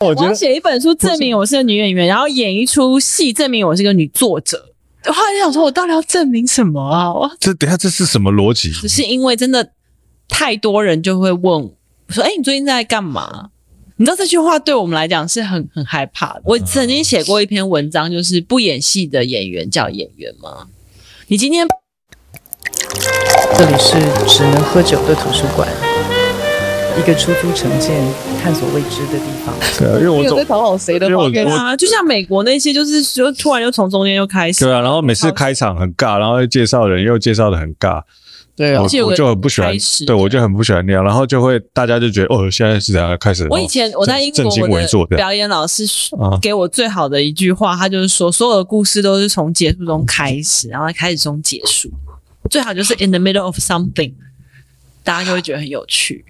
我要写一本书证明我是个女演员，然后演一出戏证明我是个女作者。我后来就想说，我到底要证明什么啊？我这等下这是什么逻辑？只是因为真的太多人就会问说：“哎，你最近在干嘛？”你知道这句话对我们来讲是很很害怕的。我曾经写过一篇文章，就是不演戏的演员叫演员吗？你今天这里是只能喝酒的图书馆，一个出租成见、探索未知的地方。对啊，因为我有在讨好谁的话？啊，就像美国那些，就是就突然又从中间又开始。对啊，然后每次开场很尬，然后介绍人又介绍的很尬。对啊，我就很不喜欢，对我就很不喜欢那样，然后就会大家就觉得哦，现在是怎样开始？我以前我在英国我的表演老师给我最好的一句话，他就是说，所有的故事都是从结束中开始，然后开始中结束，最好就是 in the middle of something，大家就会觉得很有趣，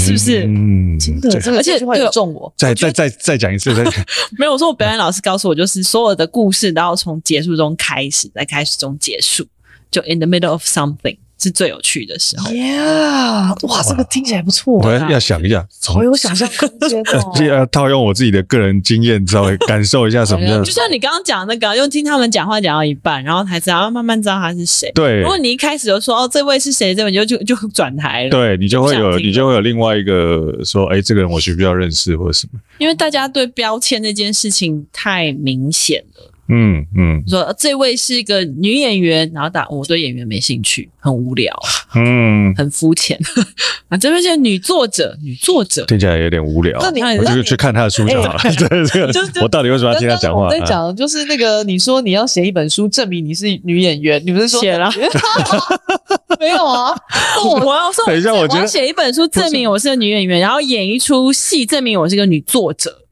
是不是？嗯，真的，而且会中我。再再再再讲一次，再讲。没有，我说我表演老师告诉我，就是所有的故事都要从结束中开始，在开始中结束。就 in the middle of something 是最有趣的时候。Yeah，哇，这个听起来不错。我要想一下，我有想象空间哦。要套用我自己的个人经验，稍微感受一下什么样。就像你刚刚讲那个，用听他们讲话讲到一半，然后才知道慢慢知道他是谁。对。如果你一开始就说哦，这位是谁，这位就就 就转台了。对，你就会有你就会有另外一个说，哎，这个人我需不需要认识或者什么？因为大家对标签这件事情太明显了。嗯嗯，说这位是一个女演员，然后打我对演员没兴趣，很无聊，嗯，很肤浅 啊。这边是女作者，女作者听起来有点无聊。那你我就去看她的书就好了。对，这个我到底为什么要听她讲话？我在讲，就是那个你说你要写一本书证明你是女演员，你不是说写了？没有啊，我要说，等一下，我觉得写一本书证明我是个女演员，然后演一出戏证明我是个女作者。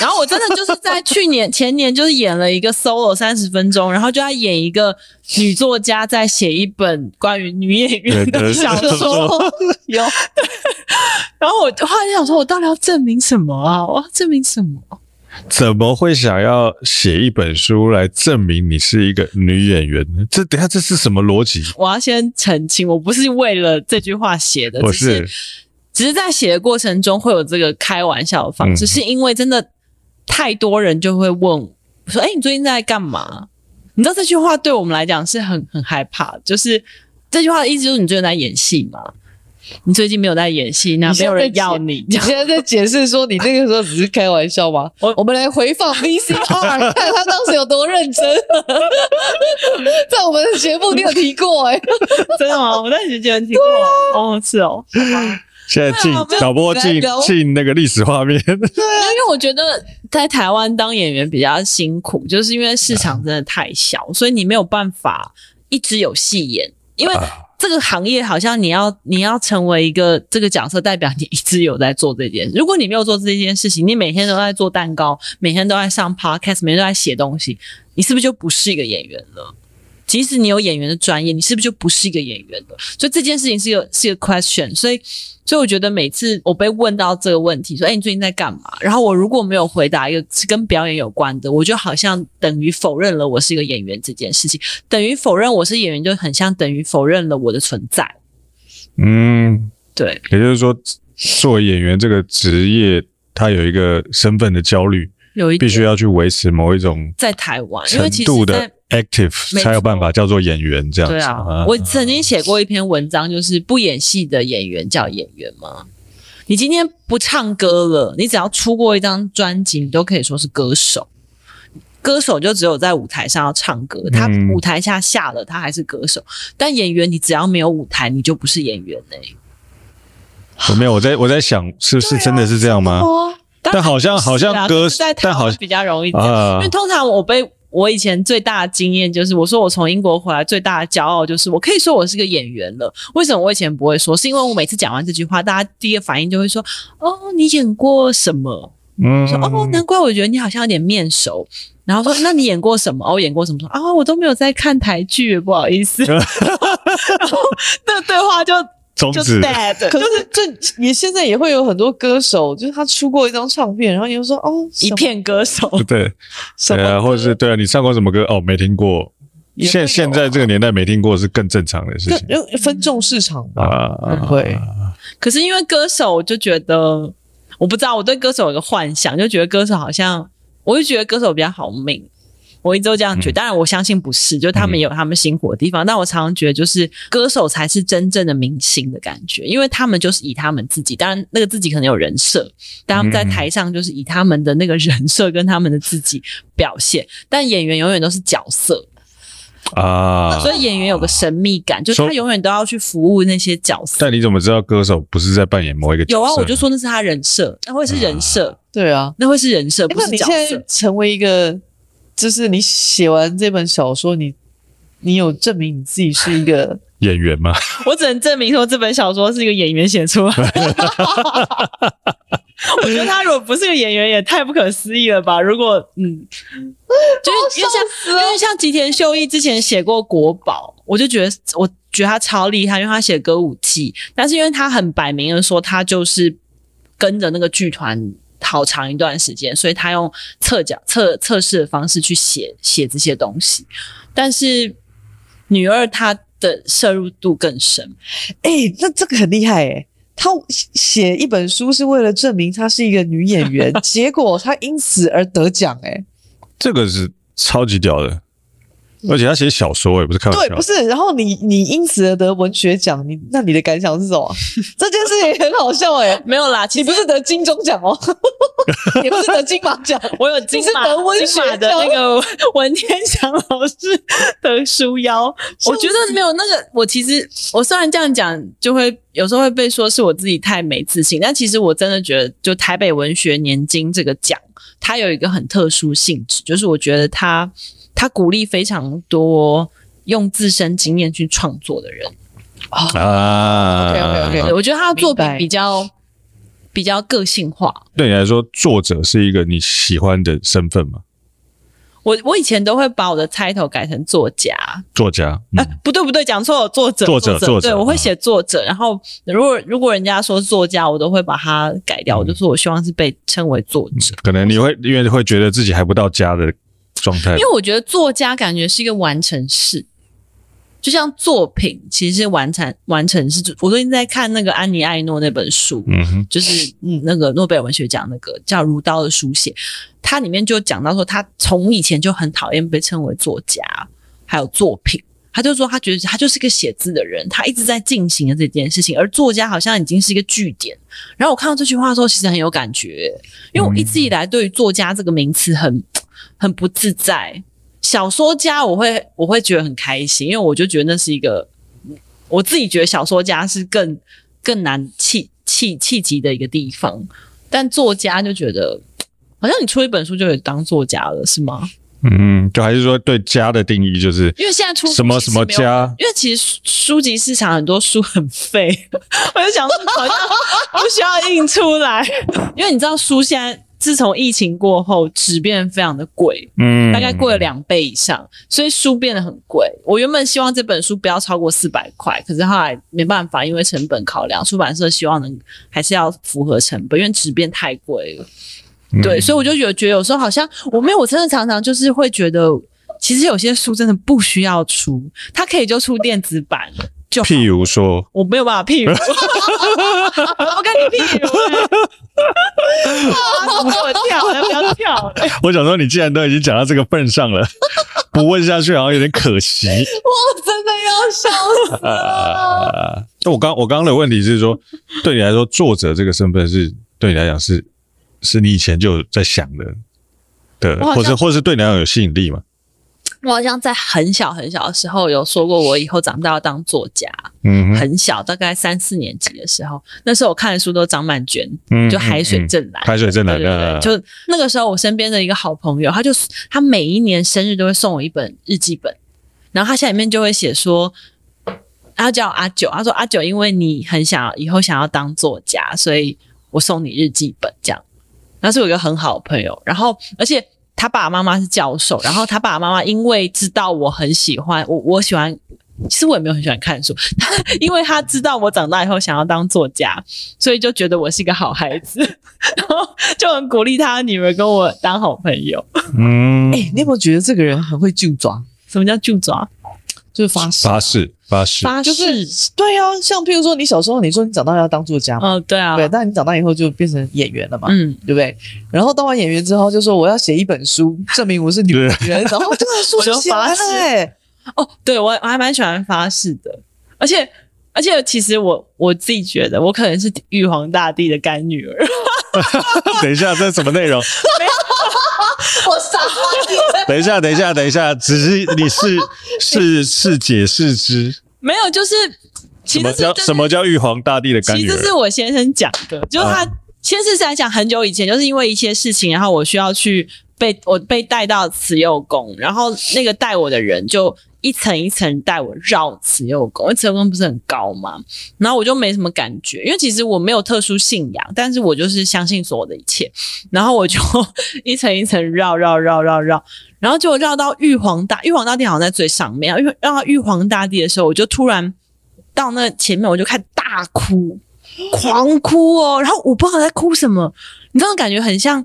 然后我真的就是在去年前年就是演了一个 solo 三十分钟，然后就要演一个女作家在写一本关于女演员的小说，有。然后我后来就想说，我到底要证明什么啊？我要证明什么？怎么会想要写一本书来证明你是一个女演员呢？这等下这是什么逻辑？我要先澄清，我不是为了这句话写的，不是，只是在写的过程中会有这个开玩笑的方式，嗯、是因为真的。太多人就会问说：“哎，你最近在干嘛？”你知道这句话对我们来讲是很很害怕，就是这句话的意思就是你最近在演戏嘛？你最近没有在演戏，那没有人要你。你现在在解释说你那个时候只是开玩笑吗？我我们来回放 VCR，看他当时有多认真。在我们的节目你有提过哎、欸，真的吗？我在节目提过。哦，是哦。现在进导播进进那个历史画面。因为我觉得在台湾当演员比较辛苦，就是因为市场真的太小，所以你没有办法一直有戏演。因为这个行业好像你要你要成为一个这个角色，代表你一直有在做这件事。如果你没有做这件事情，你每天都在做蛋糕，每天都在上 podcast，每天都在写东西，你是不是就不是一个演员了？即使你有演员的专业，你是不是就不是一个演员了？所以这件事情是一个是一个 question。所以，所以我觉得每次我被问到这个问题，说：“哎，你最近在干嘛？”然后我如果没有回答一个是跟表演有关的，我就好像等于否认了我是一个演员这件事情，等于否认我是演员，就很像等于否认了我的存在。嗯，对。也就是说，作为演员这个职业，他有一个身份的焦虑，有一必须要去维持某一种在台湾程度的。Active 才有办法叫做演员这样子。对啊，我曾经写过一篇文章，就是不演戏的演员叫演员吗？你今天不唱歌了，你只要出过一张专辑，你都可以说是歌手。歌手就只有在舞台上要唱歌，他舞台下下了，他还是歌手。但演员，你只要没有舞台，你就不是演员嘞、欸。我没有，我在我在想，是不是真的是这样吗？啊、但好像好像歌手，但好像比较容易因为通常我被。我以前最大的经验就是，我说我从英国回来最大的骄傲就是，我可以说我是个演员了。为什么我以前不会说？是因为我每次讲完这句话，大家第一个反应就会说：“哦，你演过什么？”嗯，说：“哦，难怪我觉得你好像有点面熟。”然后说：“那你演过什么？”哦，演过什么？说：“啊，我都没有在看台剧，不好意思。”然后那个对话就。终止。可是这也现在也会有很多歌手，就是他出过一张唱片，然后你就说哦，一片歌手，对，对啊，或者是对啊，你唱过什么歌？哦，没听过。现现在这个年代没听过是更正常的事情，分众市场吧，会。啊、可是因为歌手，我就觉得我我不知道，我对歌手有个幻想，就觉得歌手好像，我就觉得歌手比较好命。我一直都这样觉得，当然我相信不是，就他们有他们辛苦的地方。但我常常觉得，就是歌手才是真正的明星的感觉，因为他们就是以他们自己，当然那个自己可能有人设，但他们在台上就是以他们的那个人设跟他们的自己表现。但演员永远都是角色啊，所以演员有个神秘感，就是他永远都要去服务那些角色。但你怎么知道歌手不是在扮演某一个角色？有啊，我就说那是他人设，那会是人设，对啊，那会是人设，不是角色。你现在成为一个。就是你写完这本小说，你你有证明你自己是一个 演员吗？我只能证明说这本小说是一个演员写出来的。我觉得他如果不是个演员，也太不可思议了吧？如果嗯，就是因为像因为像吉田秀一之前写过《国宝》，我就觉得我觉得他超厉害，因为他写《歌舞伎》，但是因为他很摆明的说他就是跟着那个剧团。好长一段时间，所以他用测角测测试的方式去写写这些东西。但是女二她的摄入度更深，哎、欸，那这个很厉害哎、欸。她写一本书是为了证明她是一个女演员，结果她因此而得奖哎、欸，这个是超级屌的。而且他写小说也不是开玩笑，对，不是。然后你你因此而得文学奖，你那你的感想是什么？这件事情很好笑哎、欸，没有啦，其实你不是得金钟奖哦，也不是得金马奖，我有金马，是得文学的那个文天祥老师的书腰。我觉得没有那个，我其实我虽然这样讲，就会有时候会被说是我自己太没自信，但其实我真的觉得，就台北文学年金这个奖，它有一个很特殊性质，就是我觉得它。他鼓励非常多用自身经验去创作的人啊。OK OK OK，我觉得他的作品比较比较个性化。对你来说，作者是一个你喜欢的身份吗？我我以前都会把我的 title 改成作家。作家？哎、嗯，不对不对，讲错了，作者作者作者。对，我会写作者。然后如果如果人家说作家，我都会把它改掉。我就说我希望是被称为作者。可能你会因为会觉得自己还不到家的。状态，因为我觉得作家感觉是一个完成式，就像作品其实是完成完成式。我最近在看那个安妮艾诺那本书，嗯哼，就是嗯那个诺贝尔文学奖那个叫《如刀的书写》，它里面就讲到说，他从以前就很讨厌被称为作家，还有作品。他就说他觉得他就是个写字的人，他一直在进行的这件事情，而作家好像已经是一个据点。然后我看到这句话的时候，其实很有感觉，因为我一直以来对于作家这个名词很。很不自在，小说家我会我会觉得很开心，因为我就觉得那是一个我自己觉得小说家是更更难气气气急的一个地方，但作家就觉得好像你出一本书就可以当作家了，是吗？嗯，就还是说对家的定义就是因为现在出什么什么家，因为其实书籍市场很多书很废，我就想说好像不需要印出来，因为你知道书现在。自从疫情过后，纸变得非常的贵，嗯，大概贵了两倍以上，所以书变得很贵。我原本希望这本书不要超过四百块，可是后来没办法，因为成本考量，出版社希望能还是要符合成本，因为纸变太贵了。对，所以我就觉得，觉得有时候好像我没有，我真的常常就是会觉得，其实有些书真的不需要出，它可以就出电子版。就譬如说，我没有办法譬如，我跟你譬如，不给我跳，不要跳。我想说，你既然都已经讲到这个份上了，不问下去好像有点可惜。我真的要笑死了。那 我刚我刚刚的问题是说，对你来说，作者这个身份是对你来讲是是你以前就在想的，对，或者或者是对你来讲有吸引力吗？我好像在很小很小的时候有说过，我以后长大要当作家。嗯，很小，大概三四年级的时候，那时候我看的书都张曼娟，嗯，就海水正蓝，海水正蓝，对对对，就那个时候，我身边的一个好朋友，他就他每一年生日都会送我一本日记本，然后他下里面就会写说，他叫阿九，他说阿九，因为你很想以后想要当作家，所以我送你日记本，这样。那是我一个很好的朋友，然后而且。他爸爸妈妈是教授，然后他爸爸妈妈因为知道我很喜欢我，我喜欢，其实我也没有很喜欢看书，因为他知道我长大以后想要当作家，所以就觉得我是一个好孩子，然后就很鼓励他女儿跟我当好朋友。嗯，哎、欸，你有没有觉得这个人很会就抓？什么叫就抓？就是发誓、啊，发誓，发誓，发誓，就是对啊。像譬如说，你小时候你说你长大要当作家嘛，嗯、哦，对啊，对，但你长大以后就变成演员了嘛，嗯，对不对？然后当完演员之后，就说我要写一本书，证明我是女人，然后这个书就写完了、欸。哦，对我我还蛮喜欢发誓的，而且而且其实我我自己觉得我可能是玉皇大帝的干女儿。等一下，这是什么内容？我傻了。等一下，等一下，等一下，只是你是是是解释之，没有，就是什么叫什么叫玉皇大帝的干女儿？其实是我先生讲的，就是他先是在讲很久以前，就是因为一些事情，然后我需要去被我被带到慈幼宫，然后那个带我的人就。一层一层带我绕慈幼宫，因为慈幼宫不是很高嘛，然后我就没什么感觉，因为其实我没有特殊信仰，但是我就是相信所有的一切，然后我就 一层一层绕绕绕绕绕，然后就绕到玉皇大玉皇大帝好像在最上面，因为绕到玉皇大帝的时候，我就突然到那前面，我就开始大哭，狂哭哦，然后我不知道在哭什么，你知道感觉很像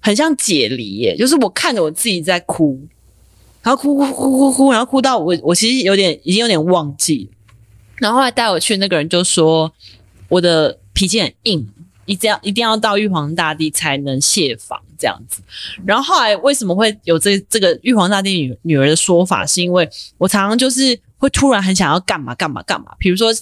很像解离耶，就是我看着我自己在哭。然后哭哭哭哭哭，然后哭到我，我其实有点已经有点忘记。然后后来带我去那个人就说，我的脾气很硬，一定要一定要到玉皇大帝才能卸访这样子。然后后来为什么会有这这个玉皇大帝女女儿的说法，是因为我常常就是会突然很想要干嘛干嘛干嘛。比如说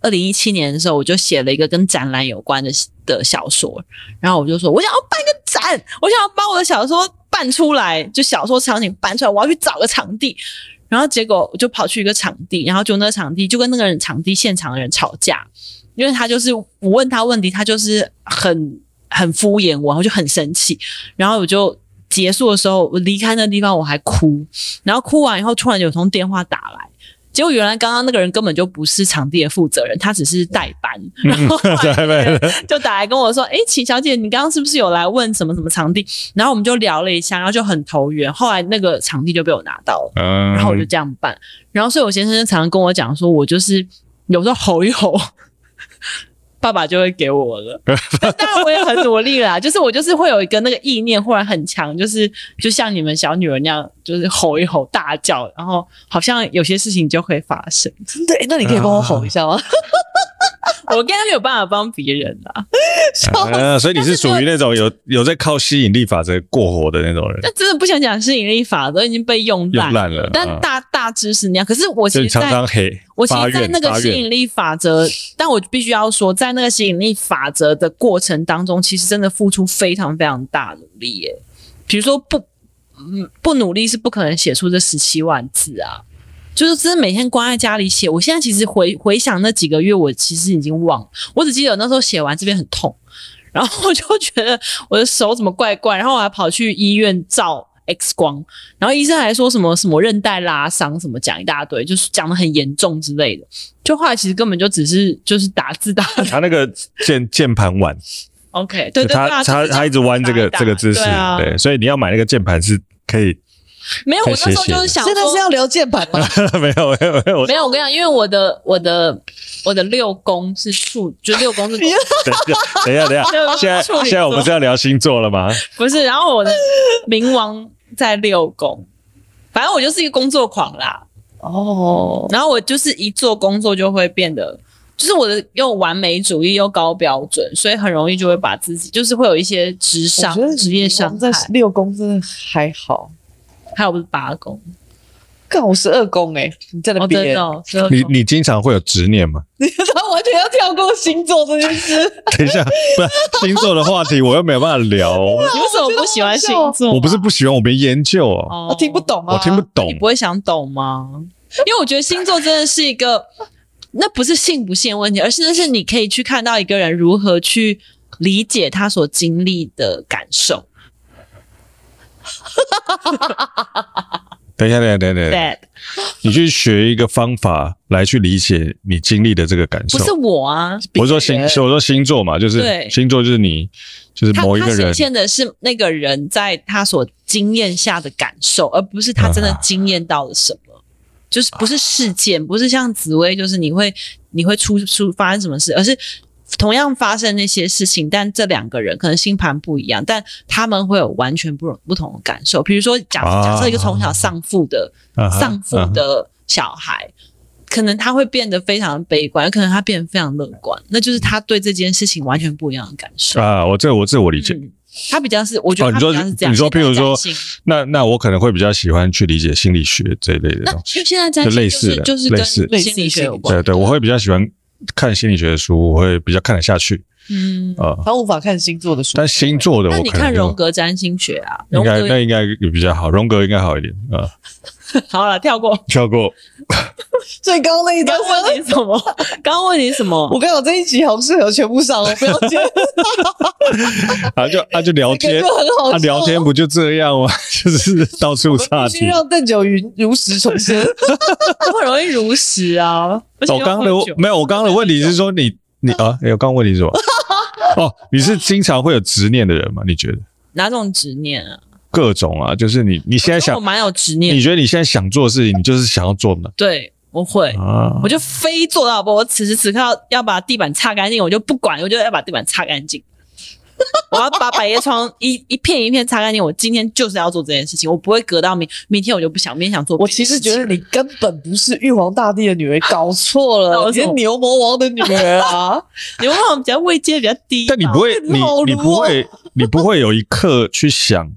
二零一七年的时候，我就写了一个跟展览有关的的小说，然后我就说我想要办个展，我想要把我的小说。办出来，就小说场景搬出来，我要去找个场地，然后结果我就跑去一个场地，然后就那个场地就跟那个人场地现场的人吵架，因为他就是我问他问题，他就是很很敷衍我，然后就很生气，然后我就结束的时候，我离开那个地方我还哭，然后哭完以后突然有通电话打来。结果原来刚刚那个人根本就不是场地的负责人，他只是代班，然后 就打来跟我说：“哎，秦小姐，你刚刚是不是有来问什么什么场地？”然后我们就聊了一下，然后就很投缘。后来那个场地就被我拿到了，然后我就这样办。然后所以我先生就常常跟我讲说，我就是有时候吼一吼。爸爸就会给我了，当然我也很努力啦。就是我就是会有一个那个意念，忽然很强，就是就像你们小女儿那样，就是吼一吼大叫，然后好像有些事情就会发生。对，那你可以帮我吼一下吗？我应该没有办法帮别人啦。啊，所以你是属于那种有有在靠吸引力法则过活的那种人。但真的不想讲吸引力法则，已经被用烂了。了但大大致是那样。可是我其实在常常黑，我其实，在那个吸引力法则，但我必须要说，在那个吸引力法则的过程当中，其实真的付出非常非常大努力耶。比如说不，嗯，不努力是不可能写出这十七万字啊。就是真的每天关在家里写。我现在其实回回想那几个月，我其实已经忘了。我只记得那时候写完这边很痛，然后我就觉得我的手怎么怪怪，然后我还跑去医院照 X 光，然后医生还说什么什么韧带拉伤，什么讲一大堆，就是讲的很严重之类的。就后来其实根本就只是就是打字打的。他那个键键盘碗，OK，对对对，他他他一直弯这个这个姿势，对，所以你要买那个键盘是可以。没有，我那时候就是想，真的是要聊键盘吗？没有，没有，没有。没有，我跟你讲，因为我的我的我的六宫是处，就六宫是。等一下，等一下，等一下。现在现在我们是要聊星座了吗？不是，然后我的冥王在六宫，反正我就是一个工作狂啦。哦。然后我就是一做工作就会变得，就是我的又完美主义又高标准，所以很容易就会把自己，就是会有一些职上、职业伤害。在六宫真的还好。还有不是八宫，刚好十二宫哎！你在那边，哦、你你经常会有执念吗？他完全要跳过星座这件事。等一下，不是星座的话题，我又没有办法聊。你为什么不喜欢星座？我不是不喜欢，我没研究哦，我、哦、听不懂啊，我听不懂。你不会想懂吗？因为我觉得星座真的是一个，那不是信不信的问题，而是那是你可以去看到一个人如何去理解他所经历的感受。等一下，等一下，等一下，等一下，你去学一个方法来去理解你经历的这个感受。不是我啊，我说星，我说星座嘛，就是星座就是你，就是某一个人。他显现的是那个人在他所经验下的感受，而不是他真的经验到了什么。就是不是事件，不是像紫薇，就是你会你会出出发生什么事，而是。同样发生那些事情，但这两个人可能星盘不一样，但他们会有完全不不同的感受。比如说假，假假设一个从小丧父的丧父的小孩，可能他会变得非常悲观，有可能他变得非常乐观，那就是他对这件事情完全不一样的感受啊。我这我这我理解。嗯他比较是，我觉得他比较是这样。哦、你说，你说，譬如说，那那我可能会比较喜欢去理解心理学这一类的东西。就现在在、就是、类似的，就是跟心理学有关。对对，我会比较喜欢看心理学的书，我会比较看得下去。嗯，啊，他无法看星座的书，但星座的我，那你看荣格占星学啊，应该那应该也比较好，荣格应该好一点啊。好了，跳过，跳过。最高那一段问你什么？刚 刚问你什么？我跟你讲这一集好适合全部上哦，不要接。啊，就啊就聊天，就很好。啊，聊天不就这样吗？就是到处岔题。必须让邓九云如实重申，不容易如实啊。我刚刚的没有，我刚刚的问题是说你你啊，哎，我刚刚问你是什么？哦，你是经常会有执念的人吗？你觉得哪种执念啊？各种啊，就是你你现在想，我蛮有执念。你觉得你现在想做的事情，你就是想要做的。对，我会，啊、我就非做到不。我此时此刻要要把地板擦干净，我就不管，我就要把地板擦干净。我要把百叶窗一一片一片擦干净。我今天就是要做这件事情，我不会隔到明明天，我就不想，明天想做。我其实觉得你根本不是玉皇大帝的女儿，搞错了，你是牛魔王的女儿啊！牛魔王比较位阶比较低，但你不会，你你不会，你不会有一刻去想，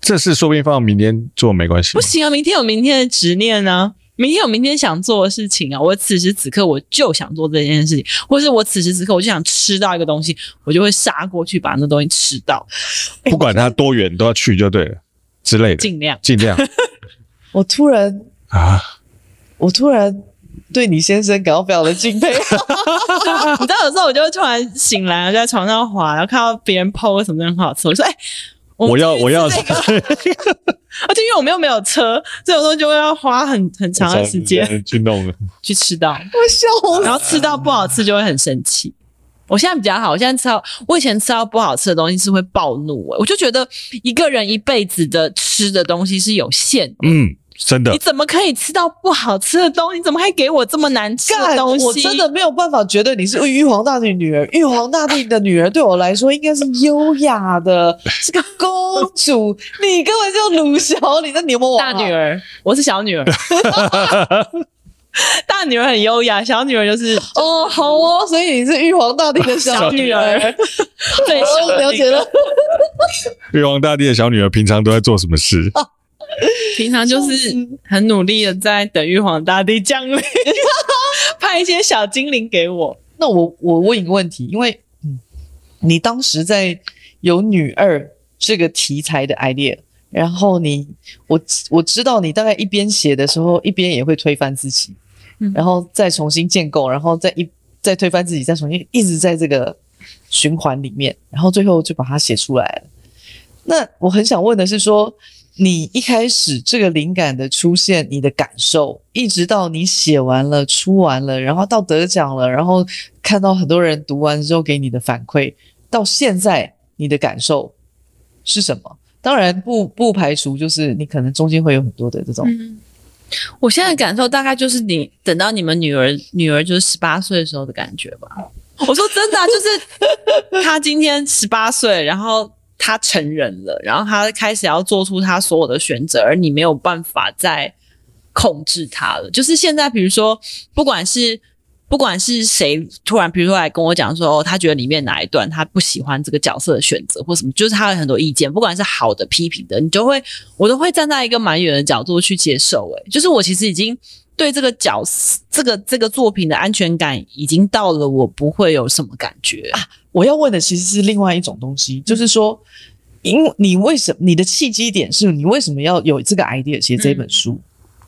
这事说不定放到明天做没关系。不行啊，明天有明天的执念呢。明天有明天想做的事情啊！我此时此刻我就想做这件事情，或是我此时此刻我就想吃到一个东西，我就会杀过去把那东西吃到，不管它多远都要去就对了，之类的，尽量尽量。我突然啊，我突然对你先生感到非常的敬佩。你知道有时候我就会突然醒来，我就在床上滑，然后看到别人 po 什么东西很好吃，我说：“哎、欸，我，我要我要。” 而且因为我们又没有车，这种东西就会要花很很长的时间去弄，去吃到。我笑，然后吃到不好吃就会很生气。我现在比较好，我现在吃到我以前吃到不好吃的东西是会暴怒，我就觉得一个人一辈子的吃的东西是有限的。嗯。真的？你怎么可以吃到不好吃的东西？你怎么还给我这么难吃的东西？我真的没有办法觉得你是玉皇大帝女儿。玉皇大帝的女儿对我来说应该是优雅的，是个公主。你根本就鲁小，你的牛魔王大女儿，我是小女儿。大女儿很优雅，小女儿就是哦，好哦，所以你是玉皇大帝的小女儿。对，我了解了。玉皇大帝的小女儿平常都在做什么事？平常就是很努力的在等玉皇大帝降临，派一些小精灵给我。那我我问一个问题，因为嗯，你当时在有女二这个题材的 idea，然后你我我知道你大概一边写的时候，一边也会推翻自己，然后再重新建构，然后再一再推翻自己，再重新一直在这个循环里面，然后最后就把它写出来了。那我很想问的是说。你一开始这个灵感的出现，你的感受，一直到你写完了、出完了，然后到得奖了，然后看到很多人读完之后给你的反馈，到现在你的感受是什么？当然不不排除就是你可能中间会有很多的这种。嗯，我现在感受大概就是你等到你们女儿女儿就是十八岁的时候的感觉吧。我说真的，就是她今天十八岁，然后。他成人了，然后他开始要做出他所有的选择，而你没有办法再控制他了。就是现在，比如说，不管是不管是谁突然，比如说来跟我讲说，哦，他觉得里面哪一段他不喜欢这个角色的选择或什么，就是他有很多意见，不管是好的、批评的，你就会我都会站在一个蛮远的角度去接受。诶，就是我其实已经对这个角色、这个这个作品的安全感已经到了，我不会有什么感觉啊。我要问的其实是另外一种东西，就是说，因为你为什么你的契机点是你为什么要有这个 idea 写这本书，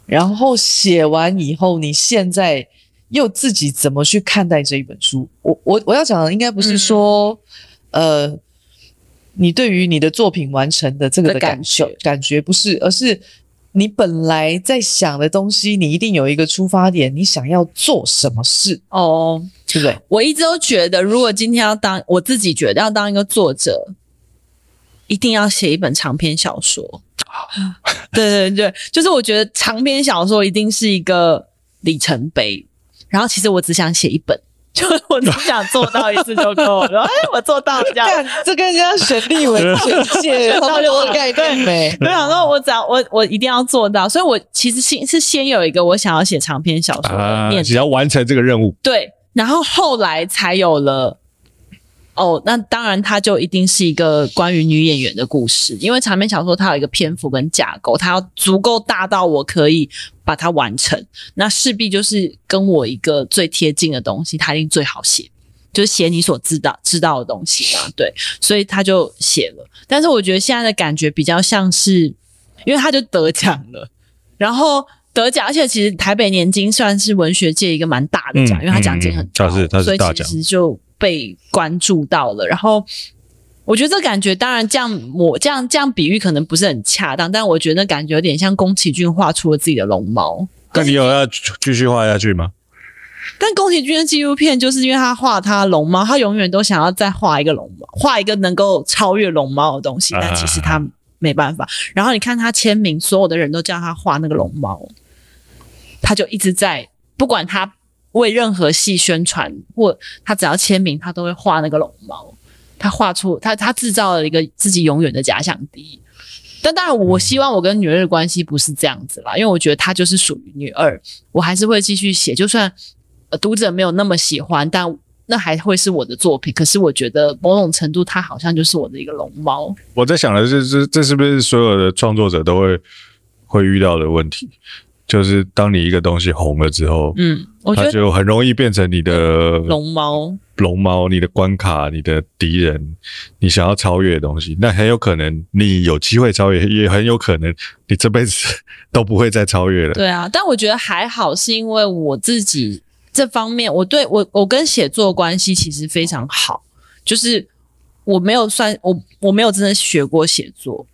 然后写完以后，你现在又自己怎么去看待这一本书？我我我要讲的应该不是说，呃，你对于你的作品完成的这个的感受感觉不是，而是。你本来在想的东西，你一定有一个出发点，你想要做什么事。哦，对不对？我一直都觉得，如果今天要当我自己觉得要当一个作者，一定要写一本长篇小说。对对对，就是我觉得长篇小说一定是一个里程碑。然后，其实我只想写一本。就我只想做到一次就够了。哎，我做到了这样，这跟人家选立委选届，到底我概念没？我想说，我只要我我一定要做到，所以我其实先是先有一个我想要写长篇小说的念头，只要完成这个任务。对，然后后来才有了。哦，那当然，它就一定是一个关于女演员的故事，因为长篇小说它有一个篇幅跟架构，它要足够大到我可以把它完成，那势必就是跟我一个最贴近的东西，它一定最好写，就是写你所知道知道的东西嘛，对，所以他就写了。但是我觉得现在的感觉比较像是，因为他就得奖了，然后得奖，而且其实台北年金算是文学界一个蛮大的奖，嗯、因为他奖金很高，所以其实就。被关注到了，然后我觉得这感觉，当然这样我这样这样比喻可能不是很恰当，但我觉得那感觉有点像宫崎骏画出了自己的龙猫。那你有要继续画下去吗？但宫崎骏的纪录片就是因为他画他龙猫，他永远都想要再画一个龙猫，画一个能够超越龙猫的东西，但其实他没办法。然后你看他签名，所有的人都叫他画那个龙猫，他就一直在不管他。为任何戏宣传，或他只要签名，他都会画那个龙猫。他画出他，他制造了一个自己永远的假想敌。但当然，我希望我跟女二的关系不是这样子啦，因为我觉得她就是属于女二，我还是会继续写，就算读者没有那么喜欢，但那还会是我的作品。可是我觉得某种程度，他好像就是我的一个龙猫。我在想的是，这这是不是所有的创作者都会会遇到的问题？就是当你一个东西红了之后，嗯，我觉得它就很容易变成你的龙猫，龙猫，你的关卡，你的敌人，你想要超越的东西，那很有可能你有机会超越，也很有可能你这辈子都不会再超越了。对啊，但我觉得还好，是因为我自己这方面，我对我我跟写作关系其实非常好，就是我没有算我我没有真的学过写作。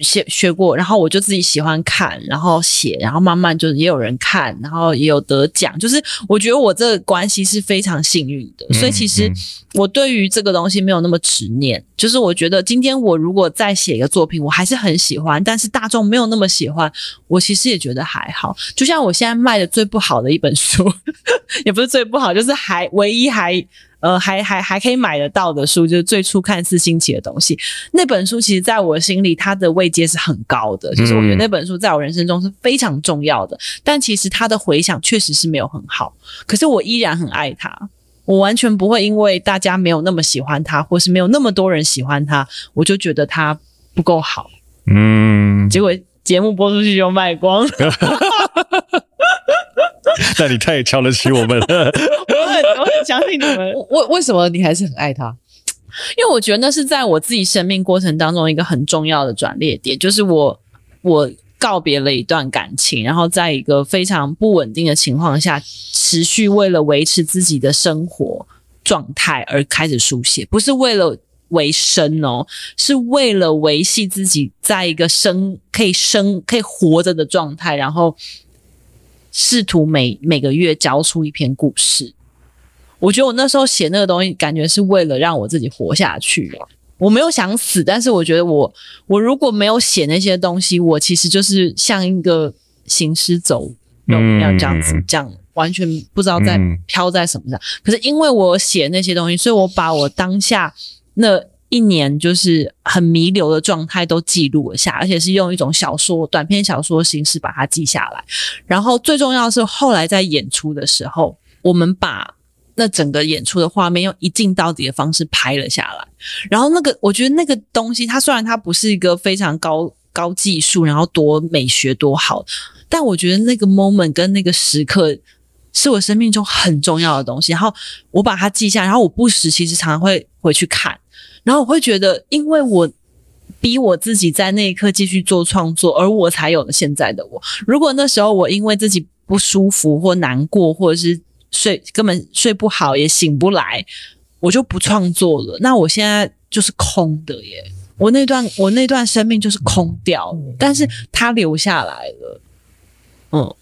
写学过，然后我就自己喜欢看，然后写，然后慢慢就是也有人看，然后也有得奖。就是我觉得我这个关系是非常幸运的，嗯、所以其实我对于这个东西没有那么执念。就是我觉得今天我如果再写一个作品，我还是很喜欢，但是大众没有那么喜欢，我其实也觉得还好。就像我现在卖的最不好的一本书，也不是最不好，就是还唯一还。呃，还还还可以买得到的书，就是最初看似新奇的东西。那本书其实在我心里，它的位阶是很高的。就是我觉得那本书在我人生中是非常重要的。但其实它的回响确实是没有很好。可是我依然很爱它。我完全不会因为大家没有那么喜欢它，或是没有那么多人喜欢它，我就觉得它不够好。嗯。结果节目播出去就卖光。但你太瞧得起我们了，我很我很相信你们。为为什么你还是很爱他？因为我觉得那是在我自己生命过程当中一个很重要的转捩点，就是我我告别了一段感情，然后在一个非常不稳定的情况下，持续为了维持自己的生活状态而开始书写，不是为了维生哦，是为了维系自己在一个生可以生可以活着的状态，然后。试图每每个月交出一篇故事，我觉得我那时候写那个东西，感觉是为了让我自己活下去。我没有想死，但是我觉得我我如果没有写那些东西，我其实就是像一个行尸走肉一样这样子，这样完全不知道在飘在什么上。可是因为我写那些东西，所以我把我当下那。一年就是很弥留的状态都记录了下，而且是用一种小说、短篇小说形式把它记下来。然后最重要是，后来在演出的时候，我们把那整个演出的画面用一镜到底的方式拍了下来。然后那个，我觉得那个东西，它虽然它不是一个非常高高技术，然后多美学多好，但我觉得那个 moment 跟那个时刻是我生命中很重要的东西。然后我把它记下，然后我不时其实常常会回去看。然后我会觉得，因为我逼我自己在那一刻继续做创作，而我才有了现在的我。如果那时候我因为自己不舒服或难过，或者是睡根本睡不好也醒不来，我就不创作了。那我现在就是空的耶，我那段我那段生命就是空掉，但是它留下来了，嗯。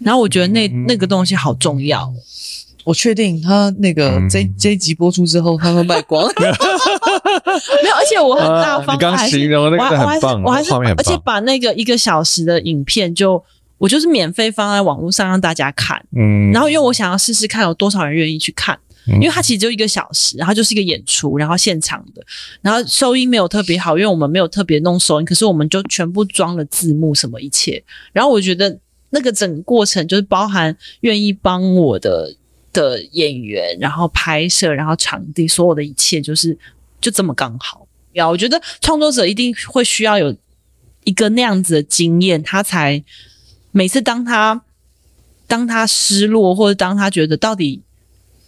然后我觉得那那个东西好重要。我确定他那个这、嗯、这一集播出之后，他会卖光。没有，而且我很大方，呃、你刚形容那个很棒，我还是，我还是，而且把那个一个小时的影片就，我就是免费放在网络上让大家看。嗯，然后因为我想要试试看有多少人愿意去看，因为它其实就一个小时，然后就是一个演出，然后现场的，然后收音没有特别好，因为我们没有特别弄收音，可是我们就全部装了字幕什么一切。然后我觉得那个整个过程就是包含愿意帮我的的演员，然后拍摄，然后场地，所有的一切就是就这么刚好。呀，我觉得创作者一定会需要有一个那样子的经验，他才每次当他当他失落，或者当他觉得到底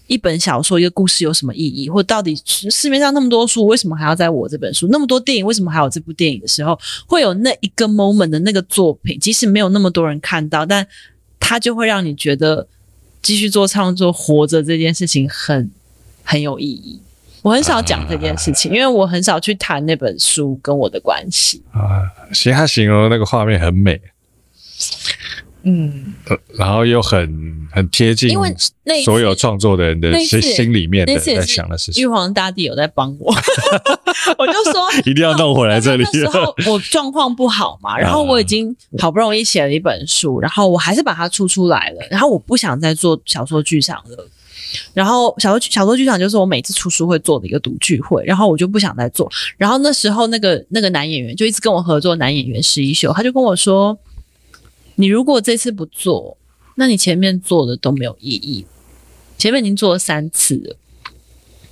一本小说一个故事有什么意义，或到底市面上那么多书，为什么还要在我这本书？那么多电影，为什么还有这部电影的时候，会有那一个 moment 的那个作品，即使没有那么多人看到，但他就会让你觉得继续做创作、活着这件事情很很有意义。我很少讲这件事情，因为我很少去谈那本书跟我的关系啊。其实他形容那个画面很美，嗯，然后又很很贴近，因为所有创作的人的心心里面的在想的事情。玉皇大帝有在帮我，我就说 一定要弄回来这里。那时候我状况不好嘛，然后我已经好不容易写了一本书，然后我还是把它出出来了，然后我不想再做小说剧场了。然后小说小说剧场就是我每次出书会做的一个读聚会，然后我就不想再做。然后那时候那个那个男演员就一直跟我合作，男演员石一秀，他就跟我说：“你如果这次不做，那你前面做的都没有意义。前面已经做了三次了。”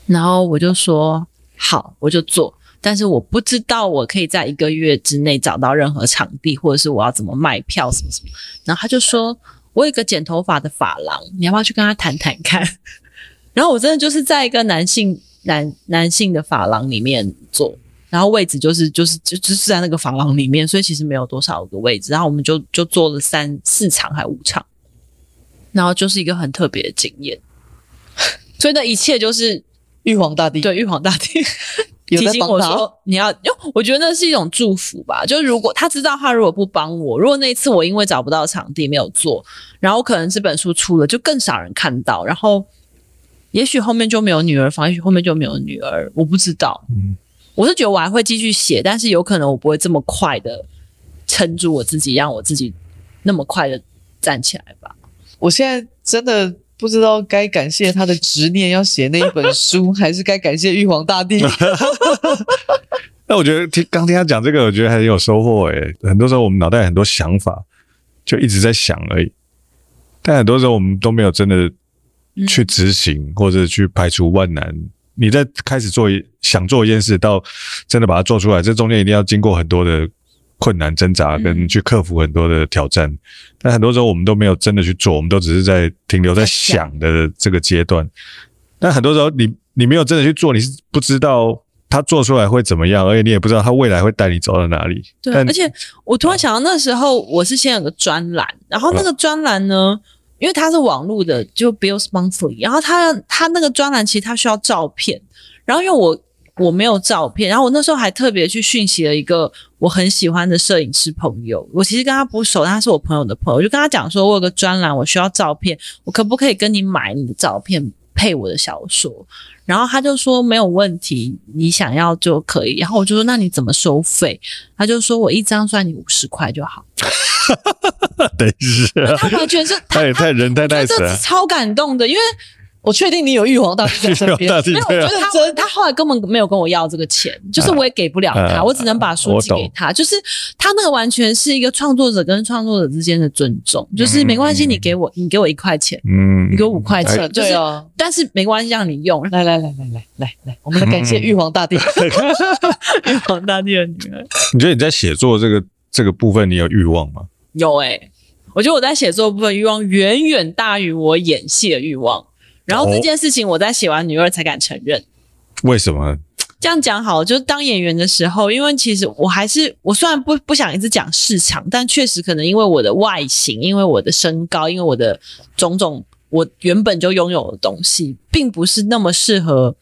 然后我就说：“好，我就做。但是我不知道我可以在一个月之内找到任何场地，或者是我要怎么卖票什么什么。”然后他就说。我有个剪头发的发廊，你要不要去跟他谈谈看？然后我真的就是在一个男性男男性的发廊里面做，然后位置就是就是就就是在那个房廊里面，所以其实没有多少个位置。然后我们就就做了三四场还五场，然后就是一个很特别的经验。所以那一切就是玉皇大帝，对，玉皇大帝。提醒我说你要，因为我觉得那是一种祝福吧。就是如果他知道他如果不帮我，如果那一次我因为找不到场地没有做，然后可能这本书出了就更少人看到，然后也许后面就没有女儿房，也许后面就没有女儿，我不知道。嗯，我是觉得我还会继续写，但是有可能我不会这么快的撑住我自己，让我自己那么快的站起来吧。我现在真的。不知道该感谢他的执念要写那一本书，还是该感谢玉皇大帝。那我觉得听刚听他讲这个，我觉得还很有收获诶。很多时候我们脑袋很多想法，就一直在想而已，但很多时候我们都没有真的去执行，或者去排除万难。你在开始做一想做一件事，到真的把它做出来，这中间一定要经过很多的。困难挣扎跟去克服很多的挑战，嗯、但很多时候我们都没有真的去做，我们都只是在停留在想的这个阶段。但很多时候你你没有真的去做，你是不知道他做出来会怎么样，而且你也不知道他未来会带你走到哪里。对，而且我突然想到那时候我是先有个专栏，然后那个专栏呢，因为它是网络的，就 Bills Monthly，然后他他那个专栏其实他需要照片，然后因为我。我没有照片，然后我那时候还特别去讯息了一个我很喜欢的摄影师朋友。我其实跟他不熟，他是我朋友的朋友，我就跟他讲说，我有个专栏，我需要照片，我可不可以跟你买你的照片配我的小说？然后他就说没有问题，你想要就可以。然后我就说那你怎么收费？他就说我一张算你五十块就好。等一下，他完全是他也太人太 nice 了，超感动的，因为。我确定你有玉皇大帝在身边，没有，我觉得他他后来根本没有跟我要这个钱，就是我也给不了他，我只能把书寄给他。就是他那个完全是一个创作者跟创作者之间的尊重，就是没关系，你给我你给我一块钱，嗯，你给我五块钱，对哦，但是没关系，让你用。来来来来来来来，我们来感谢玉皇大帝，玉皇大帝的女儿。你觉得你在写作这个这个部分，你有欲望吗？有诶，我觉得我在写作部分欲望远远大于我演戏的欲望。然后这件事情我在写完女二才敢承认，为什么？这样讲好，就是当演员的时候，因为其实我还是我虽然不不想一直讲市场，但确实可能因为我的外形，因为我的身高，因为我的种种，我原本就拥有的东西，并不是那么适合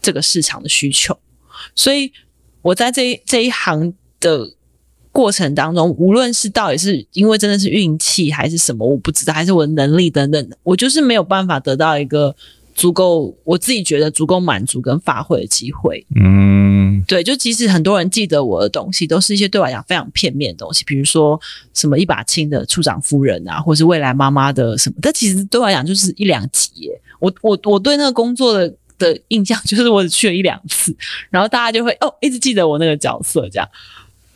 这个市场的需求，所以我在这这一行的。过程当中，无论是到底是因为真的是运气还是什么，我不知道，还是我的能力等等，我就是没有办法得到一个足够，我自己觉得足够满足跟发挥的机会。嗯，对，就即使很多人记得我的东西，都是一些对我来讲非常片面的东西，比如说什么一把青的处长夫人啊，或是未来妈妈的什么，但其实对我来讲就是一两集耶。我我我对那个工作的的印象就是我只去了一两次，然后大家就会哦一直记得我那个角色这样。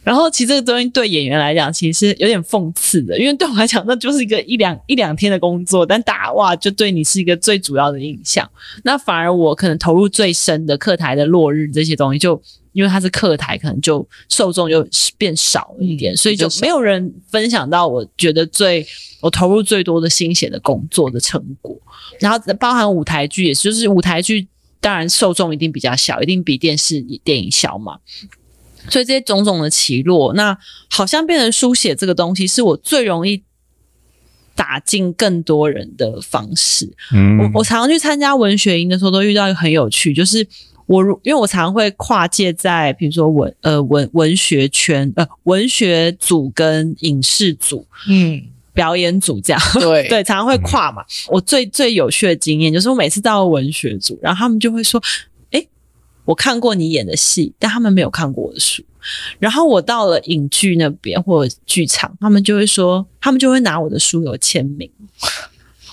然后其实这个东西对演员来讲，其实有点讽刺的，因为对我来讲，那就是一个一两一两天的工作，但打哇就对你是一个最主要的印象。那反而我可能投入最深的课台的落日这些东西，就因为它是课台，可能就受众就变少了一点，所以就没有人分享到我觉得最我投入最多的心血的工作的成果。然后包含舞台剧，也就是舞台剧，当然受众一定比较小，一定比电视电影小嘛。所以这些种种的起落，那好像变成书写这个东西，是我最容易打进更多人的方式。嗯，我我常常去参加文学营的时候，都遇到一个很有趣，就是我因为我常常会跨界在，比如说文呃文文学圈呃文学组跟影视组，嗯，表演组这样，对 对，常常会跨嘛。我最最有趣的经验就是，我每次到文学组，然后他们就会说。我看过你演的戏，但他们没有看过我的书。然后我到了影剧那边或者剧场，他们就会说，他们就会拿我的书有签名。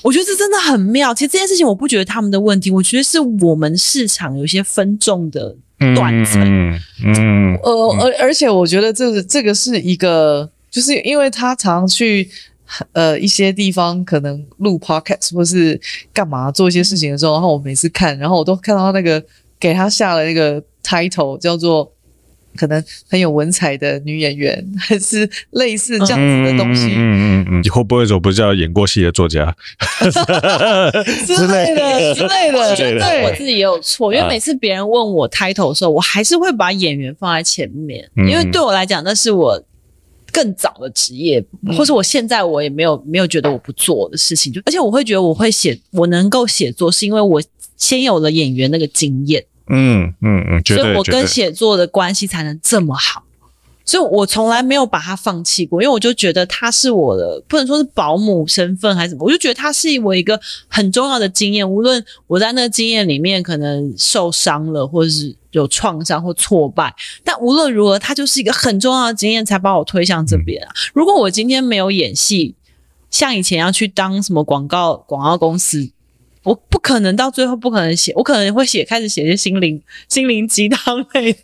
我觉得这真的很妙。其实这件事情，我不觉得他们的问题，我觉得是我们市场有一些分众的断层。嗯，嗯呃，而而且我觉得这个这个是一个，就是因为他常去呃一些地方，可能录 podcast 或是干嘛做一些事情的时候，然后我每次看，然后我都看到那个。给他下了一个 title，叫做可能很有文采的女演员，还是类似这样子的东西。嗯嗯嗯，你会不会说不叫演过戏的作家之类的之类的？对，我自己也有错，因为每次别人问我 title 的时候，我还是会把演员放在前面，因为对我来讲，那是我更早的职业，或是我现在我也没有没有觉得我不做的事情。就而且我会觉得我会写，我能够写作，是因为我。先有了演员那个经验，嗯嗯嗯，所以我跟写作的关系才能这么好，所以我从来没有把他放弃过，因为我就觉得他是我的，不能说是保姆身份还是什么，我就觉得他是我一个很重要的经验，无论我在那个经验里面可能受伤了，或者是有创伤或挫败，但无论如何，他就是一个很重要的经验，才把我推向这边啊。如果我今天没有演戏，像以前要去当什么广告广告公司。我不可能到最后不可能写，我可能会写开始写些心灵心灵鸡汤类的，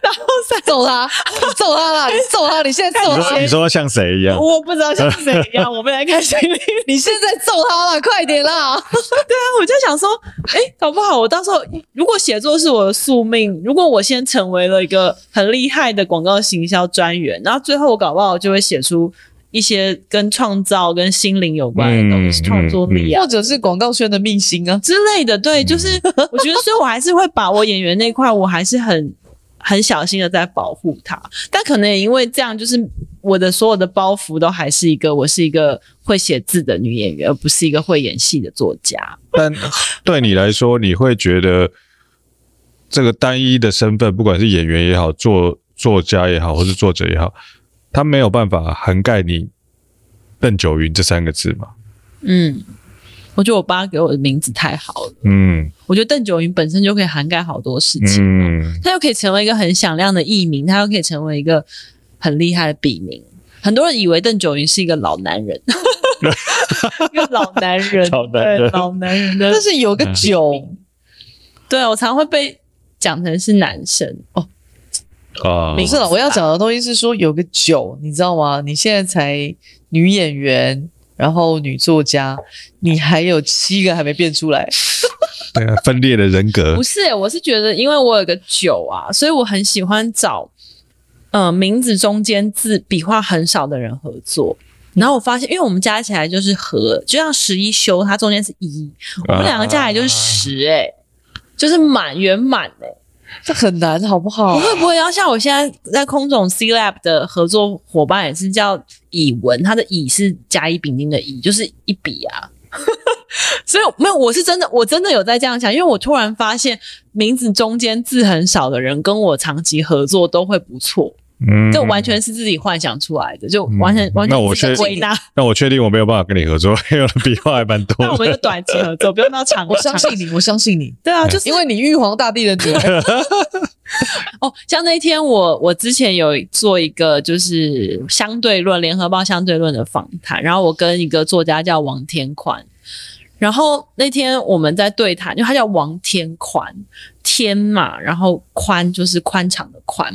然后再揍他，揍他啦，你揍他！你现在揍他，你说，你说像谁一样？我不知道像谁一样，我们来看心灵。你现在揍他了，快点啦！对啊，我就想说，哎、欸，搞不好我到时候如果写作是我的宿命，如果我先成为了一个很厉害的广告行销专员，然后最后我搞不好就会写出。一些跟创造、跟心灵有关的东西，创、嗯、作力啊，或者是广告圈的秘辛啊之类的。对，就是 我觉得，所以我还是会把我演员那块，我还是很很小心的在保护它。但可能也因为这样，就是我的所有的包袱都还是一个，我是一个会写字的女演员，而不是一个会演戏的作家。但 对你来说，你会觉得这个单一的身份，不管是演员也好，作作家也好，或是作者也好。他没有办法涵盖你邓九云这三个字嘛？嗯，我觉得我爸给我的名字太好了。嗯，我觉得邓九云本身就可以涵盖好多事情。嗯，他又可以成为一个很响亮的艺名，他又可以成为一个很厉害的笔名。很多人以为邓九云是一个老男人，一个老男人，老男人，老男人的，但是有个九，对，我常常会被讲成是男生哦。啊，不是了，我要讲的东西是说有个九，你知道吗？你现在才女演员，然后女作家，你还有七个还没变出来。对啊，分裂的人格。不是、欸，我是觉得，因为我有个九啊，所以我很喜欢找，嗯、呃，名字中间字笔画很少的人合作。然后我发现，因为我们加起来就是和，就像十一休，它中间是一，我们两个加起来就是十、欸，哎、啊，就是满圆满，哎、欸。这很难，好不好？不会不会要像我现在在空总 C Lab 的合作伙伴也是叫乙文，他的乙是甲乙丙丁的乙，就是一笔啊。所以没有，我是真的，我真的有在这样想，因为我突然发现名字中间字很少的人跟我长期合作都会不错。嗯，这完全是自己幻想出来的，就完全、嗯、完全是个归纳。那我确定我没有办法跟你合作，因为笔画还蛮多。那我们就短期合作，不用到长。我相信你，我相信你。对啊，就是因为你玉皇大帝的女儿。哦，像那天我我之前有做一个就是相对论，联合报相对论的访谈，然后我跟一个作家叫王天宽。然后那天我们在对谈，因为他叫王天宽，天嘛，然后宽就是宽敞的宽，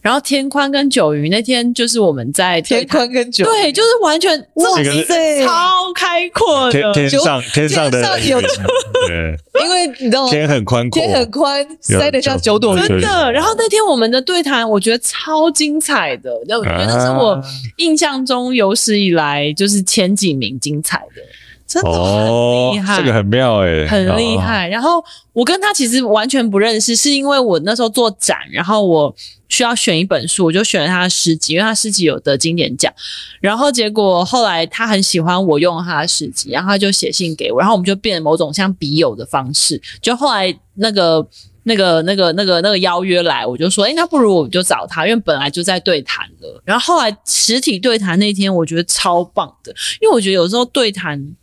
然后天宽跟九鱼那天就是我们在天宽跟九鱼。对，就是完全哇塞，超开阔的。天天上天上的天上有 对，因为你知道天很宽阔，天很宽，塞得下九朵云，真的。然后那天我们的对谈，我觉得超精彩的，我觉得是我印象中有史以来就是前几名精彩的。真的很厉害，哦，这个很妙诶、欸，很厉害。然后我跟他其实完全不认识，是因为我那时候做展，然后我需要选一本书，我就选了他的诗集，因为他诗集有得经典奖。然后结果后来他很喜欢我用他的诗集，然后他就写信给我，然后我们就变成某种像笔友的方式。就后来那个那个那个那个那个邀约来，我就说，诶，那不如我们就找他，因为本来就在对谈了。然后后来实体对谈那天，我觉得超棒的，因为我觉得有时候对谈。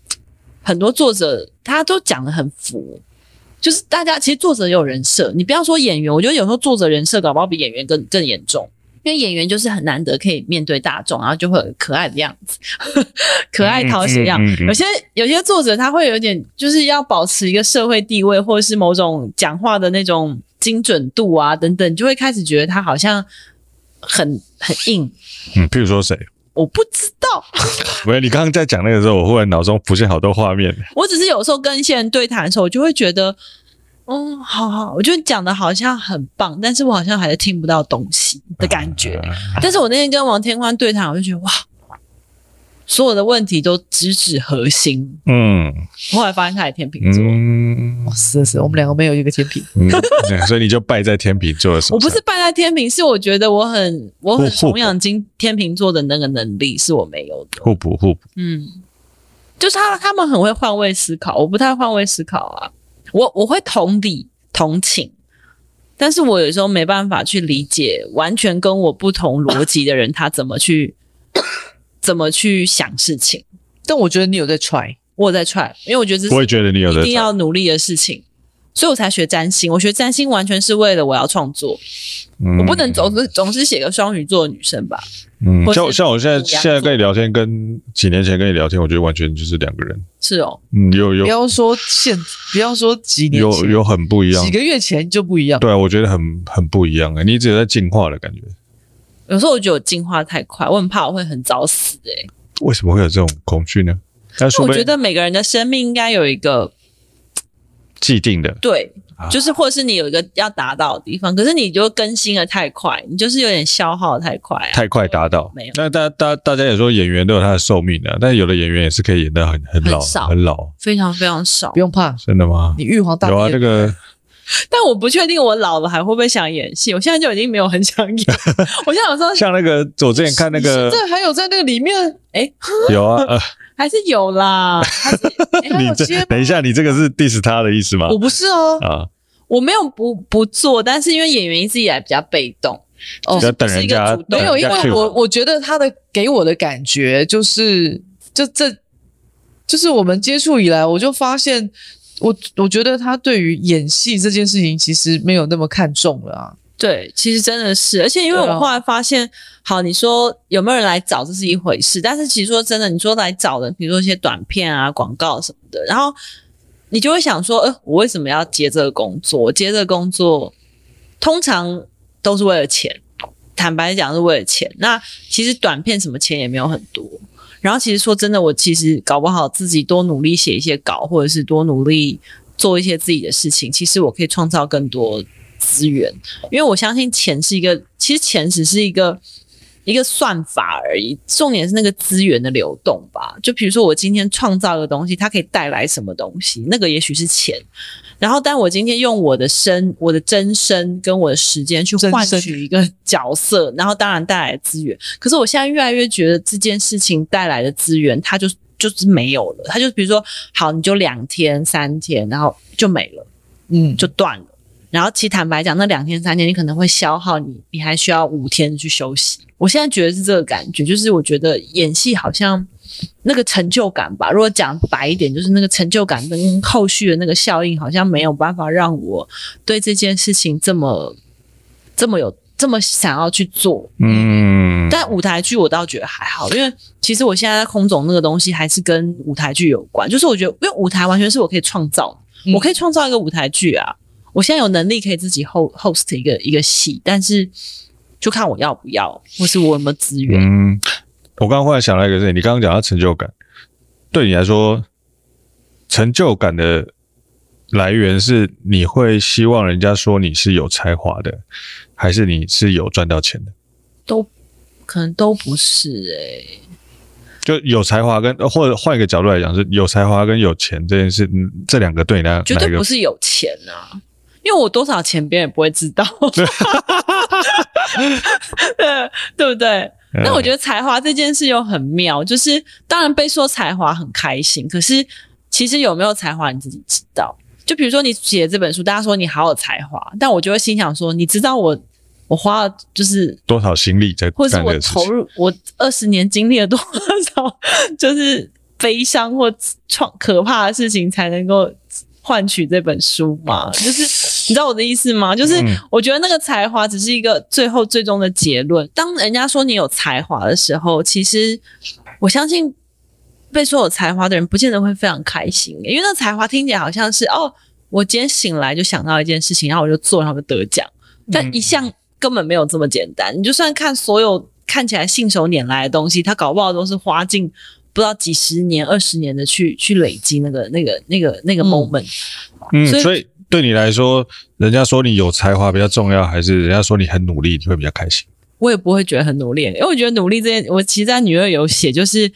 很多作者他都讲的很浮，就是大家其实作者也有人设，你不要说演员，我觉得有时候作者人设搞不好比演员更更严重，因为演员就是很难得可以面对大众，然后就会有可爱的样子，可爱讨喜样。嗯嗯嗯嗯、有些有些作者他会有点就是要保持一个社会地位，或者是某种讲话的那种精准度啊等等，就会开始觉得他好像很很硬。嗯，譬如说谁？我不知道，没有。你刚刚在讲那个时候，我忽然脑中浮现好多画面。我只是有时候跟一些人对谈的时候，我就会觉得，嗯，好好，我觉得讲的好像很棒，但是我好像还是听不到东西的感觉。啊、但是我那天跟王天宽对谈，我就觉得哇。所有的问题都直指核心。嗯，后来发现他也天秤座。嗯，是是，我们两个没有一个天秤。嗯，所以你就败在天秤座的手上。我不是败在天秤，是我觉得我很我很崇仰金天秤座的那个能力是我没有的。互补互补。嗯，就是他他们很会换位思考，我不太换位思考啊。我我会同理同情，但是我有时候没办法去理解完全跟我不同逻辑的人他怎么去。怎么去想事情？但我觉得你有在 try，我有在 try，因为我觉得这是我也觉得你有在一定要努力的事情，所以我才学占星。我学占星完全是为了我要创作，嗯、我不能总是总是写个双鱼座的女生吧？嗯，像像我现在现在跟你聊天，跟几年前跟你聊天，我觉得完全就是两个人。是哦，嗯，有有，不要说现，不要说几年前，有有很不一样，几个月前就不一样。对啊，我觉得很很不一样哎、欸，你一直在进化的感觉。有时候我觉得我进化太快，我很怕我会很早死诶、欸。为什么会有这种恐惧呢？但是我觉得每个人的生命应该有一个既定的，对，就是或是你有一个要达到的地方，可是你就更新的太快，你就是有点消耗太快，啊，太快达到。没有，那大大大家也说演员都有他的寿命的，但是有的演员也是可以演得很很老，很，很老，非常非常少。不用怕，真的吗？你玉皇大帝有啊，这个。但我不确定我老了还会不会想演戏。我现在就已经没有很想演。我现在有时候像那个，我之前看那个，现在还有在那个里面，哎、欸，有啊，呃，还是有啦。还是欸、还有你这等一下，你这个是 diss 他的意思吗？我不是哦，啊，我没有不不做，但是因为演员一直以来比较被动，哦，要等人家没有，因为我我觉得他的给我的感觉就是，就这就是我们接触以来，我就发现。我我觉得他对于演戏这件事情其实没有那么看重了啊。对，其实真的是，而且因为我后来发现，啊、好，你说有没有人来找这是一回事，但是其实说真的，你说来找的，比如说一些短片啊、广告什么的，然后你就会想说，呃，我为什么要接这个工作？我接这个工作通常都是为了钱，坦白讲是为了钱。那其实短片什么钱也没有很多。然后其实说真的，我其实搞不好自己多努力写一些稿，或者是多努力做一些自己的事情，其实我可以创造更多资源。因为我相信钱是一个，其实钱只是一个一个算法而已，重点是那个资源的流动吧。就比如说我今天创造一个东西，它可以带来什么东西，那个也许是钱。然后，但我今天用我的身、我的真身跟我的时间去换取一个角色，然后当然带来资源。可是我现在越来越觉得这件事情带来的资源，它就就是没有了。它就比如说，好，你就两天、三天，然后就没了，嗯，就断了。然后其实坦白讲，那两天三天你可能会消耗你，你还需要五天去休息。我现在觉得是这个感觉，就是我觉得演戏好像那个成就感吧。如果讲白一点，就是那个成就感跟后续的那个效应，好像没有办法让我对这件事情这么这么有。这么想要去做，嗯，但舞台剧我倒觉得还好，因为其实我现在在空总那个东西还是跟舞台剧有关，就是我觉得因为舞台完全是我可以创造，嗯、我可以创造一个舞台剧啊，我现在有能力可以自己 host host 一个一个戏，但是就看我要不要，或是我有没有资源。嗯，我刚刚忽然想到一个事情，你刚刚讲到成就感，对你来说，成就感的来源是你会希望人家说你是有才华的。还是你是有赚到钱的，都可能都不是诶、欸，就有才华跟或者换一个角度来讲，是有才华跟有钱这件事，这两个对你来讲，绝对不是有钱啊，因为我多少钱别人也不会知道，对，对不对？那我觉得才华这件事又很妙，就是当然被说才华很开心，可是其实有没有才华你自己知道。就比如说你写这本书，大家说你好有才华，但我就会心想说，你知道我我花了就是多少心力在，或是我投入我二十年经历了多少，就是悲伤或创可怕的事情才能够换取这本书嘛？就是你知道我的意思吗？就是我觉得那个才华只是一个最后最终的结论。当人家说你有才华的时候，其实我相信。被说有才华的人，不见得会非常开心，因为那才华听起来好像是哦，我今天醒来就想到一件事情，然后我就做，然后就得奖。但一向根本没有这么简单。你就算看所有看起来信手拈来的东西，他搞不好都是花尽不知道几十年、二十年的去去累积那个、那个、那个、那个 moment。嗯，所以，所以对你来说，人家说你有才华比较重要，还是人家说你很努力，你会比较开心？我也不会觉得很努力，因为我觉得努力这件，我其实在女二有写，就是。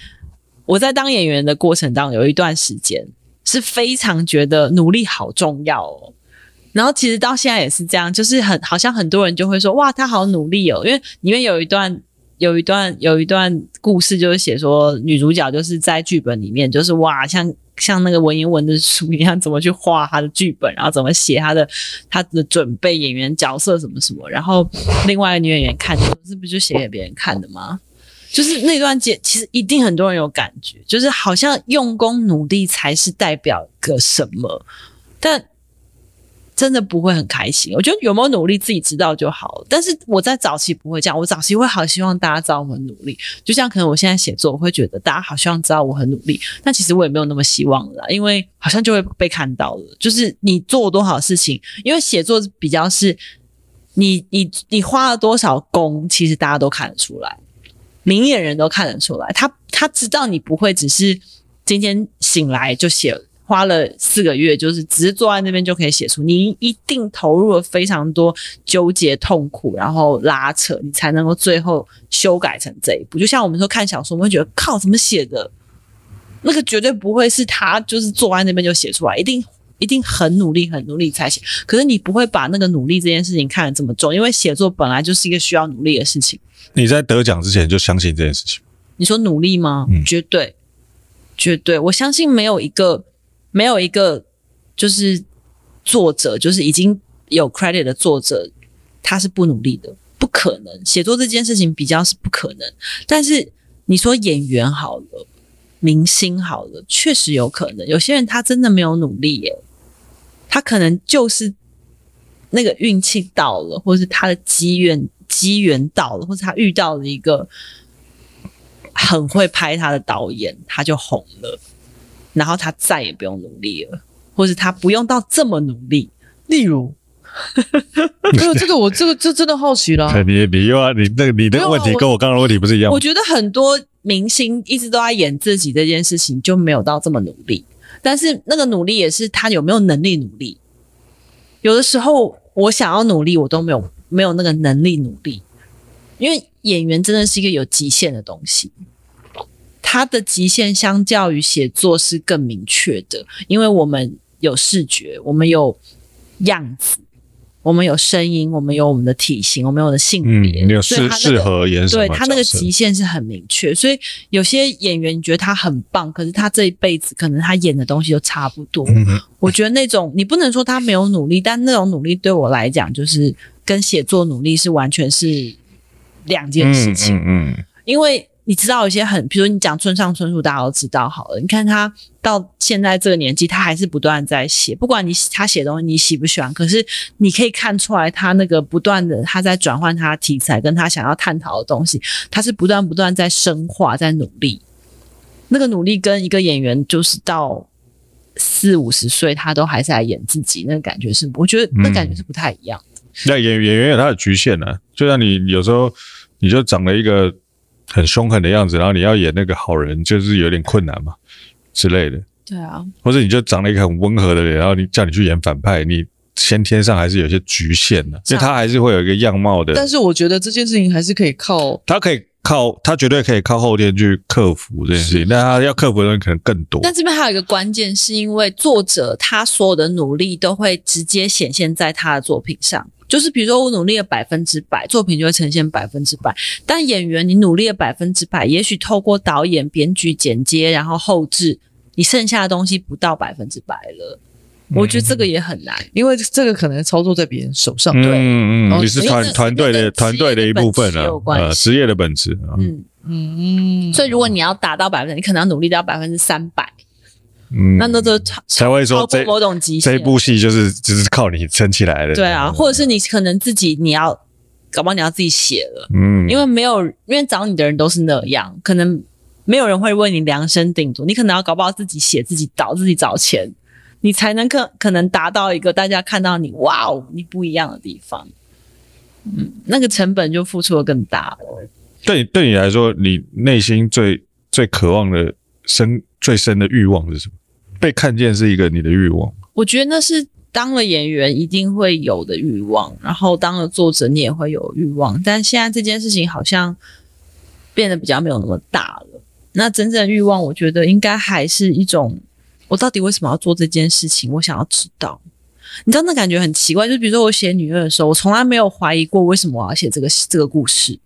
我在当演员的过程当中，有一段时间是非常觉得努力好重要哦。然后其实到现在也是这样，就是很好像很多人就会说哇，他好努力哦，因为里面有一段有一段有一段故事，就是写说女主角就是在剧本里面，就是哇，像像那个文言文的书一样，怎么去画她的剧本，然后怎么写她的她的准备演员角色什么什么。然后另外一个女演员看，这不就写给别人看的吗？就是那段节，其实一定很多人有感觉，就是好像用功努力才是代表个什么，但真的不会很开心。我觉得有没有努力自己知道就好了。但是我在早期不会这样，我早期会好希望大家知道我很努力。就像可能我现在写作，我会觉得大家好希望知道我很努力，但其实我也没有那么希望了，因为好像就会被看到了。就是你做多少事情，因为写作比较是你你你花了多少功，其实大家都看得出来。明眼人都看得出来，他他知道你不会只是今天醒来就写了，花了四个月，就是只是坐在那边就可以写出，你一定投入了非常多纠结、痛苦，然后拉扯，你才能够最后修改成这一步。就像我们说看小说，我们会觉得靠，怎么写的？那个绝对不会是他就是坐在那边就写出来，一定一定很努力、很努力才写。可是你不会把那个努力这件事情看得这么重，因为写作本来就是一个需要努力的事情。你在得奖之前就相信这件事情？你说努力吗？嗯，绝对，绝对。我相信没有一个，没有一个，就是作者，就是已经有 credit 的作者，他是不努力的，不可能。写作这件事情比较是不可能。但是你说演员好了，明星好了，确实有可能。有些人他真的没有努力耶，他可能就是那个运气到了，或是他的机缘。机缘到了，或者他遇到了一个很会拍他的导演，他就红了，然后他再也不用努力了，或者他不用到这么努力。例如，没有这个，我这个这真的好奇了。你你又要你那个你那个问题跟我刚刚的问题不是一样吗？我觉得很多明星一直都在演自己这件事情，就没有到这么努力。但是那个努力也是他有没有能力努力。有的时候我想要努力，我都没有。没有那个能力努力，因为演员真的是一个有极限的东西，他的极限相较于写作是更明确的，因为我们有视觉，我们有样子，我们有声音，我们有我们的体型，我们有的性别，适适合演什么？对，他那个极限是很明确，所以有些演员你觉得他很棒，可是他这一辈子可能他演的东西都差不多。嗯、我觉得那种你不能说他没有努力，但那种努力对我来讲，就是跟写作努力是完全是两件事情。嗯，嗯，嗯，因为。你知道有些很，比如你讲村上春树，大家都知道好了。你看他到现在这个年纪，他还是不断在写。不管你他写东西你喜不喜欢，可是你可以看出来他那个不断的他在转换他的题材，跟他想要探讨的东西，他是不断不断在深化，在努力。那个努力跟一个演员就是到四五十岁，他都还是在演自己，那个感觉是，我觉得那感觉是不太一样。那、嗯、演演员有他的局限呢、啊，就像你有时候你就长了一个。很凶狠的样子，然后你要演那个好人，就是有点困难嘛之类的。对啊，或者你就长了一个很温和的脸，然后你叫你去演反派，你先天上还是有些局限的，所以他还是会有一个样貌的。但是我觉得这件事情还是可以靠，他可以靠，他绝对可以靠后天去克服这件事情。但他要克服的东西可能更多。但这边还有一个关键，是因为作者他所有的努力都会直接显现在他的作品上。就是比如说，我努力了百分之百，作品就会呈现百分之百。但演员，你努力了百分之百，也许透过导演、编剧、剪接，然后后置，你剩下的东西不到百分之百了。我觉得这个也很难，因为这个可能操作在别人手上。对，嗯嗯，你是团团队的团队的一部分啊，呃，职业的本质。嗯嗯，所以如果你要达到百分之，你可能要努力到百分之三百。嗯，那那都才会说这某种极限，这一部戏就是就是靠你撑起来的。对啊，或者是你可能自己你要，搞不好你要自己写了。嗯，因为没有，因为找你的人都是那样，可能没有人会为你量身定做。你可能要搞不好自己写，自己导，自己找钱，你才能可可能达到一个大家看到你哇哦，你不一样的地方。嗯，那个成本就付出的更大了。对你对你来说，你内心最最渴望的深最深的欲望是什么？被看见是一个你的欲望，我觉得那是当了演员一定会有的欲望，然后当了作者你也会有欲望，但现在这件事情好像变得比较没有那么大了。那真正的欲望，我觉得应该还是一种，我到底为什么要做这件事情？我想要知道。你知道那感觉很奇怪，就比如说我写女二的时候，我从来没有怀疑过为什么我要写这个这个故事，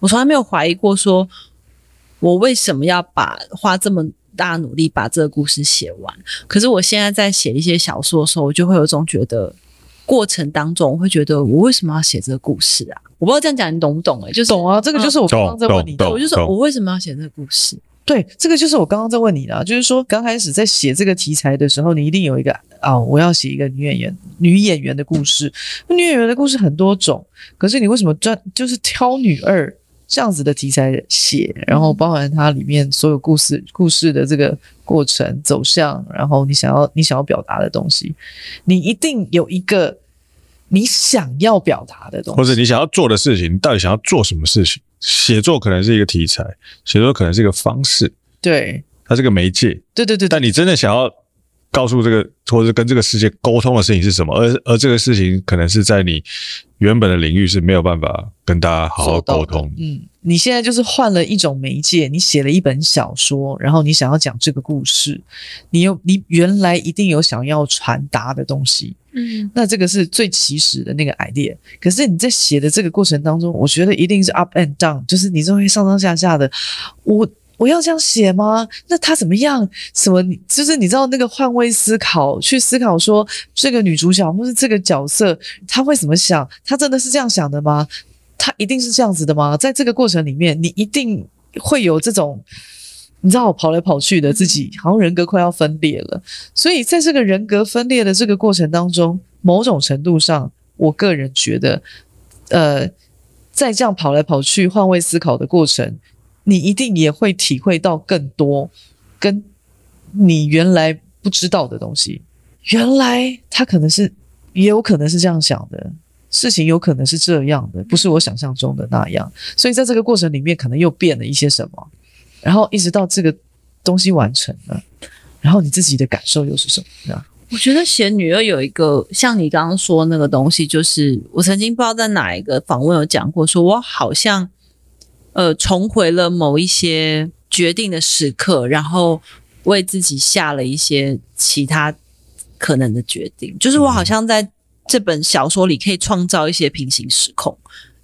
我从来没有怀疑过说我为什么要把花这么。大努力把这个故事写完，可是我现在在写一些小说的时候，我就会有种觉得，过程当中我会觉得，我为什么要写这个故事啊？我不知道这样讲你懂不懂、欸？诶，就是懂啊，这个就是我刚刚在问你的，我就说我为什么要写这个故事？对，这个就是我刚刚在问你的，就是说刚开始在写这个题材的时候，你一定有一个啊、哦，我要写一个女演员、女演员的故事。女演员的故事很多种，可是你为什么专就是挑女二？这样子的题材写，然后包含它里面所有故事故事的这个过程走向，然后你想要你想要表达的东西，你一定有一个你想要表达的东西，或者你想要做的事情，你到底想要做什么事情？写作可能是一个题材，写作可能是一个方式，对，它是个媒介，对对对，对。但你真的想要告诉这个，或者跟这个世界沟通的事情是什么？而而这个事情可能是在你。原本的领域是没有办法跟大家好好沟通。嗯，你现在就是换了一种媒介，你写了一本小说，然后你想要讲这个故事，你有你原来一定有想要传达的东西。嗯，那这个是最起始的那个 idea。可是你在写的这个过程当中，我觉得一定是 up and down，就是你就会上上下下的。我。我要这样写吗？那他怎么样？什么？就是你知道那个换位思考，去思考说这个女主角或是这个角色，他会怎么想？他真的是这样想的吗？他一定是这样子的吗？在这个过程里面，你一定会有这种，你知道，跑来跑去的自己，好像人格快要分裂了。所以在这个人格分裂的这个过程当中，某种程度上，我个人觉得，呃，在这样跑来跑去、换位思考的过程。你一定也会体会到更多，跟你原来不知道的东西。原来他可能是，也有可能是这样想的，事情有可能是这样的，不是我想象中的那样。所以在这个过程里面，可能又变了一些什么。然后一直到这个东西完成了，然后你自己的感受又是什么呢？我觉得写女二有一个像你刚刚说那个东西，就是我曾经不知道在哪一个访问有讲过，说我好像。呃，重回了某一些决定的时刻，然后为自己下了一些其他可能的决定。就是我好像在这本小说里可以创造一些平行时空，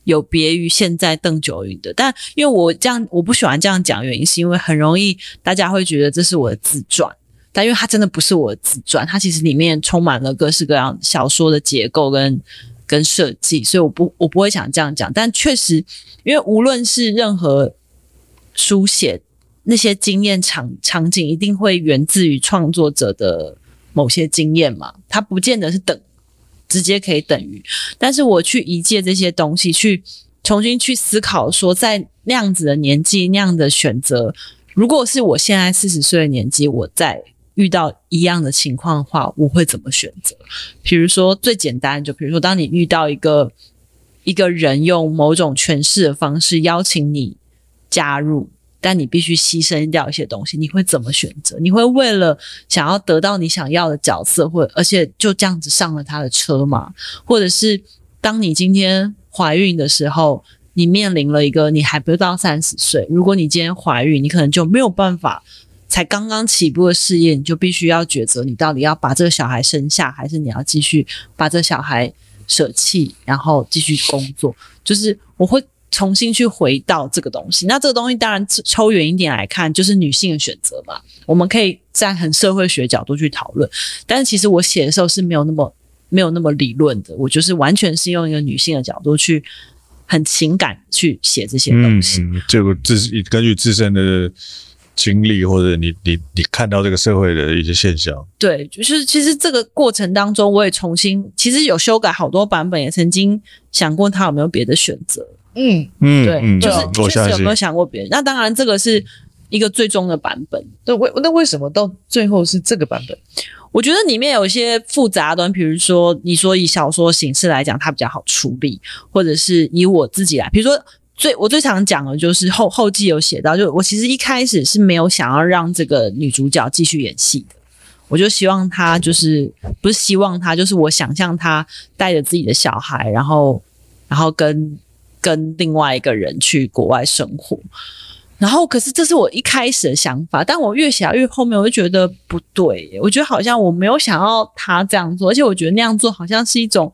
有别于现在邓九云的。但因为我这样，我不喜欢这样讲，原因是因为很容易大家会觉得这是我的自传，但因为它真的不是我的自传，它其实里面充满了各式各样小说的结构跟跟设计，所以我不我不会想这样讲。但确实，因为无论是任何书写那些经验场场景，一定会源自于创作者的。某些经验嘛，它不见得是等，直接可以等于。但是我去移借这些东西，去重新去思考，说在那样子的年纪，那样的选择，如果是我现在四十岁的年纪，我在遇到一样的情况的话，我会怎么选择？比如说最简单，就比如说当你遇到一个一个人用某种诠释的方式邀请你加入。但你必须牺牲掉一些东西，你会怎么选择？你会为了想要得到你想要的角色，或而且就这样子上了他的车吗？或者是当你今天怀孕的时候，你面临了一个你还不到三十岁，如果你今天怀孕，你可能就没有办法，才刚刚起步的事业，你就必须要抉择，你到底要把这个小孩生下，还是你要继续把这小孩舍弃，然后继续工作？就是我会。重新去回到这个东西，那这个东西当然抽远一点来看，就是女性的选择嘛。我们可以在很社会学角度去讨论，但是其实我写的时候是没有那么没有那么理论的，我就是完全是用一个女性的角度去很情感去写这些东西。嗯，这个自根据自身的经历或者你你你看到这个社会的一些现象，对，就是其实这个过程当中，我也重新其实有修改好多版本，也曾经想过他有没有别的选择。嗯嗯，对，嗯、就是确实有没有想过别人？那当然，这个是一个最终的版本。对，为那为什么到最后是这个版本？我觉得里面有一些复杂的，比如说你说以小说形式来讲，它比较好处理，或者是以我自己来，比如说最我最常讲的就是后后记有写到，就我其实一开始是没有想要让这个女主角继续演戏的，我就希望她就是不是希望她，就是我想象她带着自己的小孩，然后然后跟。跟另外一个人去国外生活，然后可是这是我一开始的想法，但我越想越后面，我就觉得不对，我觉得好像我没有想要他这样做，而且我觉得那样做好像是一种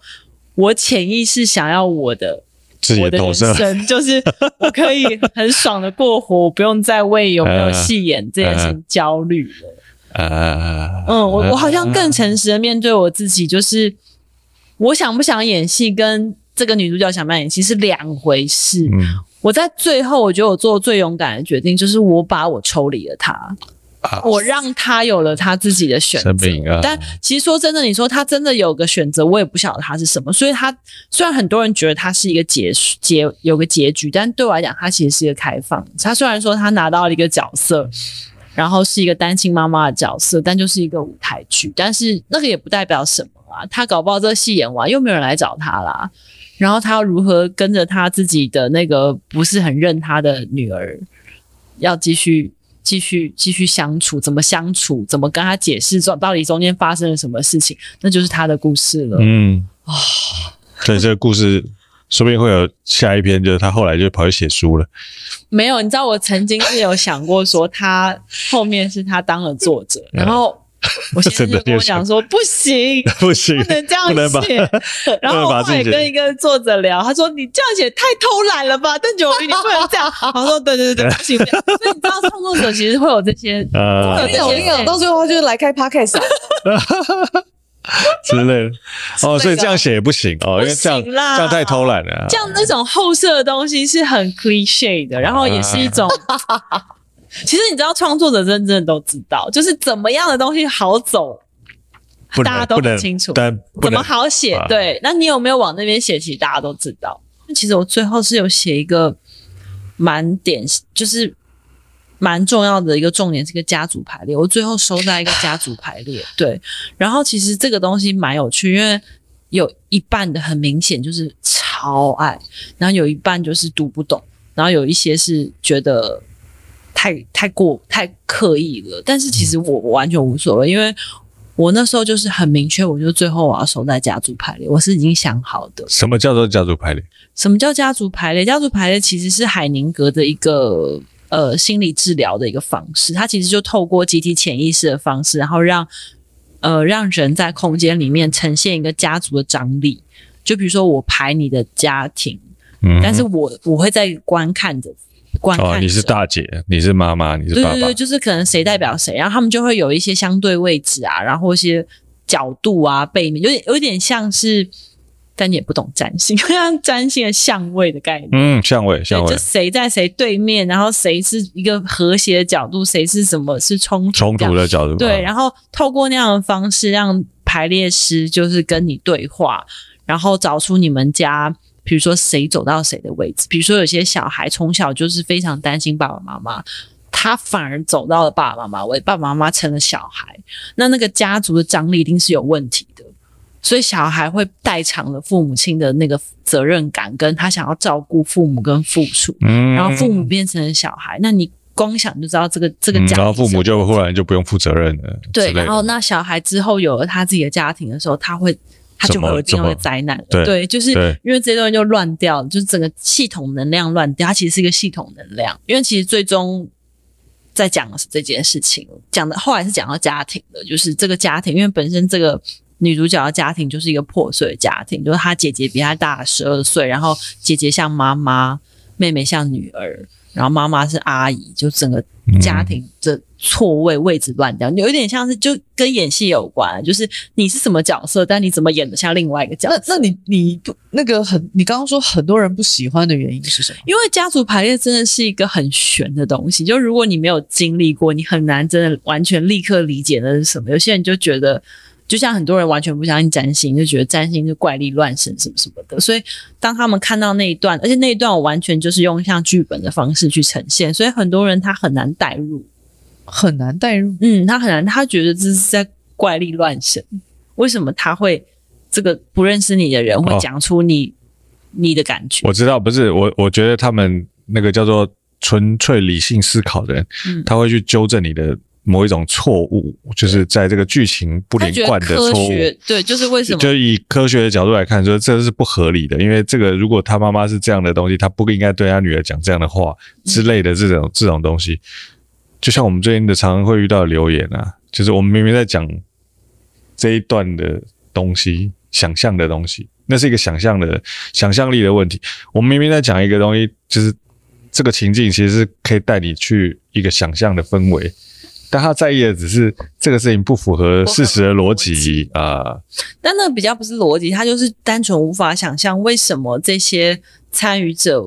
我潜意识想要我的自己的投射，就是我可以很爽的过活，我不用再为有没有戏演这件事情焦虑了。呃，嗯，我我好像更诚实的面对我自己，就是我想不想演戏跟。这个女主角想不想演戏是两回事。嗯，我在最后，我觉得我做最勇敢的决定，就是我把我抽离了她，啊、我让他有了他自己的选择。啊、但其实说真的，你说他真的有个选择，我也不晓得他是什么。所以他虽然很多人觉得他是一个结结有个结局，但对我来讲，他其实是一个开放。他虽然说他拿到了一个角色，然后是一个单亲妈妈的角色，但就是一个舞台剧。但是那个也不代表什么啊。他搞不好这个戏演完，又没有人来找他啦。然后他要如何跟着他自己的那个不是很认他的女儿，要继续继续继续相处？怎么相处？怎么跟他解释？中到底中间发生了什么事情？那就是他的故事了。嗯啊，所以这个故事说不定会有下一篇，就是他后来就跑去写书了。没有，你知道我曾经是有想过说，他后面是他当了作者，然后。我现在就跟我讲说不行，不行，不能这样写。然后我也跟一个作者聊，他说你这样写太偷懒了吧？邓九云，你不能这样。我说对对对对，不行。所以你知道创作者其实会有这些，呃，有有有，到最后他就是来开 podcast 之类的。哦，所以这样写也不行哦，因为这样这样太偷懒了。这样那种后设的东西是很 cliche 的，然后也是一种。其实你知道，创作者真正都知道，就是怎么样的东西好走，大家都很清楚。但怎么好写？啊、对，那你有没有往那边写？其实大家都知道。其实我最后是有写一个蛮典型，就是蛮重要的一个重点，是一个家族排列。我最后收在一个家族排列。对，然后其实这个东西蛮有趣，因为有一半的很明显就是超爱，然后有一半就是读不懂，然后有一些是觉得。太太过太刻意了，但是其实我我完全无所谓，因为我那时候就是很明确，我就最后我要守在家族排列，我是已经想好的。什么叫做家族排列？什么叫家族排列？家族排列其实是海宁格的一个呃心理治疗的一个方式，它其实就透过集体潜意识的方式，然后让呃，让人在空间里面呈现一个家族的张力。就比如说，我排你的家庭，嗯，但是我我会在观看着。观看、哦，你是大姐，你是妈妈，你是爸爸，对对对，就是可能谁代表谁，然后他们就会有一些相对位置啊，然后一些角度啊，背面有点有点像是，但你也不懂占星，像占星的相位的概念，嗯，相位相位，就谁在谁对面，然后谁是一个和谐的角度，谁是什么是冲突冲突的角度，对，然后透过那样的方式让排列师就是跟你对话，然后找出你们家。比如说谁走到谁的位置，比如说有些小孩从小就是非常担心爸爸妈妈，他反而走到了爸爸妈妈位，爸爸妈妈成了小孩，那那个家族的张力一定是有问题的，所以小孩会代偿了父母亲的那个责任感，跟他想要照顾父母跟付出，嗯，然后父母变成了小孩，那你光想就知道这个这个家，然后父母就忽然就不用负责任了，对，然后那小孩之后有了他自己的家庭的时候，他会。他就会有这样的灾难了，对，对，就是因为这些东西就乱掉了，就是整个系统能量乱掉。它其实是一个系统能量，因为其实最终在讲的是这件事情，讲的后来是讲到家庭的，就是这个家庭，因为本身这个女主角的家庭就是一个破碎的家庭，就是她姐姐比她大十二岁，然后姐姐像妈妈，妹妹像女儿。然后妈妈是阿姨，就整个家庭的错位位置乱掉，有一点像是就跟演戏有关，就是你是什么角色，但你怎么演得像另外一个角色？那那你你不那个很，你刚刚说很多人不喜欢的原因是什么？因为家族排列真的是一个很玄的东西，就如果你没有经历过，你很难真的完全立刻理解那是什么。有些人就觉得。就像很多人完全不相信占星，就觉得占星是怪力乱神什么什么的。所以当他们看到那一段，而且那一段我完全就是用像剧本的方式去呈现，所以很多人他很难代入，很难代入。嗯，他很难，他觉得这是在怪力乱神。为什么他会这个不认识你的人会讲出你、哦、你的感觉？我知道，不是我，我觉得他们那个叫做纯粹理性思考的人，嗯、他会去纠正你的。某一种错误，就是在这个剧情不连贯的错误。对，就是为什么？就以科学的角度来看，说这是不合理的。因为这个，如果他妈妈是这样的东西，他不应该对他女儿讲这样的话之类的这种、嗯、这种东西。就像我们最近的常常会遇到的留言啊，就是我们明明在讲这一段的东西，想象的东西，那是一个想象的想象力的问题。我们明明在讲一个东西，就是这个情境其实是可以带你去一个想象的氛围。但他在意的只是这个事情不符合事实的逻辑啊。但那个比较不是逻辑，他就是单纯无法想象为什么这些参与者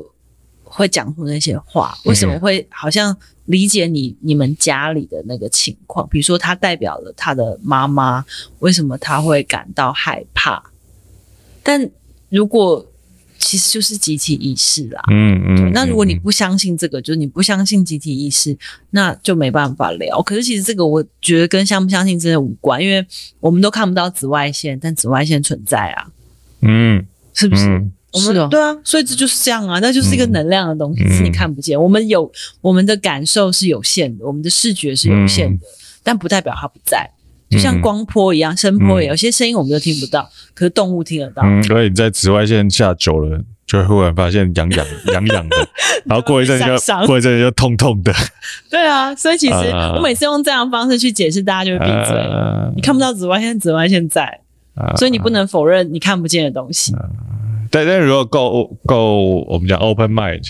会讲出那些话，为什么会好像理解你你们家里的那个情况。比如说，他代表了他的妈妈，为什么他会感到害怕？但如果其实就是集体意识啦，嗯嗯。那如果你不相信这个，就是你不相信集体意识，那就没办法聊。可是其实这个我觉得跟相不相信真的无关，因为我们都看不到紫外线，但紫外线存在啊，嗯，是不是？嗯、我们是的对啊，所以这就是这样啊，那就是一个能量的东西，嗯、是你看不见。我们有我们的感受是有限的，我们的视觉是有限的，嗯、但不代表它不在。就像光波一样，声波也有些声音我们都听不到，可是动物听得到。嗯，所以你在紫外线下久了，就会忽然发现痒痒 痒痒的，然后过一阵就 过一阵就痛痛的。对啊，所以其实我每次用这样的方式去解释，大家就会闭嘴。你看不到紫外线，紫外线在，所以你不能否认你看不见的东西。但但如果够够，我们讲 open mind，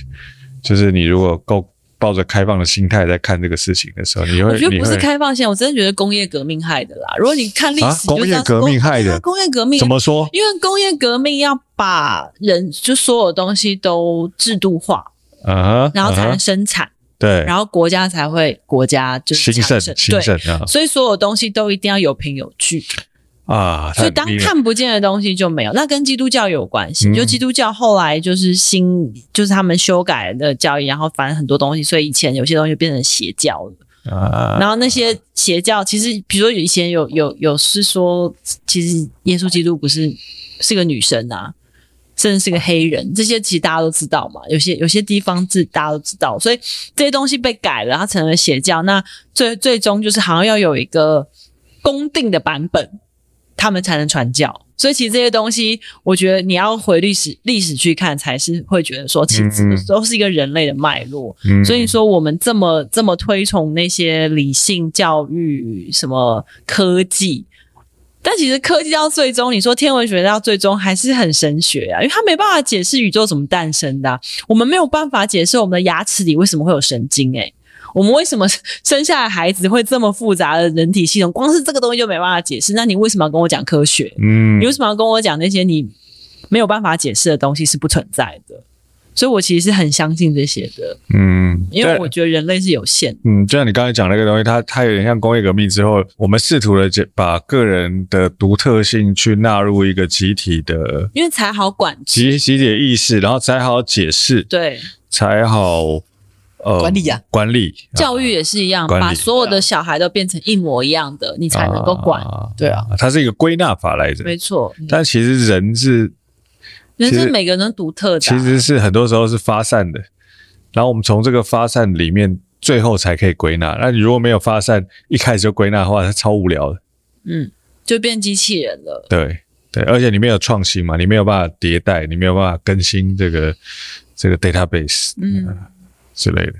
就是你如果够。抱着开放的心态在看这个事情的时候，你会我觉得不是开放性，我真的觉得工业革命害的啦。如果你看历史，工业革命害的，工业革命怎么说？因为工业革命要把人就所有东西都制度化，啊，然后才能生产，对，然后国家才会国家就是兴盛，兴盛，所以所有东西都一定要有凭有据。啊，所以当看不见的东西就没有，那跟基督教有关系。嗯、就基督教后来就是新，就是他们修改的教义，然后反正很多东西，所以以前有些东西变成邪教了。啊，然后那些邪教其实，比如说以前有有有是说，其实耶稣基督不是是个女生啊，甚至是个黑人，这些其实大家都知道嘛。有些有些地方是大家都知道，所以这些东西被改了，它成了邪教。那最最终就是好像要有一个公定的版本。他们才能传教，所以其实这些东西，我觉得你要回历史历史去看，才是会觉得说，其实都是一个人类的脉络。所以说，我们这么这么推崇那些理性教育、什么科技，但其实科技到最终，你说天文学到最终还是很神学啊，因为它没办法解释宇宙怎么诞生的啊。我们没有办法解释我们的牙齿里为什么会有神经诶，我们为什么生下来孩子会这么复杂的人体系统？光是这个东西就没办法解释。那你为什么要跟我讲科学？嗯，你为什么要跟我讲那些你没有办法解释的东西是不存在的？所以我其实是很相信这些的，嗯，因为我觉得人类是有限的，嗯，就像你刚才讲那个东西，它它有点像工业革命之后，我们试图的把个人的独特性去纳入一个集体的，因为才好管集集体的意识，然后才好解释，对，才好呃管理呀，管理，教育也是一样，把所有的小孩都变成一模一样的，你才能够管，对啊，它是一个归纳法来着，没错，但其实人是。人是每个人独特的，其实是很多时候是发散的，然后我们从这个发散里面，最后才可以归纳。那你如果没有发散，一开始就归纳的话，它超无聊的。嗯，就变机器人了。对对，而且你没有创新嘛，你没有办法迭代，你没有办法更新这个这个 database，嗯、呃、之类的。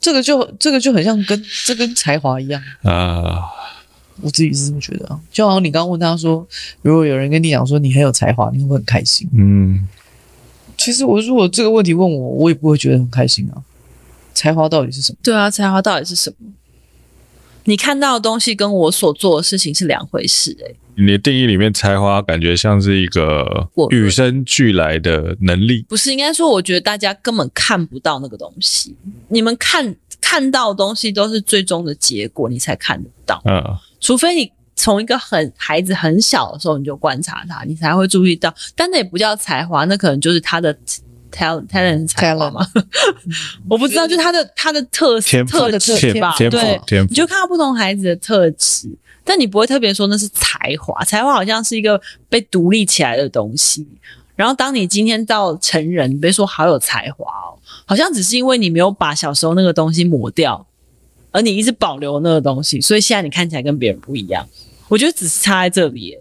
这个就这个就很像跟这跟才华一样啊。我自己是这么觉得啊，就好像你刚刚问他说，如果有人跟你讲说你很有才华，你会不会很开心？嗯，其实我如果这个问题问我，我也不会觉得很开心啊。才华到底是什么？对啊，才华到底是什么？你看到的东西跟我所做的事情是两回事诶、欸。你的定义里面，才华感觉像是一个与生俱来的能力，不是？应该说，我觉得大家根本看不到那个东西。你们看看到的东西都是最终的结果，你才看得到。嗯。除非你从一个很孩子很小的时候你就观察他，你才会注意到。但那也不叫才华，那可能就是他的 talent talent 才华嘛。我不知道，就是他的他的特色特质吧。对，你就看到不同孩子的特质，但你不会特别说那是才华。才华好像是一个被独立起来的东西。然后当你今天到成人，别说好有才华哦，好像只是因为你没有把小时候那个东西抹掉。而你一直保留那个东西，所以现在你看起来跟别人不一样。我觉得只是差在这里，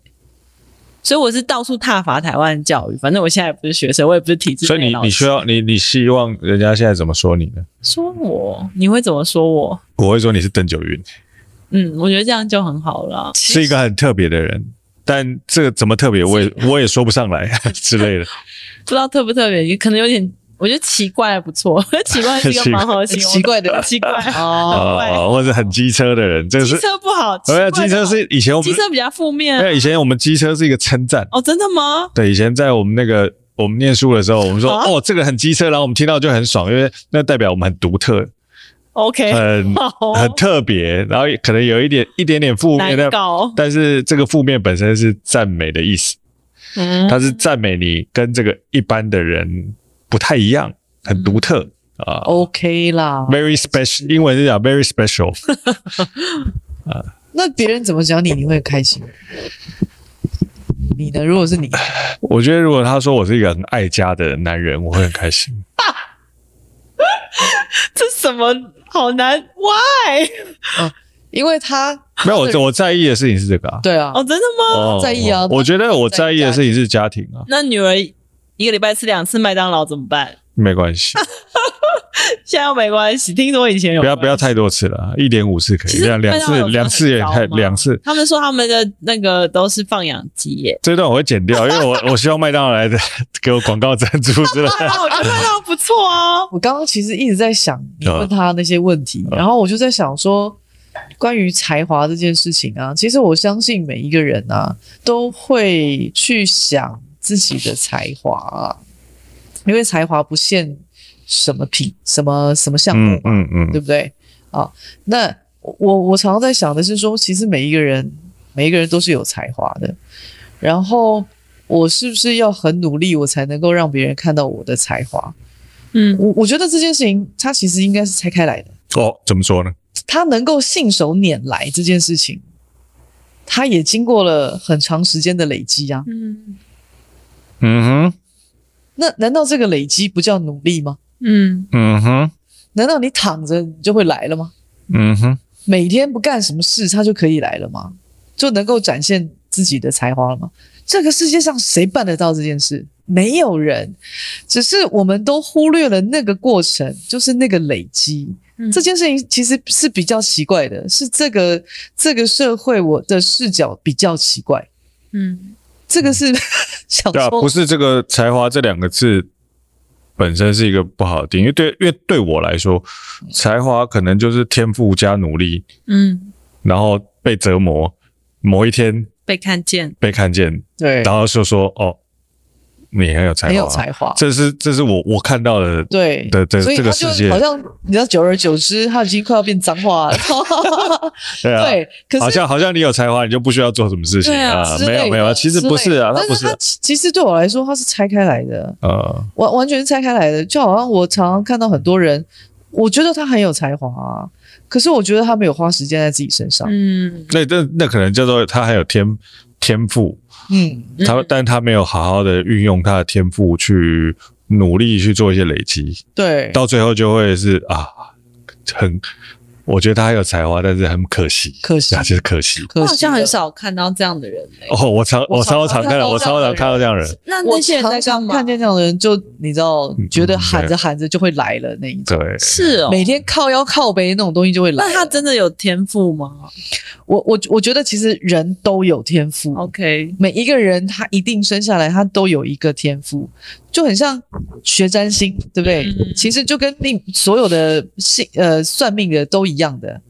所以我是到处踏伐台湾教育。反正我现在也不是学生，我也不是体制。所以你你需要你你希望人家现在怎么说你呢？说我？你会怎么说我？我会说你是邓九云。嗯，我觉得这样就很好了。是一个很特别的人，但这个怎么特别，我也我也说不上来之类的。不知道特不特别，也可能有点。我觉得奇怪还不错，奇怪是一个蛮好的形容，奇怪 的奇怪哦，哦，或者很机车的人，这个是机车不好，没有机车是以前我们机车比较负面，没有以前我们机车是一个称赞哦，真的吗？对，以前在我们那个我们念书的时候，我们说哦，这个很机车，然后我们听到就很爽，因为那代表我们很独特，OK，很很特别，然后可能有一点一点点负面的，但是这个负面本身是赞美的意思，嗯，它是赞美你跟这个一般的人不太一样。很独特啊，OK 啦，very special，英文是讲 very special。啊，那别人怎么讲你，你会很开心？你呢？如果是你，我觉得如果他说我是一个很爱家的男人，我会很开心。这什么好难？Why？啊，因为他没有我，我在意的事情是这个啊。对啊，哦，真的吗？哦、在意啊。我觉得我在意的事情是家庭啊。那女儿一个礼拜吃两次麦当劳怎么办？没关系，现在又没关系。听说以前有，不要不要太多次了，一点五次可以，两两次两次也太两次。他们说他们的那个都是放养鸡耶。这段我会剪掉，因为我 我希望麦当劳来的给我广告赞助之类的。我觉得麦当劳不错啊。我刚刚其实一直在想你问他那些问题，然后我就在想说，关于才华这件事情啊，其实我相信每一个人啊都会去想自己的才华啊。因为才华不限什么品、什么什么项目嘛，嗯嗯，嗯对不对？啊，那我我常常在想的是说，其实每一个人每一个人都是有才华的，然后我是不是要很努力，我才能够让别人看到我的才华？嗯，我我觉得这件事情它其实应该是拆开来的。哦，怎么说呢？他能够信手拈来这件事情，他也经过了很长时间的累积啊。嗯嗯哼。那难道这个累积不叫努力吗？嗯嗯哼，难道你躺着你就会来了吗？嗯哼，每天不干什么事，他就可以来了吗？就能够展现自己的才华了吗？这个世界上谁办得到这件事？没有人，只是我们都忽略了那个过程，就是那个累积。嗯，这件事情其实是比较奇怪的，是这个这个社会我的视角比较奇怪。嗯，这个是 想对啊，说。不是这个才华这两个字本身是一个不好的定义，因为对，因为对我来说，才华可能就是天赋加努力，嗯，然后被折磨，某一天被看见，被看见，对，然后就说哦，你很有才华，很有才华，这是这是我我看到的，对的的所以他就这个世界，好像你知道，久而久之，他已经快要变脏话了。对啊，对，可是好像好像你有才华，你就不需要做什么事情对啊没有没有，其实不是啊，他不是但是他，其实对我来说，他是拆开来的，呃，完完全是拆开来的。就好像我常常看到很多人，我觉得他很有才华啊，可是我觉得他没有花时间在自己身上。嗯，那那那可能叫做他还有天天赋，嗯，他但他没有好好的运用他的天赋去努力去做一些累积，对，到最后就会是啊，很。我觉得他很有才华，但是很可惜，可惜啊，就是可惜。可惜我好像很少看到这样的人欸哦，我常我超常看到，我超常看到这样的人。那那些人在干嘛？看见这样的人，就你知道，觉得嗯喊着喊着就会来了那一种。对，是哦，每天靠腰靠背那种东西就会来。那他真的有天赋吗我我我觉得其实人都有天赋。？OK，每一个人他一定生下来他都有一个天赋，就很像学占星，对不对？嗯其实就跟命所有的星呃算命的都一样的，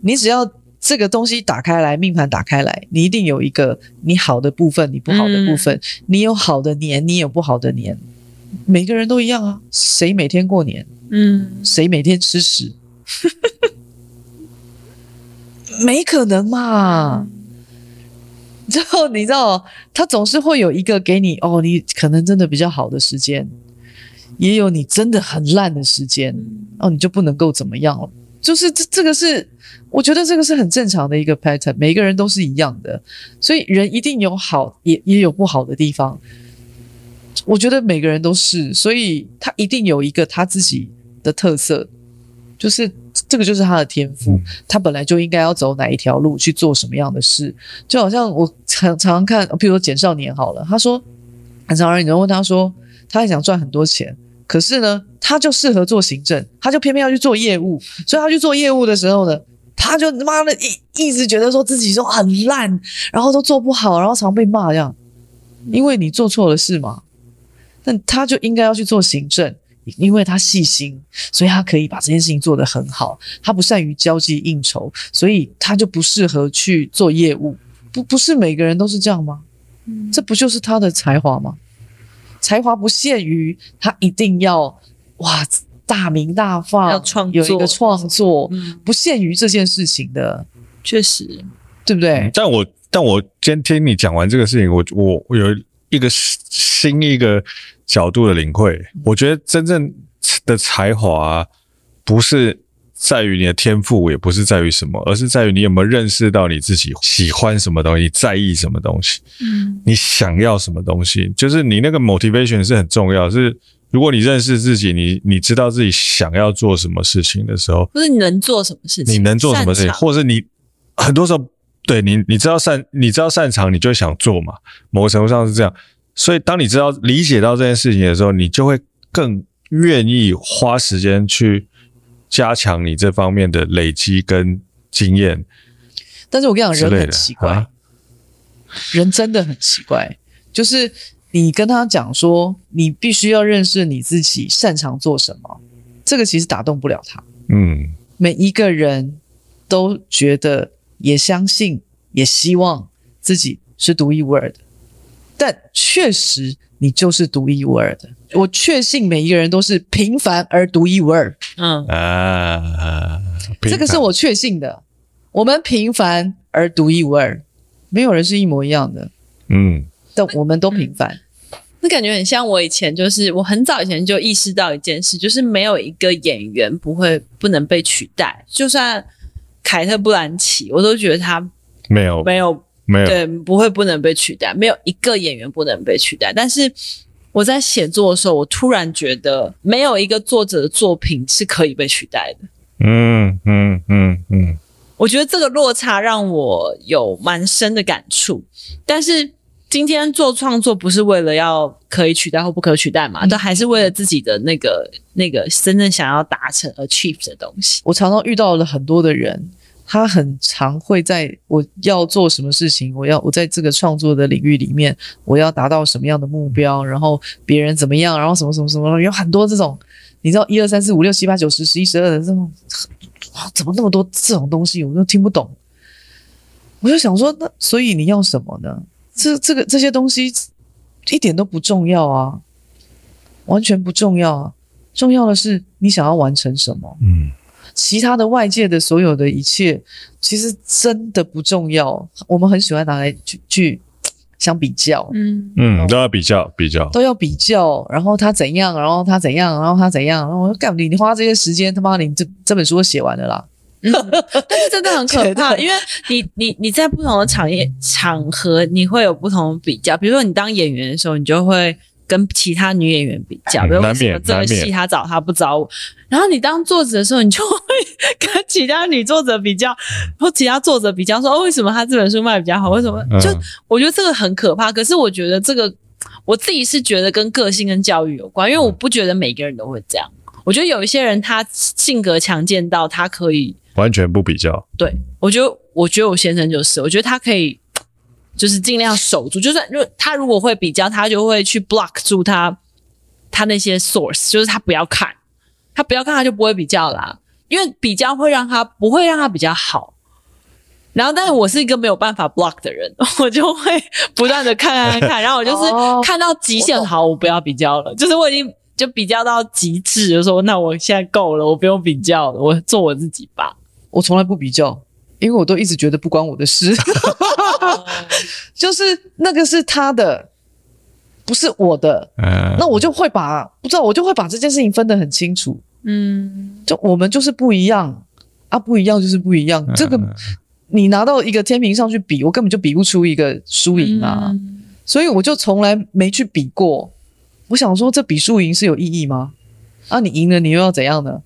你只要这个东西打开来，命盘打开来，你一定有一个你好的部分，你不好的部分，嗯你有好的年，你有不好的年，每个人都一样啊，谁每天过年？嗯，谁每天吃屎？没可能嘛！之后你知道，他总是会有一个给你哦，你可能真的比较好的时间，也有你真的很烂的时间哦，你就不能够怎么样了。就是这这个是，我觉得这个是很正常的一个 pattern，每个人都是一样的，所以人一定有好，也也有不好的地方。我觉得每个人都是，所以他一定有一个他自己的特色，就是这个就是他的天赋，嗯。他本来就应该要走哪一条路去做什么样的事，就好像我常常常看，比如说简少年好了，他说很常人有人问他说，他也想赚很多钱，可是呢，他就适合做行政，他就偏偏要去做业务，所以他去做业务的时候呢，他就他妈的一一直觉得说自己说很烂，然后都做不好，然后常被骂这样，因为你做错了事嘛。但他就应该要去做行政，因为他细心，所以他可以把这件事情做得很好。他不善于交际应酬，所以他就不适合去做业务。不，不是每个人都是这样吗？这不就是他的才华吗？才华不限于他一定要哇大名大放，要创作有一个创作，嗯不限于这件事情的，确实，对不对？但我但我今天听你讲完这个事情，我我我有一个新一个角度的领会。我觉得真正的才华啊，不是在于你的天赋，也不是在于什么，而是在于你有没有认识到你自己喜欢什么东西，在意什么东西，嗯你想要什么东西。就是你那个 motivation 是很重要。是如果你认识自己，你你知道自己想要做什么事情的时候，不是你能做什么事情，你能做什么事情，或者是你很多时候对你你知道擅你知道擅长，你就想做嘛。某个程度上是这样，所以当你知道理解到这件事情的时候，你就会更愿意花时间去加强你这方面的累积跟经验但是我跟你讲，人很奇怪。啊。人真的很奇怪，就是你跟他讲说，你必须要认识你自己擅长做什么，这个其实打动不了他。嗯，每一个人都觉得，也相信，也希望自己是独一无二的，但确实你就是独一无二的。我确信每一个人都是平凡而独一无二，嗯，啊，这个是我确信的。我们平凡而独一无二，没有人是一模一样的，嗯。但我们都平凡。那感觉很像我以前，就是我很早以前就意识到一件事，就是没有一个演员不会不能被取代，就算凯特·布兰奇，我都觉得他没有没有没有对不会不能被取代，没有一个演员不能被取代。但是我在写作的时候，我突然觉得没有一个作者的作品是可以被取代的。嗯嗯嗯嗯我觉得这个落差让我有蛮深的感触，但是今天做创作不是为了要可以取代或不可取代嘛，都、嗯还是为了自己的那个那个真正想要达成 achieve 的东西。我常常遇到了很多的人，他很常会在我要做什么事情，我要我在这个创作的领域里面，我要达到什么样的目标，然后别人怎么样，然后什么什么什么，有很多这种，你知道一二三四五六七八九十十一十二的这种，怎么那么多这种东西，我都听不懂。我就想说，那所以你要什么呢？这这个这些东西一点都不重要啊，完全不重要啊。重要的是你想要完成什么。嗯，其他的外界的所有的一切，其实真的不重要。我们很喜欢拿来去去相比较。嗯嗯，都要比较比较，都要比较。然后他怎样，然后他怎样，然后他怎样，然后我干你你花这些时间，他妈你这这本书都写完了啦。嗯，但是真的很可 怕，因为你你你在不同的场业场合，你会有不同的比较。比如说你当演员的时候，你就会跟其他女演员比较，比如说什么这个戏他找他不找我。然后你当作者的时候，你就会跟其他女作者比较，或其他作者比较说，哦，为什么他这本书卖比较好？为什么？就我觉得这个很可怕。可是我觉得这个我自己是觉得跟个性跟教育有关，因为我不觉得每个人都会这样。我觉得有一些人他性格强健到他可以。完全不比较，对，我觉得，我觉得我先生就是，我觉得他可以，就是尽量守住，就算如果他如果会比较，他就会去 block 住他他那些 source，就是他不要看，他不要看，他就不会比较啦，因为比较会让他不会让他比较好。然后，但是我是一个没有办法 block 的人，我就会不断的看看看看，然后我就是看到极限，好，我不要比较了，就是我已经就比较到极致，就说那我现在够了，我不用比较了，我做我自己吧。我从来不比较，因为我都一直觉得不关我的事，就是那个是他的，不是我的。嗯，那我就会把不知道，我就会把这件事情分得很清楚。嗯，就我们就是不一样啊，不一样就是不一样。这个你拿到一个天平上去比，我根本就比不出一个输赢啊。所以我就从来没去比过。我想说，这比输赢是有意义吗？啊，你赢了，你又要怎样呢？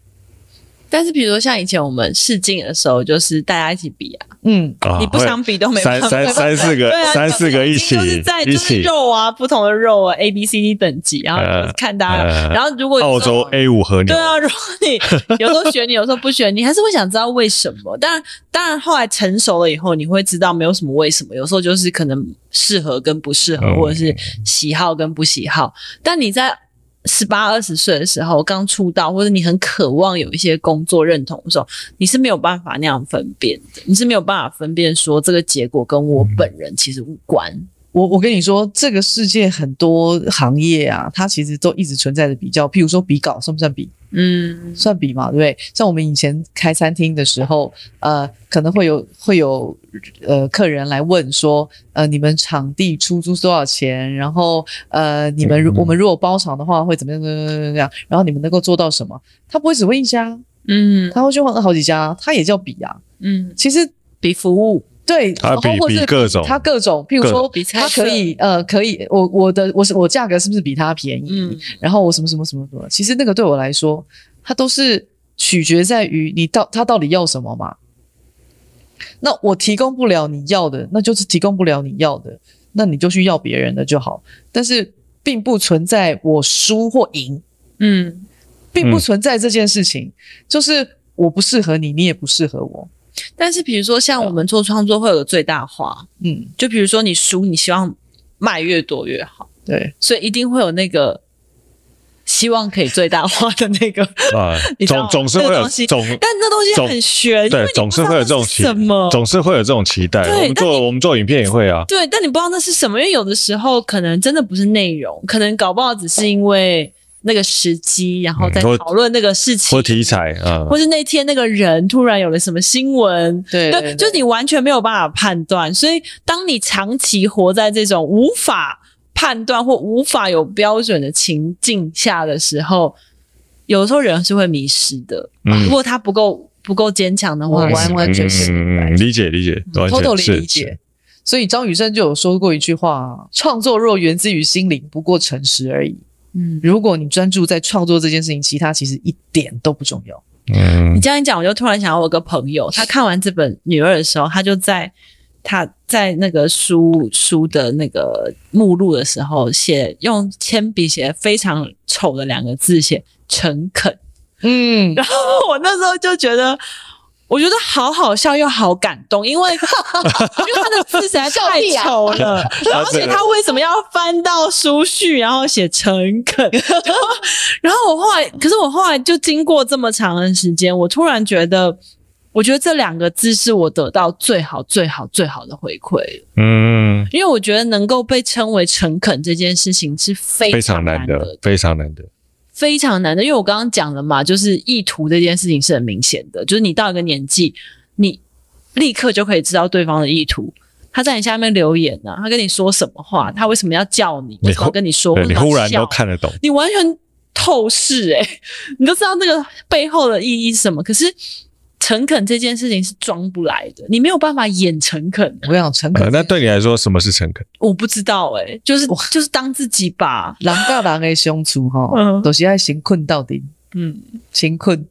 但是，比如说像以前我们试镜的时候，就是大家一起比啊，嗯，你不想比都没办法，三三 三四个，对啊，三四个一起，就是在就是肉啊，不同的肉啊，A B C D 等级，然后看大家，然后如果澳洲 A 五和牛，对啊，如果你 有时候选你，有时候不选你，还是会想知道为什么。当然，当然后来成熟了以后，你会知道没有什么为什么，有时候就是可能适合跟不适合，或者是喜好跟不喜好。但你在。十八二十岁的时候刚出道，或者你很渴望有一些工作认同的时候，你是没有办法那样分辨的，你是没有办法分辨说这个结果跟我本人其实无关。我我跟你说，这个世界很多行业啊，它其实都一直存在着比较。譬如说比稿算不算比？嗯，算比嘛，对不对？像我们以前开餐厅的时候，呃，可能会有会有呃客人来问说，呃，你们场地出租多少钱？然后呃，你们我们如果包场的话会怎么样？怎么样？怎么样？然后你们能够做到什么？他不会只问一家，嗯，他会去问好几家，他也叫比啊，嗯，其实比服务。对，他比比各种，他各种，譬如说，他可以，呃，可以，我我的我是我价格是不是比他便宜？嗯，然后我什么什么什么什么，其实那个对我来说，它都是取决在于你到他到底要什么嘛。那我提供不了你要的，那就是提供不了你要的，那你就去要别人的就好。但是并不存在我输或赢，嗯，并不存在这件事情，就是我不适合你，你也不适合我。但是，比如说像我们做创作会有个最大化，嗯，就比如说你书，你希望卖越多越好，对，所以一定会有那个希望可以最大化的那个啊，总总是会有总，但那东西很玄，对，总是会有这种期什么，总是会有这种期待。我们做我们做影片也会啊，对，但你不知道那是什么，因为有的时候可能真的不是内容，可能搞不好只是因为。那个时机，然后再讨论那个事情，或题材啊，或是那天那个人突然有了什么新闻，对，对，对，就你完全没有办法判断。所以，当你长期活在这种无法判断或无法有标准的情境下的时候，有的时候人是会迷失的。嗯，如果他不够不够坚强的话，完完全全理解理解，完全理解。理解。所以张雨生就有说过一句话：创作若源自于心灵，不过诚实而已。嗯，如果你专注在创作这件事情，其他其实一点都不重要。嗯，你这样一讲，我就突然想到我有个朋友，他看完这本《女二》的时候，他就在他在那个书书的那个目录的时候写，用铅笔写非常丑的两个字，写诚恳。嗯，然后我那时候就觉得，我觉得好好笑又好感动，因为 因为他的字实在太丑了，而且他为什么要翻到书序，然后写诚恳？然后我后来，可是我后来就经过这么长的时间，我突然觉得，我觉得这两个字是我得到最好、最好、最好的回馈。嗯，因为我觉得能够被称为诚恳这件事情是非常难得，非常难的。非常难的，因为我刚刚讲了嘛，就是意图这件事情是很明显的，就是你到一个年纪，你立刻就可以知道对方的意图。他在你下面留言呢、啊，他跟你说什么话，他为什么要叫你，为什么要跟你说，你忽然都看得懂，你完全透视诶、欸，你都知道那个背后的意义是什么。可是。诚恳这件事情是装不来的，你没有办法演诚恳。我跟你讲诚恳、呃，那对你来说什么是诚恳？我不知道哎、欸，就是就是当自己吧。人跟人的相处哈，嗯，都是爱行困到底。嗯，先困。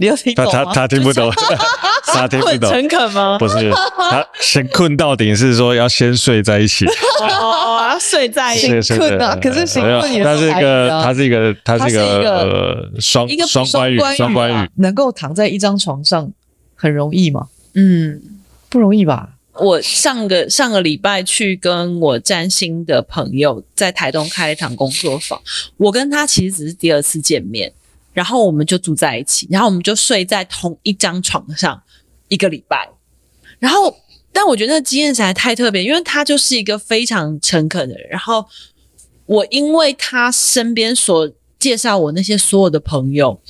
你有听懂吗？他他，他听不懂。他听不懂诚恳吗？不是，他先困到顶是说要先睡在一起。哦哦，要睡在一起。先困啊！可是先困也是。他是一个，他是一个，他是一个呃双双关语，双关语。能够躺在一张床上很容易吗？嗯，不容易吧。我上个上个礼拜去跟我占星的朋友在台东开了一场工作坊，我跟他其实只是第二次见面，然后我们就住在一起，然后我们就睡在同一张床上。一个礼拜，然后，但我觉得那经验实在太特别，因为他就是一个非常诚恳的人。然后，我因为他身边所介绍我那些所有的朋友，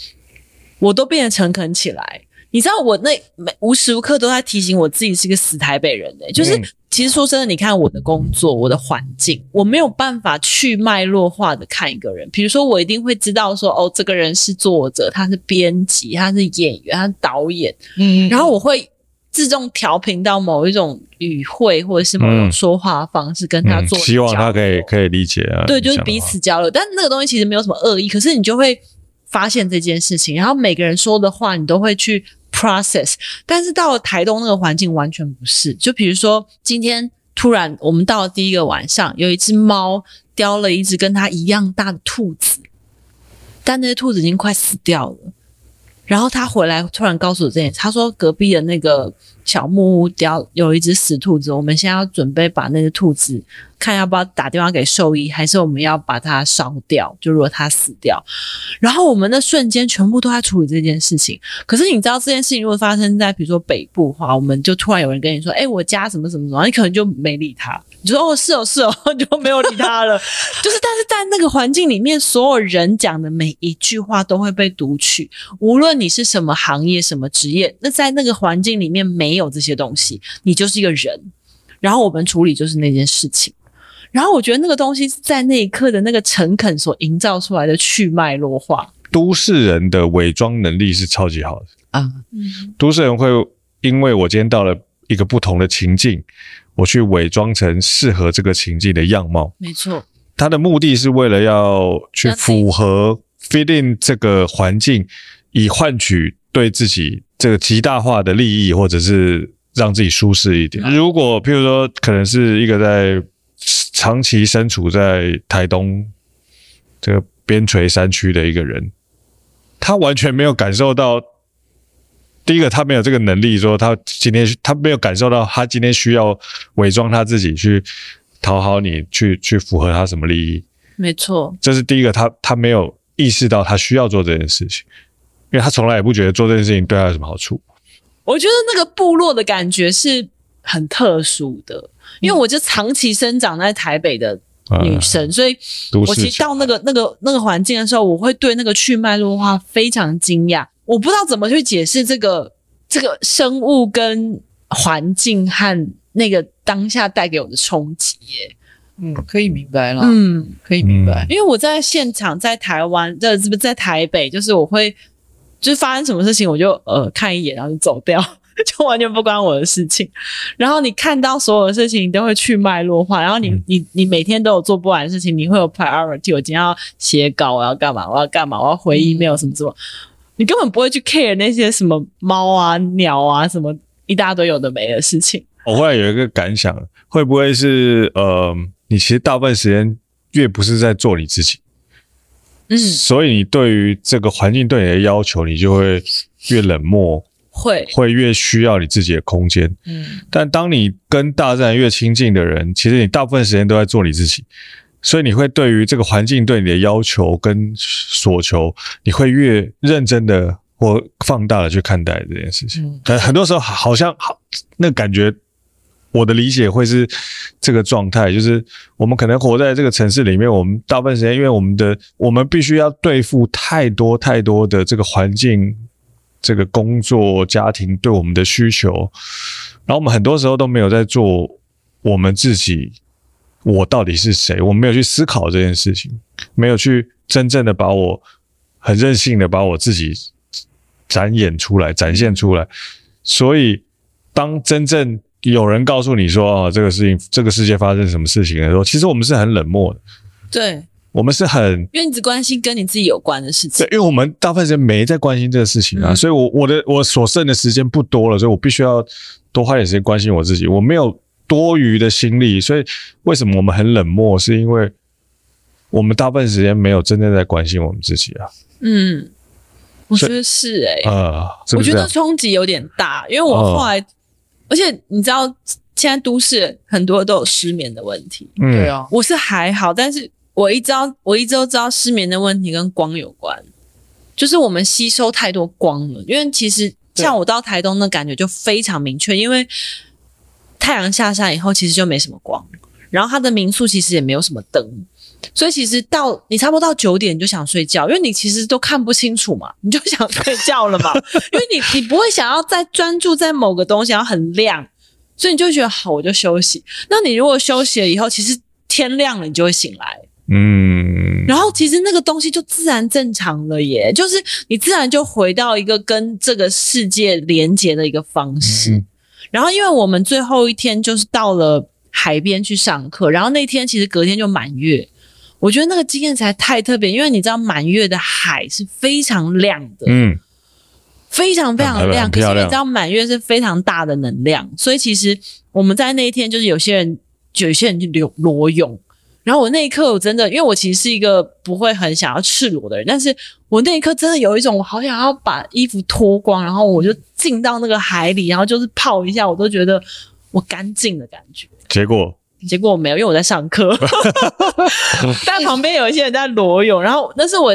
我都变得诚恳起来。你知道，我那每无时无刻都在提醒我自己是一个死台北人呢、就是，其实说真的，你看我的工作，我的环境，我没有办法去脉络化的看一个人。比如说，我一定会知道说，哦，这个人是作者，他是编辑，他是演员，他是导演。嗯，然后我会自动调频到某一种语汇或者是某种说话方式跟他做、嗯嗯，希望他可以可以理解啊。对，就是彼此交流。但那个东西其实没有什么恶意，可是你就会发现这件事情，然后每个人说的话，你都会去。process，但是到了台东那个环境完全不是。就比如说，今天突然我们到了第一个晚上，有一只猫叼了一只跟它一样大的兔子，但那些兔子已经快死掉了。然后他回来突然告诉我这件事，他说隔壁的那个小木屋叼有一只死兔子，我们现在要准备把那只兔子。看要不要打电话给兽医，还是我们要把它烧掉？就如果它死掉，然后我们的瞬间全部都在处理这件事情。可是你知道这件事情如果发生在比如说北部的话，我们就突然有人跟你说：“哎、我家什么什么什么”，你可能就没理他。你说：“哦，是哦，是哦”，就没有理他了。就是，但是在那个环境里面，所有人讲的每一句话都会被读取，无论你是什么行业、什么职业，那在那个环境里面没有这些东西，你就是一个人。然后我们处理就是那件事情。然后我觉得那个东西在那一刻的那个诚恳所营造出来的去脉络化。都市人的伪装能力是超级好的啊，嗯，都市人会因为我今天到了一个不同的情境，我去伪装成适合这个情境的样貌。没错，他的目的是为了要去符合 fit in 这个环境，以换取对自己这个极大化的利益，或者是让自己舒适一点。如果譬如说，可能是一个在长期身处在台东这个边陲山区的一个人，他完全没有感受到。第一个，他没有这个能力，说他今天他没有感受到，他今天需要伪装他自己去讨好你，去去符合他什么利益。没错，这是第一个，他他没有意识到他需要做这件事情，因为他从来也不觉得做这件事情对他有什么好处。我觉得那个部落的感觉是很特殊的。因为我就长期生长在台北的女生，嗯、所以我其实到那个那个那个环境的时候，我会对那个去脉络化非常惊讶。我不知道怎么去解释这个这个生物跟环境和那个当下带给我的冲击耶。嗯，可以明白了。嗯，可以明白。因为我在现场，在台湾，这是不是在台北？就是我会，就是发生什么事情，我就呃看一眼，然后就走掉。就完全不关我的事情，然后你看到所有的事情，你都会去脉络化，然后你你你每天都有做不完的事情，你会有 priority。我今天要写稿，我要干嘛？我要干嘛？我要回 email 什么什么？你根本不会去 care 那些什么猫啊、鸟啊什么一大堆有的没的事情。我后来有一个感想，会不会是呃，你其实大部分时间越不是在做你自己，嗯，所以你对于这个环境对你的要求，你就会越冷漠。会会越需要你自己的空间。嗯，但当你跟大自然越亲近的人，其实你大部分时间都在做你自己，所以你会对于这个环境对你的要求跟所求，你会越认真的或放大的去看待这件事情。但很多时候好像好那感觉。我的理解会是这个状态，就是我们可能活在这个城市里面，我们大部分时间，因为我们的我们必须要对付太多太多的这个环境、这个工作、家庭对我们的需求，然后我们很多时候都没有在做我们自己，我到底是谁？我没有去思考这件事情，没有去真正的把我很任性的把我自己展演出来、展现出来，所以当真正有人告诉你说啊，这个事情，这个世界发生什么事情的时候，其实我们是很冷漠的。对，我们是很，因为你只关心跟你自己有关的事情。对，因为我们大部分时间没在关心这个事情啊，嗯、所以我我的我所剩的时间不多了，所以我必须要多花点时间关心我自己。我没有多余的心力，所以为什么我们很冷漠？是因为我们大部分时间没有真正在关心我们自己啊。嗯，我觉得是哎、欸，啊，我觉得冲击有点大，因为我后来。而且你知道，现在都市很多都有失眠的问题。嗯，对啊，我是还好，但是我一知道，我一直都知道失眠的问题跟光有关，就是我们吸收太多光了。因为其实像我到台东的感觉就非常明确，因为太阳下山以后，其实就没什么光，然后它的民宿其实也没有什么灯。所以其实到你差不多到九点你就想睡觉，因为你其实都看不清楚嘛，你就想睡觉了嘛。因为你你不会想要再专注在某个东西，然后很亮，所以你就觉得好，我就休息。那你如果休息了以后，其实天亮了你就会醒来，嗯，然后其实那个东西就自然正常了耶，就是你自然就回到一个跟这个世界连接的一个方式。嗯、然后因为我们最后一天就是到了海边去上课，然后那天其实隔天就满月。我觉得那个经验才太特别，因为你知道满月的海是非常亮的，嗯，非常非常亮。可是你知道满月是非常大的能量，所以其实我们在那一天就是有些人就，有些人就裸裸泳。然后我那一刻我真的，因为我其实是一个不会很想要赤裸的人，但是我那一刻真的有一种我好想要把衣服脱光，然后我就进到那个海里，然后就是泡一下，我都觉得我干净的感觉。结果。结果我没有，因为我在上课，但旁边有一些人在裸泳，然后那是我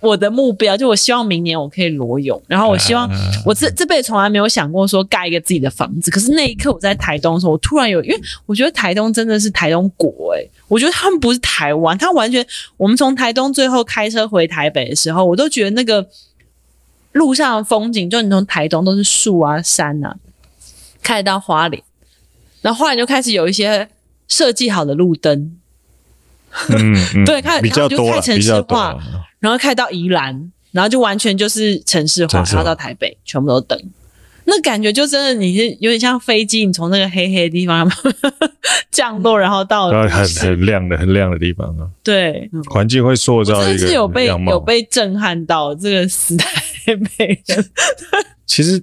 我的目标，就我希望明年我可以裸泳，然后我希望我这这辈子从来没有想过说盖一个自己的房子，可是那一刻我在台东的时候，我突然有，因为我觉得台东真的是台东国诶、欸，我觉得他们不是台湾，他完全我们从台东最后开车回台北的时候，我都觉得那个路上的风景，就你从台东都是树啊山啊，开到花莲。然后后来就开始有一些设计好的路灯，嗯，嗯。对，开比较多，开城市化，然后开到宜兰，然后就完全就是城市化，然后到台北全部都等，那感觉就真的你是有点像飞机，你从那个黑黑的地方 降落，然后到很很亮的很亮的地方啊，对，环境会塑造一个是有被有被震撼到这个时代 美人，其实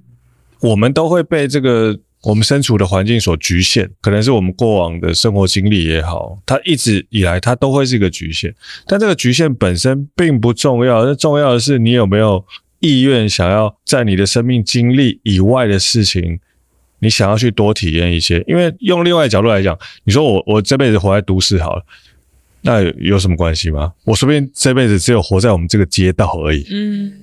我们都会被这个。我们身处的环境所局限，可能是我们过往的生活经历也好，它一直以来它都会是一个局限。但这个局限本身并不重要，那重要的是你有没有意愿想要在你的生命经历以外的事情，你想要去多体验一些。因为用另外一个角度来讲，你说我我这辈子活在都市好了，那有什么关系吗？我说不定这辈子只有活在我们这个街道而已。嗯，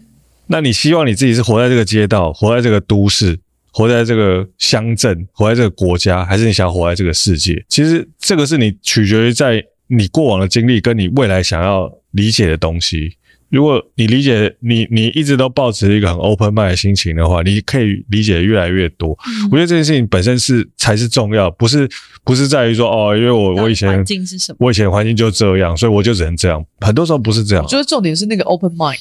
那你希望你自己是活在这个街道，活在这个都市？活在这个乡镇，活在这个国家，还是你想要活在这个世界？其实这个是你取决于在你过往的经历，跟你未来想要理解的东西。如果你理解，你你一直都抱持一个很 open mind 的心情的话，你可以理解越来越多。嗯、我觉得这件事情本身是才是重要，不是不是在于说哦，因为我我以前环境是什么，我以前环境就这样，所以我就只能这样。很多时候不是这样。我觉得重点是那个 open mind，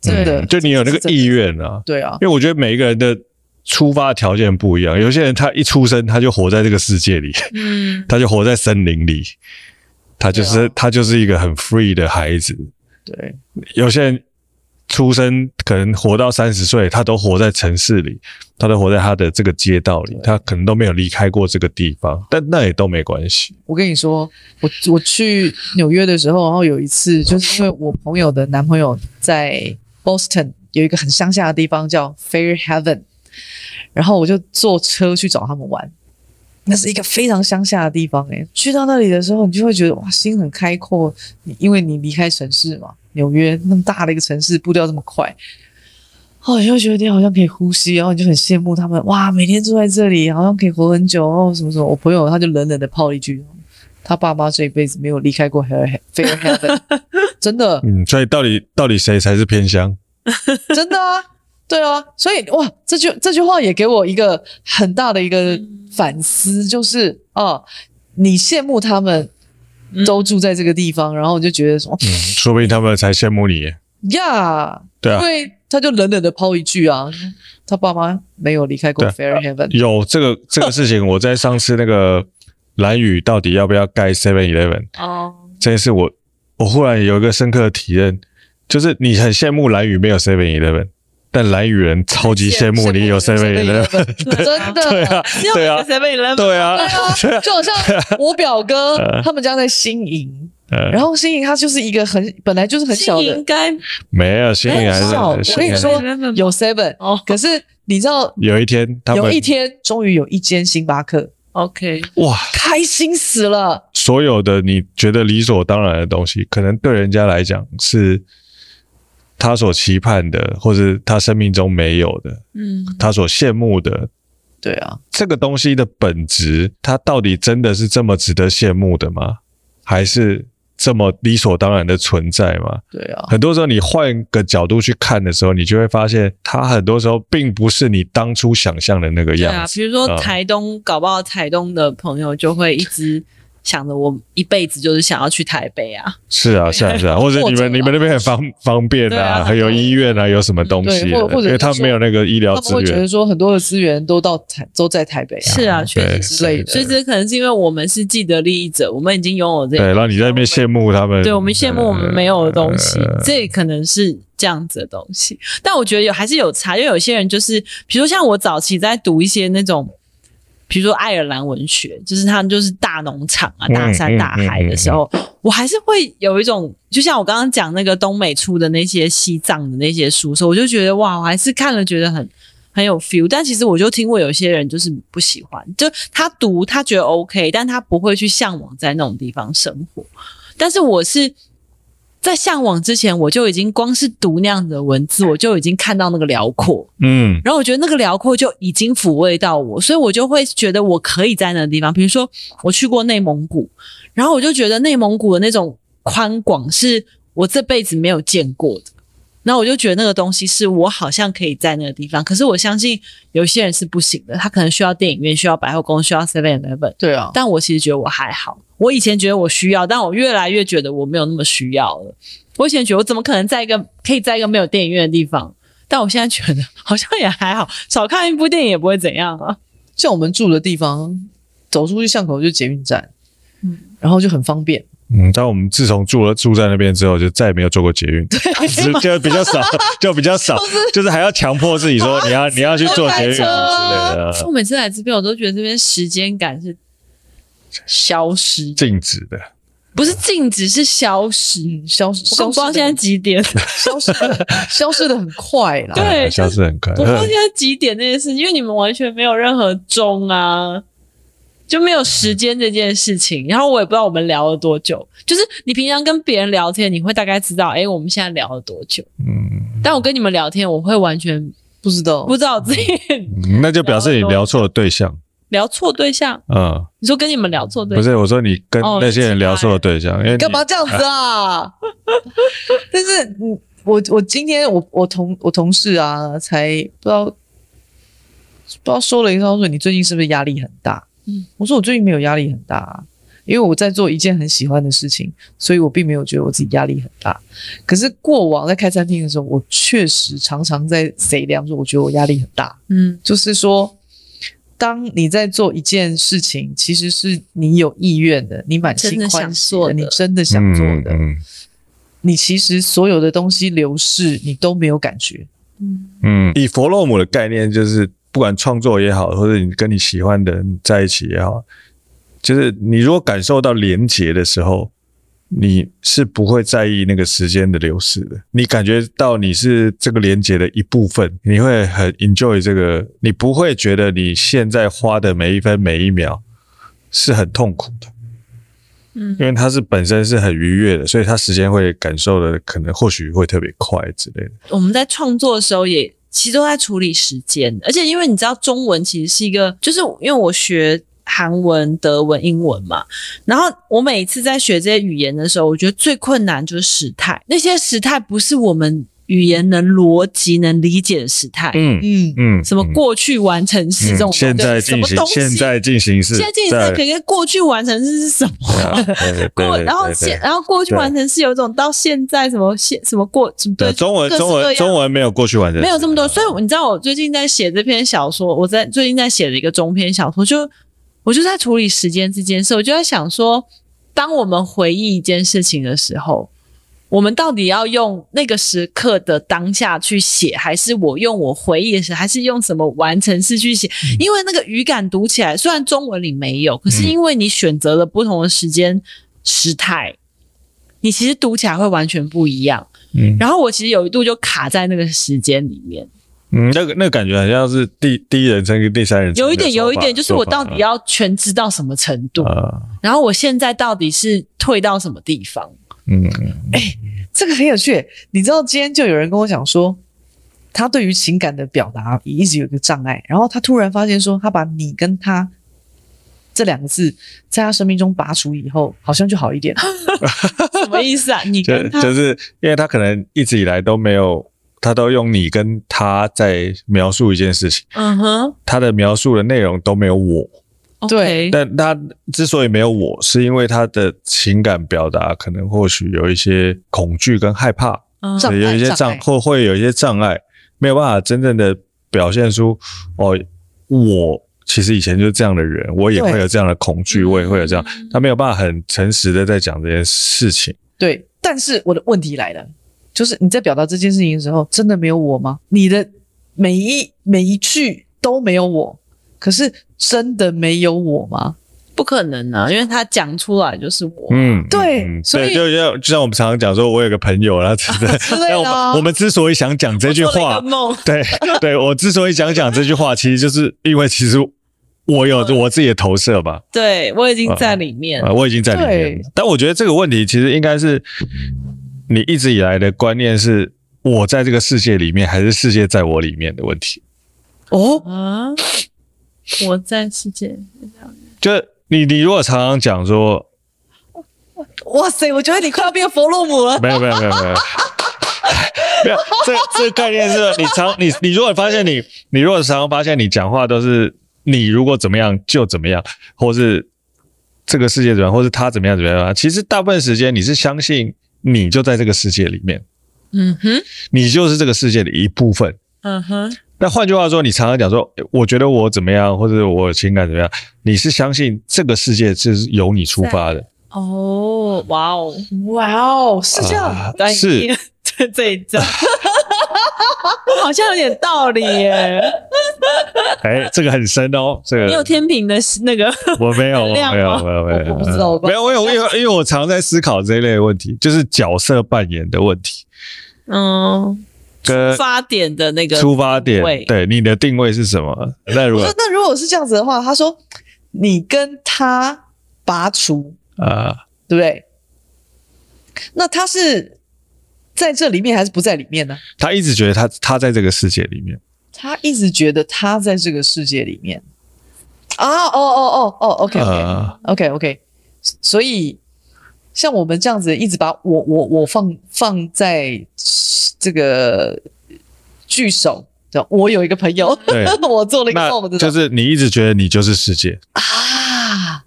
真的，嗯、就你有那个意愿啊。对啊，因为我觉得每一个人的。出发的条件不一样，有些人他一出生他就活在这个世界里，嗯，他就活在森林里，他就是、啊、他就是一个很 free 的孩子。对，有些人出生可能活到三十岁，他都活在城市里，他都活在他的这个街道里，他可能都没有离开过这个地方，但那也都没关系。我跟你说，我我去纽约的时候，然后有一次就是因为我朋友的男朋友在 Boston 有一个很乡下的地方叫 Fairhaven。然后我就坐车去找他们玩。那是一个非常乡下的地方，诶，去到那里的时候，你就会觉得哇，心很开阔，因为你离开城市嘛，纽约那么大的一个城市，步调这么快，哦，你就觉得你好像可以呼吸，然后你就很羡慕他们，哇，每天住在这里，好像可以活很久哦，什么什么。我朋友他就冷冷的抛了一句，他爸妈这一辈子没有离开过 Fair Heaven，真的。嗯，所以到底到底谁才是偏乡？真的啊，对啊，所以哇，这句这句话也给我一个很大的一个。反思就是哦，你羡慕他们都住在这个地方，嗯、然后我就觉得说，嗯，说不定他们才羡慕你呀。Yeah, 对啊，因为他就冷冷的抛一句啊，他爸妈没有离开过 Fair Heaven，。有这个这个事情，我在上次那个蓝宇到底要不要盖 Seven Eleven 哦，这件事我我忽然有一个深刻的体验，就是你很羡慕蓝宇没有 Seven Eleven。但兰屿人超级羡慕你有 Seven Eleven，真的，对啊，对啊，Seven Eleven，对啊，就好像我表哥他们家在新营，然后新营它就是一个很本来就是很小的，应该没有新营还是小。我跟你说有 Seven，可是你知道有一天，有一天终于有一间星巴克，OK，哇，开心死了。所有的你觉得理所当然的东西，可能对人家来讲是。他所期盼的，或者他生命中没有的，嗯，他所羡慕的，对啊，这个东西的本质，它到底真的是这么值得羡慕的吗？还是这么理所当然的存在吗？对啊，很多时候你换个角度去看的时候，你就会发现，它很多时候并不是你当初想象的那个样子。对啊，比如说台东，嗯，搞不好台东的朋友就会一直。想着我一辈子就是想要去台北啊！是啊，是啊，是啊，或者你们你们那边很方 方便啊，还有医院啊，有什么东西？或或者因为他们没有那个医疗资源，他们会觉得说很多的资源都到台都在台北啊。是啊，确实之类的。所以这可能是因为我们是既得利益者，我们已经拥有这个。对，然后你在那边羡慕他们，对我们羡慕我们没有的东西，这可能是这样子的东西。但我觉得有还是有差，因为有些人就是，比如像我早期在读一些那种。比如说爱尔兰文学，就是他们就是大农场啊、大山大海的时候，我还是会有一种，就像我刚刚讲那个东美出的那些西藏的那些书，时候我就觉得哇，我还是看了觉得很很有 feel。但其实我就听过有些人就是不喜欢，就他读他觉得 OK，但他不会去向往在那种地方生活。但是我是。在向往之前，我就已经光是读那样子的文字，我就已经看到那个辽阔，嗯，然后我觉得那个辽阔就已经抚慰到我，所以我就会觉得我可以在那个地方。比如说，我去过内蒙古，然后我就觉得内蒙古的那种宽广是我这辈子没有见过的。那我就觉得那个东西是我好像可以在那个地方，可是我相信有些人是不行的，他可能需要电影院，需要百货公司，需要 Seven Eleven。对啊，但我其实觉得我还好。我以前觉得我需要，但我越来越觉得我没有那么需要了。我以前觉得我怎么可能在一个可以在一个没有电影院的地方，但我现在觉得好像也还好，少看一部电影也不会怎样啊。像我们住的地方，走出去巷口就是捷运站，嗯，然后就很方便。嗯，但我们自从住了住在那边之后，就再也没有坐过捷运，对，就比较少，就比较少，就是、就是还要强迫自己说 你要你要去坐捷运之类的。我每次来这边，我都觉得这边时间感是消失、静止的，不是静止，是消失，消失。我不知道现在几点，消失，消失的很快啦。对，消失很快。我不知道现在几点那件事，因为你们完全没有任何钟啊。就没有时间这件事情，然后我也不知道我们聊了多久。就是你平常跟别人聊天，你会大概知道，哎，我们现在聊了多久？嗯。但我跟你们聊天，我会完全不知道，不知道自己。那就表示你聊错了对象。聊错对象？嗯。你说跟你们聊错对象？不是，我说你跟那些人聊错了对象，因为干嘛这样子啊？但是，你，我我今天我我同我同事啊，才不知道不知道说了一句话，说你最近是不是压力很大？嗯，我说我最近没有压力很大啊，因为我在做一件很喜欢的事情，所以我并没有觉得我自己压力很大。可是过往在开餐厅的时候，我确实常常在 say 这样说，我觉得我压力很大。嗯，就是说，当你在做一件事情，其实是你有意愿的，你满心欢喜的，你真的想做的，嗯嗯、你其实所有的东西流逝，你都没有感觉。嗯嗯，以弗洛姆的概念就是。不管创作也好，或者你跟你喜欢的人在一起也好，就是你如果感受到连结的时候，你是不会在意那个时间的流逝的。你感觉到你是这个连接的一部分，你会很 enjoy 这个，你不会觉得你现在花的每一分每一秒是很痛苦的。嗯，因为它是本身是很愉悦的，所以它时间会感受的可能或许会特别快之类的。我们在创作的时候也其实都在处理时间，而且因为你知道中文其实是一个，就是因为我学。韩文、德文、英文嘛，然后我每次在学这些语言的时候，我觉得最困难就是时态。那些时态不是我们语言能逻辑能理解的时态。嗯嗯嗯，什么过去完成式这种，现在进行，现在进行式，现在进行式，可是过去完成式是什么？过，然后现，然后过去完成式有一种到现在什么现什么过什么？对，中文中文中文没有过去完成，没有这么多。所以你知道，我最近在写这篇小说，我在最近在写的一个中篇小说就。我就在处理时间这件事，我就在想说，当我们回忆一件事情的时候，我们到底要用那个时刻的当下去写，还是我用我回忆的时候，还是用什么完成式去写？因为那个语感读起来，虽然中文里没有，可是因为你选择了不同的时间时态，你其实读起来会完全不一样。嗯，然后我其实有一度就卡在那个时间里面。嗯，那个那个感觉好像是第第一人称跟第三人称，有一点有一点，就是我到底要全知到什么程度，啊、然后我现在到底是退到什么地方？嗯，哎、欸，这个很有趣。你知道今天就有人跟我讲说，他对于情感的表达也一直有一个障碍，然后他突然发现说，他把你跟他这两个字在他生命中拔除以后，好像就好一点。什么意思啊？你跟他就，就是因为他可能一直以来都没有。他都用你跟他在描述一件事情，嗯哼，他的描述的内容都没有我，对，但他之所以没有我，是因为他的情感表达可能或许有一些恐惧跟害怕，嗯，有一些障或会有一些障碍，没有办法真正的表现出哦，我其实以前就是这样的人，我也会有这样的恐惧，我也会有这样，他没有办法很诚实的在讲这件事情，对，但是我的问题来了。就是你在表达这件事情的时候，真的没有我吗？你的每一每一句都没有我，可是真的没有我吗？不可能啊，因为他讲出来就是我。嗯，对，嗯、所以就像就像我们常常讲说，我有个朋友，然后真的，我们我们之所以想讲这句话，对对，我之所以想讲这句话，其实就是因为其实我有我自己的投射吧。对，我已经在里面、呃呃，我已经在里面。但我觉得这个问题其实应该是。你一直以来的观念是我在这个世界里面，还是世界在我里面的问题？哦，啊，我在世界，就是你，你如果常常讲说，哇塞，我觉得你快要变佛洛姆了。没有，没有，没有，没有，没有。这这个概念是你常你你如果发现你你如果常常发现你讲话都是你如果怎么样就怎么样，或是这个世界怎么样，或是他怎么样怎么样，其实大部分时间你是相信。你就在这个世界里面，嗯哼，你就是这个世界的一部分，嗯哼。那换句话说，你常常讲说，我觉得我怎么样，或者我情感怎么样，你是相信这个世界是由你出发的。哦，哇哦，哇哦，是这样，呃、是这这一张，好像有点道理耶。哎、欸，这个很深哦，这个你有天平的那个？我没有，没有，没有，没有，没有，不知道，没有，我有，因为因为我常在思考这一类的问题，就是角色扮演的问题。嗯，跟出发点的那个出发点，对，你的定位是什么？那如果那如果是这样子的话，他说你跟他拔除啊，对不对？那他是在这里面还是不在里面呢？他一直觉得他他在这个世界里面。他一直觉得他在这个世界里面啊，哦哦哦哦，OK，OK，OK，OK，所以像我们这样子一直把我我我放放在这个句首，我有一个朋友，我做了一个梦，就是你一直觉得你就是世界啊，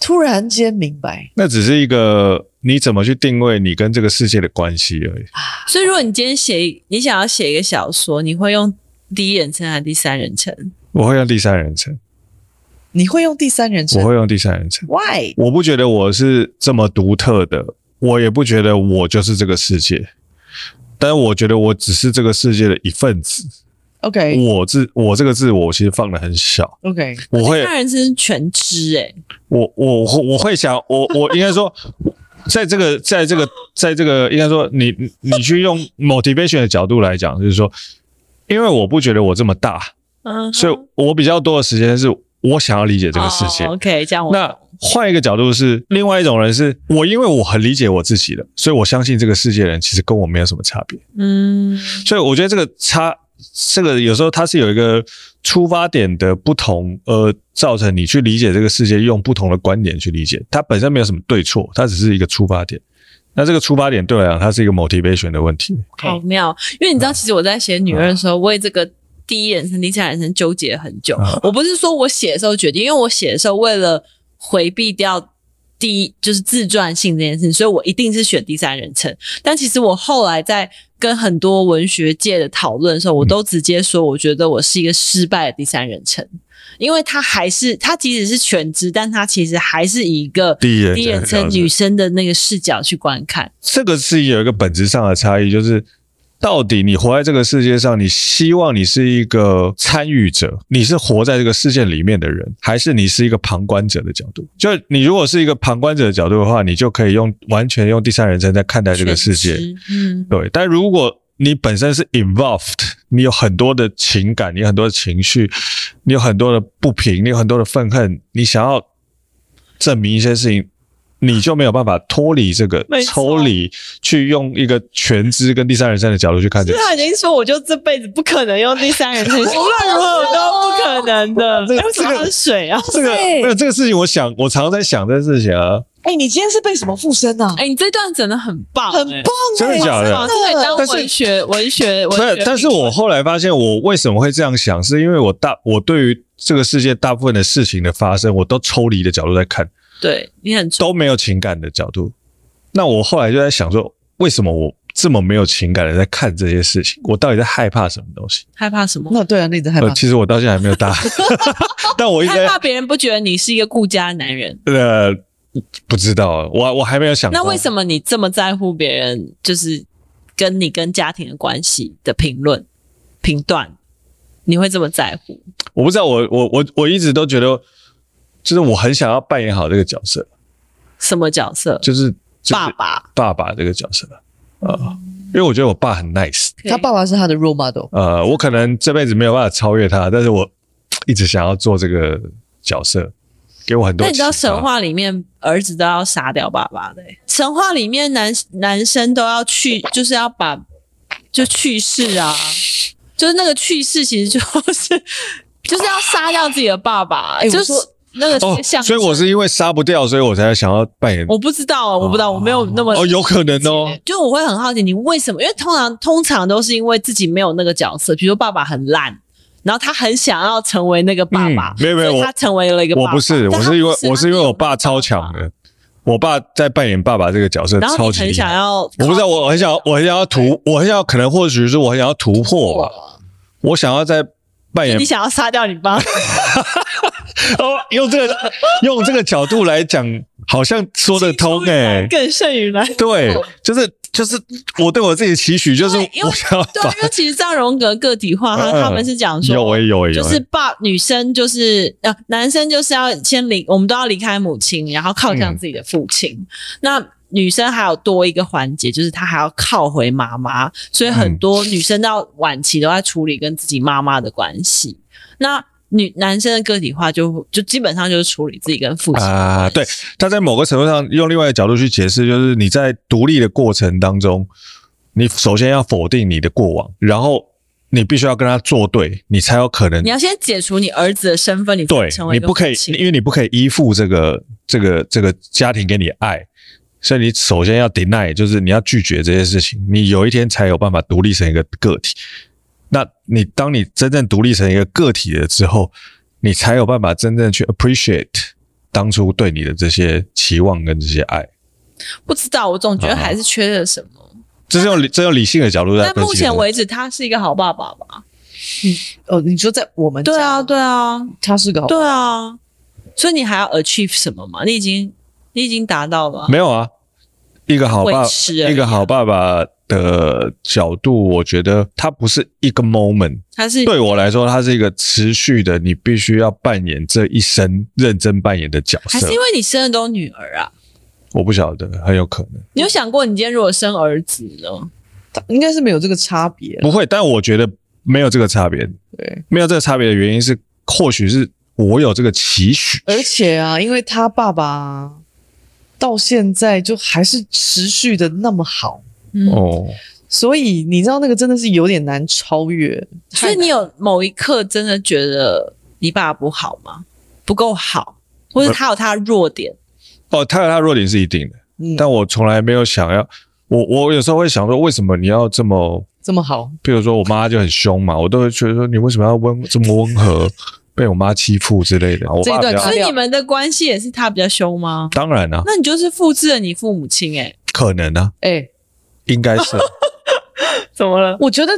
突然间明白，那只是一个。你怎么去定位你跟这个世界的关系而已？所以，如果你今天写，你想要写一个小说，你会用第一人称还是第三人称？我会用第三人称。你会用第三人称？我会用第三人称。Why？我不觉得我是这么独特的，我也不觉得我就是这个世界，但我觉得我只是这个世界的一份子。OK，我字我这个字我其实放的很小。OK，我会第三人是全知诶、欸。我我我会想我我应该说。在这个，在这个，在这个，应该说你，你你去用 motivation 的角度来讲，就是说，因为我不觉得我这么大，嗯，所以我比较多的时间是我想要理解这个世界。哦、OK，这样我。那换一个角度是，另外一种人是我，因为我很理解我自己的，所以我相信这个世界人其实跟我没有什么差别。嗯，所以我觉得这个差。这个有时候它是有一个出发点的不同，呃，造成你去理解这个世界，用不同的观点去理解，它本身没有什么对错，它只是一个出发点。那这个出发点对我来讲，它是一个 motivation 的问题。好妙，因为你知道，其实我在写女二的时候，为这个第一人称、第三人称纠结很久。我不是说我写的时候决定，因为我写的时候为了回避掉。第一就是自传性这件事情，所以我一定是选第三人称。但其实我后来在跟很多文学界的讨论的时候，我都直接说，我觉得我是一个失败的第三人称，因为他还是他即使是全职，但他其实还是以一个第一人称女生的那个视角去观看。这个是有一个本质上的差异，就是。到底你活在这个世界上，你希望你是一个参与者，你是活在这个世界里面的人，还是你是一个旁观者的角度？就你如果是一个旁观者的角度的话，你就可以用完全用第三人称在看待这个世界。嗯，对。但如果你本身是 involved，你有很多的情感，你有很多的情绪，你有很多的不平，你有很多的愤恨，你想要证明一些事情。你就没有办法脱离这个抽离，去用一个全知跟第三人称的角度去看这个。他已经说，我就这辈子不可能用第三人称，无论如何都不可能的。这个这个水啊，这个没有这个事情，我想我常常在想这个事情啊。哎，你今天是被什么附身啊？哎，你这段真的很棒，很棒，真的假的？当文学文学文学。但是我后来发现，我为什么会这样想，是因为我大我对于这个世界大部分的事情的发生，我都抽离的角度在看。对你很都没有情感的角度，那我后来就在想说，为什么我这么没有情感的在看这些事情？我到底在害怕什么东西？害怕什么？那对啊，那你在害怕。其实我到现在还没有答案，但我一直害怕别人不觉得你是一个顾家的男人。呃，不知道，我我还没有想。那为什么你这么在乎别人？就是跟你跟家庭的关系的评论评断，你会这么在乎？我不知道，我我我我一直都觉得。就是我很想要扮演好这个角色，什么角色？就是爸爸，爸爸这个角色啊，呃，因为我觉得我爸很 nice，他爸爸是他的 role model。呃，我可能这辈子没有办法超越他，但是我一直想要做这个角色，给我很多。那你知道神话里面儿子都要杀掉爸爸的？神话里面男男生都要去，就是要把就去世啊，就是那个去世，其实就是 就是要杀掉自己的爸爸，就是。那个像、哦，所以我是因为杀不掉，所以我才想要扮演。我不知道，我不知道，我没有那么哦，有可能哦。就我会很好奇，你为什么？因为通常通常都是因为自己没有那个角色，比如说爸爸很烂，然后他很想要成为那个爸爸。嗯、没有没有，他成为了一个爸爸。我不是，我是因为我是因为我爸超强的，我爸在扮演爸爸这个角色超级。很想要，我不知道，我很想，我很想要突，我很想要，可能或许是我很想要突破吧。我想要在扮演，你想要杀掉你爸。哦，用这个用这个角度来讲，好像说得通诶、欸，更胜于来。对，就是就是我对我自己的期许，就是我想要对，因为其实像荣格个体化，他他们是讲说，有诶有诶，就是爸女生就是呃男生就是要先离，我们都要离开母亲，然后靠向自己的父亲。嗯、那女生还有多一个环节，就是她还要靠回妈妈，所以很多女生到晚期都在处理跟自己妈妈的关系。那女男生的个体化就就基本上就是处理自己跟父亲啊，对，他在某个程度上用另外一个角度去解释，就是你在独立的过程当中，你首先要否定你的过往，然后你必须要跟他作对，你才有可能。你要先解除你儿子的身份，你对，你不可以，因为你不可以依附这个这个这个家庭给你爱，所以你首先要 deny，就是你要拒绝这些事情，你有一天才有办法独立成一个个体。那你当你真正独立成一个个体了之后，你才有办法真正去 appreciate 当初对你的这些期望跟这些爱。不知道，我总觉得还是缺了什么。这是用理，这用理性的角度在。但目前为止，他是一个好爸爸吧？嗯，哦，你说在我们家对啊，对啊，他是个好对啊，所以你还要 achieve 什么吗？你已经你已经达到了？没有啊，一个好爸，一个好爸爸。的角度，我觉得它不是一个 moment，它是对我来说，它是一个持续的，你必须要扮演这一生认真扮演的角色。还是因为你生的都女儿啊？我不晓得，很有可能。你有想过，你今天如果生儿子呢？应该是没有这个差别。不会，但我觉得没有这个差别。对，没有这个差别的原因是，或许是我有这个期许。而且啊，因为他爸爸到现在就还是持续的那么好，嗯、哦，所以你知道那个真的是有点难超越。所以你有某一刻真的觉得你爸爸不好吗？不够好，或者他有他的弱点？哦，他有他的弱点是一定的，嗯、但我从来没有想要。我我有时候会想说，为什么你要这么这么好？比如说我妈就很凶嘛，我都会觉得说，你为什么要温这么温和，被我妈欺负之类的。我爸比较，所以你们的关系也是他比较凶吗？当然啦、啊，那你就是复制了你父母亲诶、欸、可能啊，诶、欸、应该是。怎么了？我觉得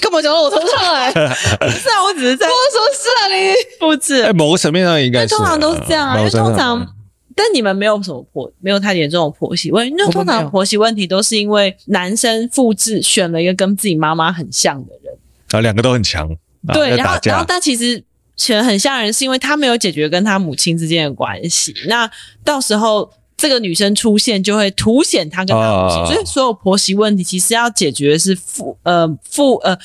干嘛讲到我头上来？不是啊，我只是在。我说是啊，你复制。哎，某个层面上应该是、啊。通常都是这样啊，因为通常。但你们没有什么婆，没有太严重的婆媳问题。那通常婆媳问题都是因为男生复制选了一个跟自己妈妈很像的人，啊，两个都很强。对，然后然后但其实选很像的人，是因为他没有解决跟他母亲之间的关系。那到时候这个女生出现，就会凸显她跟他母亲。所以所有婆媳问题，其实要解决的是父呃父呃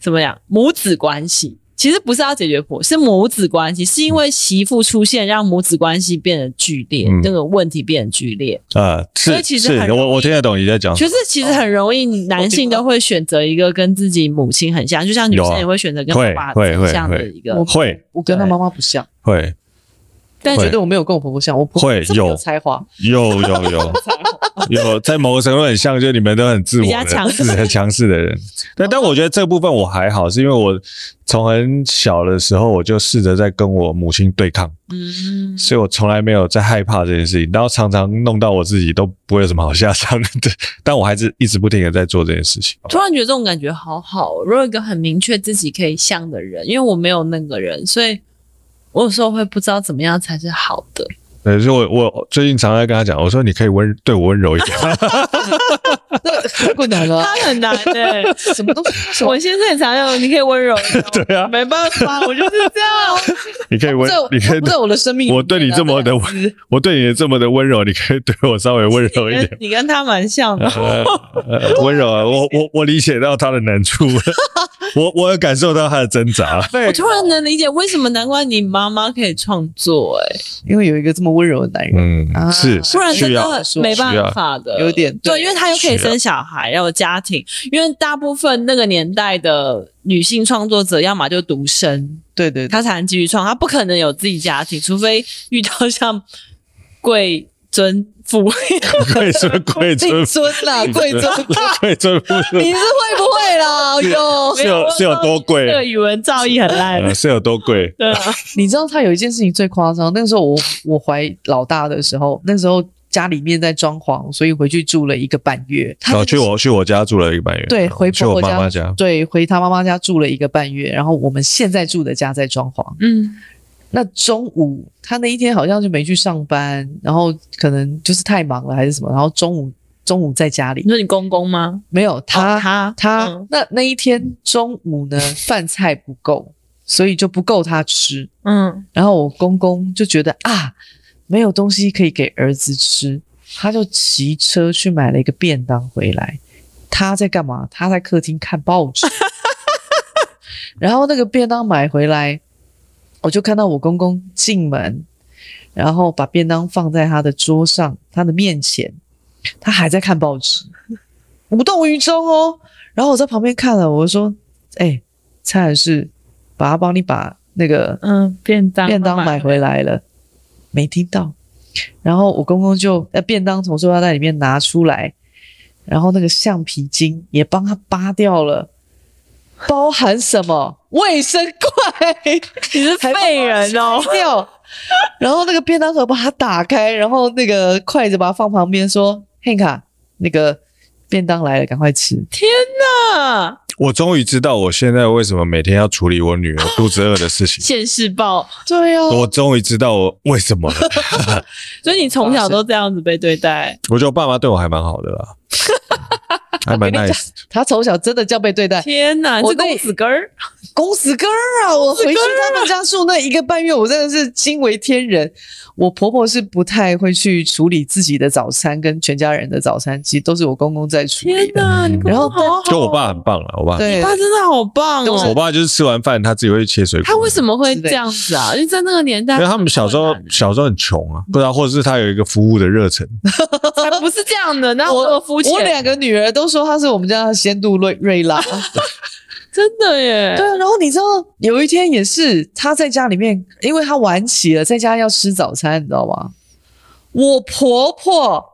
怎么样母子关系。其实不是要解决婆，是母子关系，是因为媳妇出现让母子关系变得剧烈，嗯、这个问题变得剧烈啊。所以其实很我我听得懂你在讲。就是其实很容易，男性都会选择一个跟自己母亲很像，就像女生也会选择跟爸爸很像的一个。会，我跟他妈妈不像。会。但觉得我没有跟我婆婆像，我婆婆会有才华，有 有有 有，在某个程度很像，就你们都很自我的、很强势的人。但但我觉得这部分我还好，是因为我从很小的时候我就试着在跟我母亲对抗，嗯，所以我从来没有在害怕这件事情，然后常常弄到我自己都不会有什么好下场的，但我还是一直不停的在做这件事情。突然觉得这种感觉好好，如果有一个很明确自己可以像的人，因为我没有那个人，所以。我有时候会不知道怎么样才是好的。对，所以我我最近常常跟他讲，我说你可以温对我温柔一点。那太困难了，他很难对，什么东西？我先生也常用，你可以温柔一点。对啊，没办法，我就是这样。你可以温，你可以在我的生命，我对你这么的温，我对你这么的温柔，你可以对我稍微温柔一点。你跟他蛮像的，温柔啊！我我我理解到他的难处，我我有感受到他的挣扎。我突然能理解为什么，难怪你妈妈可以创作哎，因为有一个这么。温柔的男人，嗯，是，不然真的没办法的，有点对，因为他又可以生小孩，要有家庭。因为大部分那个年代的女性创作者，要么就独生，对对，他才能继续创，他不可能有自己家庭，除非遇到像贵尊父贵尊 贵尊尊啦，贵尊贵尊富，你是会不会啦？哟，是有是有多贵？这个语文造诣很烂，是有多贵？对啊，你知道他有一件事情最夸张，那个时候我我怀老大的时候，那时候家里面在装潢，所以回去住了一个半月。他去我去我家住了一个半月，对，回婆婆家，妈妈家，对，回他妈妈家住了一个半月，然后我们现在住的家在装潢，嗯。那中午他那一天好像就没去上班，然后可能就是太忙了还是什么，然后中午中午在家里。你说你公公吗？没有，他、哦、他他、嗯、那那一天中午呢，饭菜不够，所以就不够他吃。嗯，然后我公公就觉得啊，没有东西可以给儿子吃，他就骑车去买了一个便当回来。他在干嘛？他在客厅看报纸。然后那个便当买回来。我就看到我公公进门，然后把便当放在他的桌上，他的面前，他还在看报纸，无动于衷哦。然后我在旁边看了，我就说：“哎、欸，蔡老师，爸爸帮你把那个嗯便当便当买回来了。”没听到。然后我公公就呃便当从塑料袋里面拿出来，然后那个橡皮筋也帮他扒掉了。包含什么？卫生筷？你是废人哦！然后那个便当盒把它打开，然后那个筷子把它放旁边，说：“Hank，那个便当来了，赶快吃。”天哪！我终于知道我现在为什么每天要处理我女儿 肚子饿的事情。现世报，对呀、啊。我终于知道我为什么了。所以你从小都这样子被对待？我觉得我爸妈对我还蛮好的啦。还蛮 nice，他从小真的这样被对待。天哪，我是公子哥儿。公子哥儿啊！我回去他们家住那一个半月，我真的是惊为天人。我婆婆是不太会去处理自己的早餐跟全家人的早餐，其实都是我公公在处理的。天哪，你公公好好，就我爸很棒了，我爸，对，你爸真的好棒哦。我爸就是吃完饭他自己会切水果。他为什么会这样子啊？因为在那个年代，因为他们小时候小时候很穷啊，不知道，或者是他有一个服务的热忱，才不是这样的。那我我两个女儿都说他是我们家的仙度瑞瑞拉。真的耶，对啊，然后你知道有一天也是他在家里面，因为他晚起了，在家要吃早餐，你知道吗？我婆婆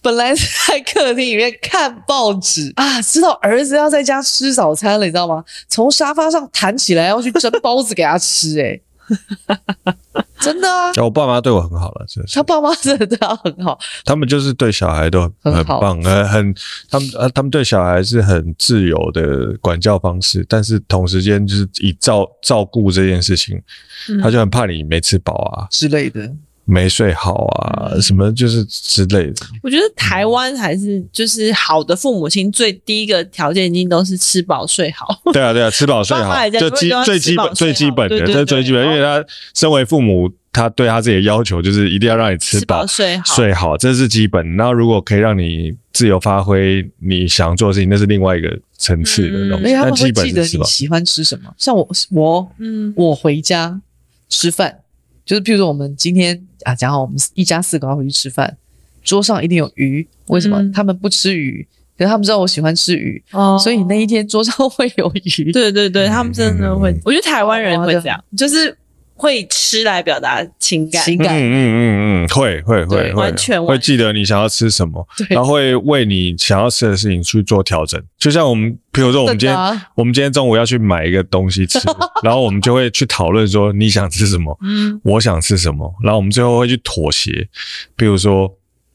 本来在客厅里面看报纸啊，知道儿子要在家吃早餐了，你知道吗？从沙发上弹起来要去蒸包子给他吃，欸，诶 真的啊！我爸妈对我很好了，真是。他爸妈真的对他很好，他们就是对小孩都很，很棒，很很，他们呃，他们对小孩是很自由的管教方式，但是同时间就是以照照顾这件事情，嗯，他就很怕你没吃饱啊之类的。没睡好啊，嗯、什么就是之类的。我觉得台湾还是就是好的父母亲最第一个条件一定都是吃饱睡好。对啊，对啊，吃饱睡好，就基最基本最基本的，这是最基本。因为他身为父母，他对他自己的要求就是一定要让你吃饱睡好，睡好，这是基本。那如果可以让你自由发挥你想做的事情，那是另外一个层次的东西。但基本是记得你喜欢吃什么？像我，我，嗯，我回家吃饭。就是，譬如说，我们今天啊，讲好我们一家四口要回去吃饭，桌上一定有鱼。为什么？嗯、他们不吃鱼，可是他们知道我喜欢吃鱼，哦、所以那一天桌上 会有鱼。对对对，他们真的会。嗯、我觉得台湾人会这样，就是。会吃来表达情感，情感，嗯嗯嗯嗯，会会会会，完全会记得你想要吃什么，然后会为你想要吃的事情去做调整。就像我们，比如说我们今天，我们今天中午要去买一个东西吃，然后我们就会去讨论说你想吃什么，嗯，我想吃什么，然后我们最后会去妥协。比如说，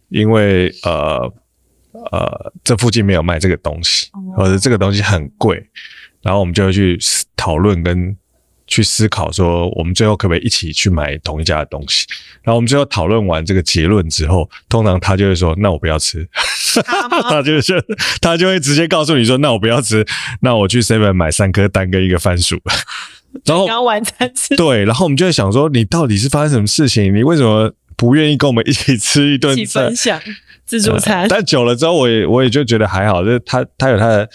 因为呃呃，这附近没有卖这个东西，或者这个东西很贵，然后我们就会去讨论跟。去思考说，我们最后可不可以一起去买同一家的东西？然后我们最后讨论完这个结论之后，通常他就会说：“那我不要吃。” 他就是他就会直接告诉你说：“那我不要吃，那我去 Seven 买三颗蛋跟一个番薯。”然后刚晚餐吃对，然后我们就会想说：“你到底是发生什么事情？你为什么不愿意跟我们一起吃一顿？一起分享自助餐？”但久了之后，我也我也就觉得还好，就是他他有他的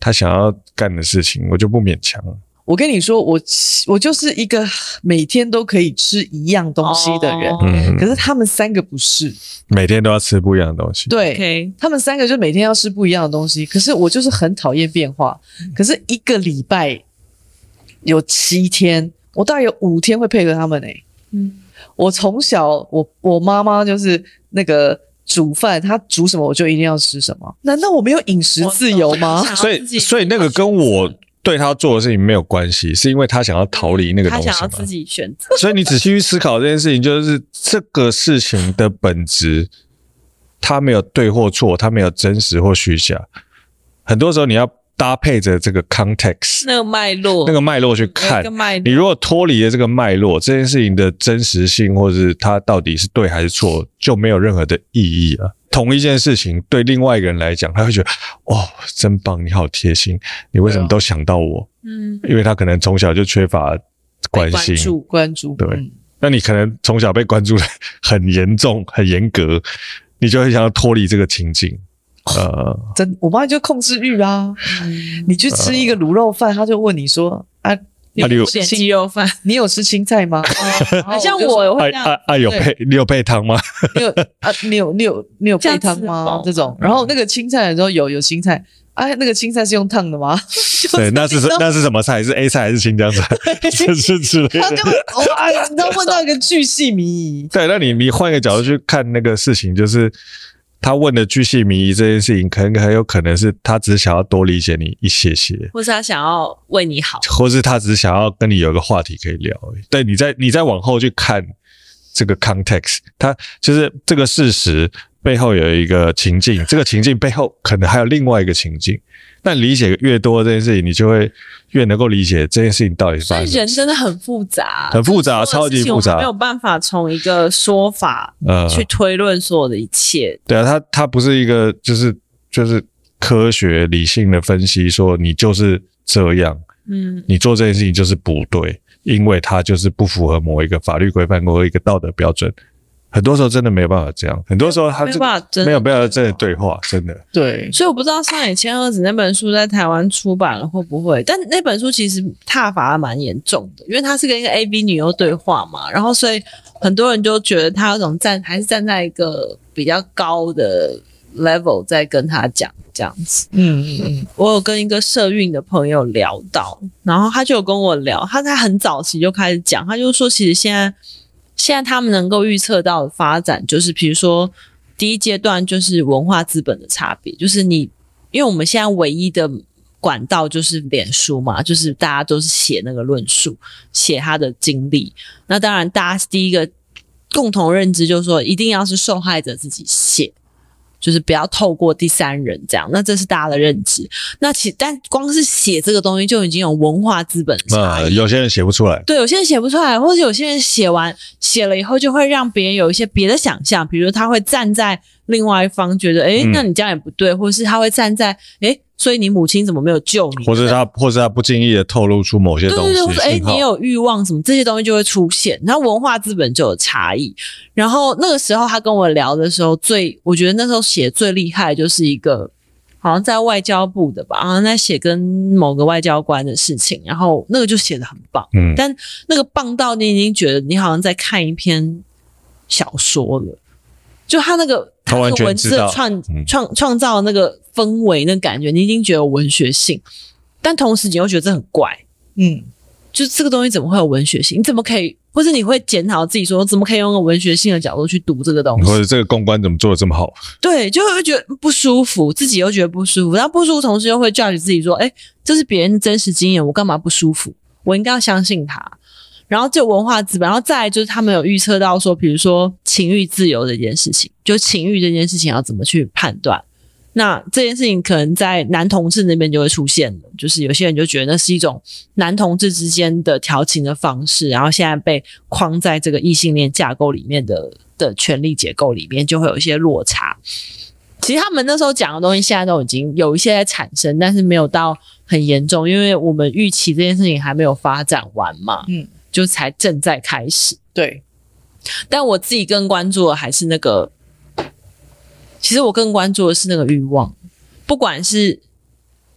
他想要干的事情，我就不勉强。我跟你说，我我就是一个每天都可以吃一样东西的人，哦、可是他们三个不是，每天都要吃不一样的东西。对.他们三个就每天要吃不一样的东西，可是我就是很讨厌变化。可是一个礼拜有七天，我大概有五天会配合他们诶、欸。嗯，我从小我我妈妈就是那个煮饭，她煮什么我就一定要吃什么。难道我没有饮食自由吗？所以所以那个跟我。对他做的事情没有关系，是因为他想要逃离那个东西。他想要自己选择。所以你仔细去思考这件事情，就是这个事情的本质，它没有对或错，它没有真实或虚假。很多时候你要搭配着这个 context，那个脉络，那个脉络去看。你如果脱离了这个脉络，这件事情的真实性，或者是它到底是对还是错，就没有任何的意义了。同一件事情对另外一个人来讲，他会觉得哦，真棒，你好贴心，你为什么都想到我？嗯，因为他可能从小就缺乏关心、关注。关注对，嗯、那你可能从小被关注的很严重、很严格，你就会想要脱离这个情境。哦、呃，真，我妈就控制欲啊，嗯、你去吃一个卤肉饭，他就问你说啊。你有吃鸡肉饭？你有吃青菜吗？好像我会这样。啊啊，有配你有配汤吗？你有啊？你有你有你有配汤吗？这种，然后那个青菜的时候有有青菜，哎，那个青菜是用烫的吗？对，那是那是什么菜？是 A 菜还是新疆菜？是是是。他就哇，你知道问到一个巨细靡遗。对，那你你换一个角度去看那个事情，就是。他问的巨细靡遗这件事情，可能很有可能是他只是想要多理解你一些些，或是他想要为你好，或是他只是想要跟你有个话题可以聊。对，你在你再往后去看这个 context，他就是这个事实背后有一个情境，这个情境背后可能还有另外一个情境。但理解越多这件事情，你就会越能够理解这件事情到底是发生。人真的很复杂，很复杂，超级复杂，没有办法从一个说法呃去推论所有的一切。对啊，它它不是一个就是就是科学理性的分析，说你就是这样，嗯，你做这件事情就是不对，因为它就是不符合某一个法律规范或一个道德标准。很多时候真的没有办法这样，很多时候他没有办法真的没有办法真的对话，真的对。所以我不知道上野千鹤子那本书在台湾出版了会不会，但那本书其实踏伐蛮严重的，因为他是跟一个 A B 女优对话嘛，然后所以很多人就觉得他有种站还是站在一个比较高的 level 在跟他讲这样子。嗯嗯嗯，我有跟一个社运的朋友聊到，然后他就有跟我聊，他在很早期就开始讲，他就说其实现在。现在他们能够预测到的发展，就是比如说第一阶段就是文化资本的差别，就是你，因为我们现在唯一的管道就是脸书嘛，就是大家都是写那个论述，写他的经历。那当然，大家第一个共同认知就是说，一定要是受害者自己写。就是不要透过第三人这样，那这是大家的认知。那其但光是写这个东西就已经有文化资本差异。有些人写不出来，对，有些人写不出来，或者有些人写完写了以后，就会让别人有一些别的想象，比如他会站在另外一方，觉得诶，那你这样也不对，或者是他会站在诶。所以你母亲怎么没有救你？或者他，或者他不经意的透露出某些东西。对对对，或者诶，你有欲望什么这些东西就会出现。然后文化资本就有差异。然后那个时候他跟我聊的时候，最我觉得那时候写最厉害的就是一个好像在外交部的吧，好像在写跟某个外交官的事情。然后那个就写得很棒，嗯，但那个棒到你已经觉得你好像在看一篇小说了。就他那个他那个文字的创创创造那个氛围，那感觉你已经觉得有文学性，但同时你又觉得这很怪，嗯，就这个东西怎么会有文学性？你怎么可以，或者你会检讨自己说，怎么可以用个文学性的角度去读这个东西？或者这个公关怎么做的这么好？对，就会觉得不舒服，自己又觉得不舒服，然后不舒服，同时又会 judge 自己说，哎，这是别人的真实经验，我干嘛不舒服？我应该要相信他。然后就文化资本，然后再来就是他们有预测到说，比如说情欲自由这件事情，就情欲这件事情要怎么去判断？那这件事情可能在男同志那边就会出现了，就是有些人就觉得那是一种男同志之间的调情的方式，然后现在被框在这个异性恋架构里面的的权力结构里面，就会有一些落差。其实他们那时候讲的东西，现在都已经有一些在产生，但是没有到很严重，因为我们预期这件事情还没有发展完嘛。嗯。就才正在开始，对。但我自己更关注的还是那个，其实我更关注的是那个欲望，不管是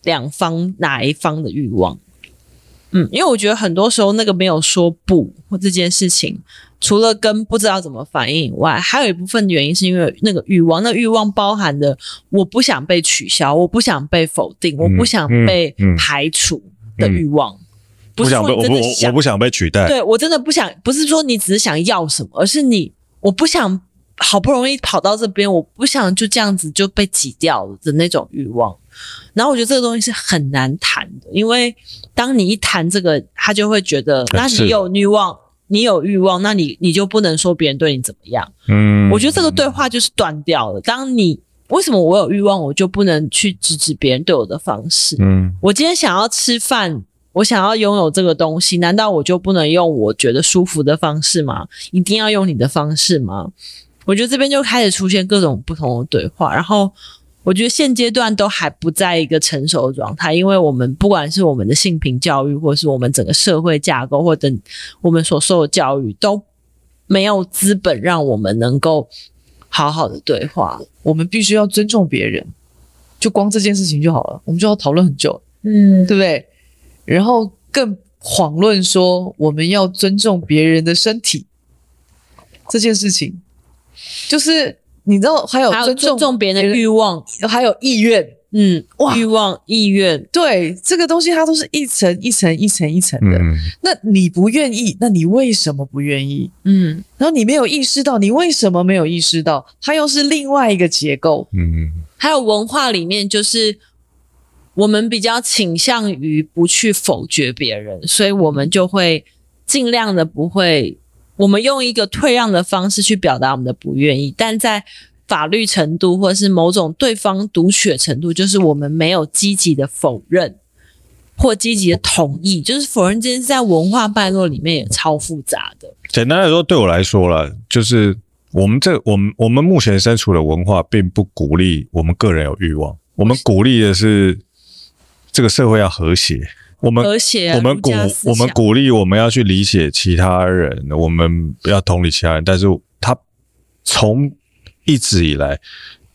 两方哪一方的欲望。嗯，因为我觉得很多时候那个没有说不或这件事情，除了跟不知道怎么反应以外，还有一部分原因是因为那个欲望，那欲望包含的我不想被取消，我不想被否定，我不想被排除的欲望。嗯嗯嗯不是说真的想，被我，我不想被取代。对，我真的不想，不是说你只是想要什么，而是你我不想好不容易跑到这边，我不想就这样子就被挤掉了的那种欲望。然后我觉得这个东西是很难谈的，因为当你一谈这个，他就会觉得，那你有欲望，你有欲望，那你你就不能说别人对你怎么样。嗯，我觉得这个对话就是断掉了。当你为什么我有欲望，我就不能去制止别人对我的方式？嗯，我今天想要吃饭。我想要拥有这个东西，难道我就不能用我觉得舒服的方式吗？一定要用你的方式吗？我觉得这边就开始出现各种不同的对话，然后我觉得现阶段都还不在一个成熟的状态，因为我们不管是我们的性平教育，或是我们整个社会架构，或者我们所受的教育，都没有资本让我们能够好好的对话。我们必须要尊重别人，就光这件事情就好了，我们就要讨论很久，嗯，对不对？然后更遑论说我们要尊重别人的身体这件事情，就是你知道还有尊重，尊重别人的欲望，还有意愿，嗯，哇，欲望、意愿，对，这个东西它都是一层一层一层一层的。嗯，那你不愿意，那你为什么不愿意？嗯，然后你没有意识到，你为什么没有意识到？它又是另外一个结构。嗯，还有文化里面就是。我们比较倾向于不去否决别人，所以我们就会尽量的不会，我们用一个退让的方式去表达我们的不愿意，但在法律程度或者是某种对方读取的程度，就是我们没有积极的否认或积极的同意，就是否认这件事在文化脉络里面也超复杂的。简单来说，对我来说了，就是我们这我们我们目前身处的文化，并不鼓励我们个人有欲望，我们鼓励的是。这个社会要和谐，我们和谐、我们鼓我们鼓励我们要去理解其他人，我们不要同理其他人，但是他从一直以来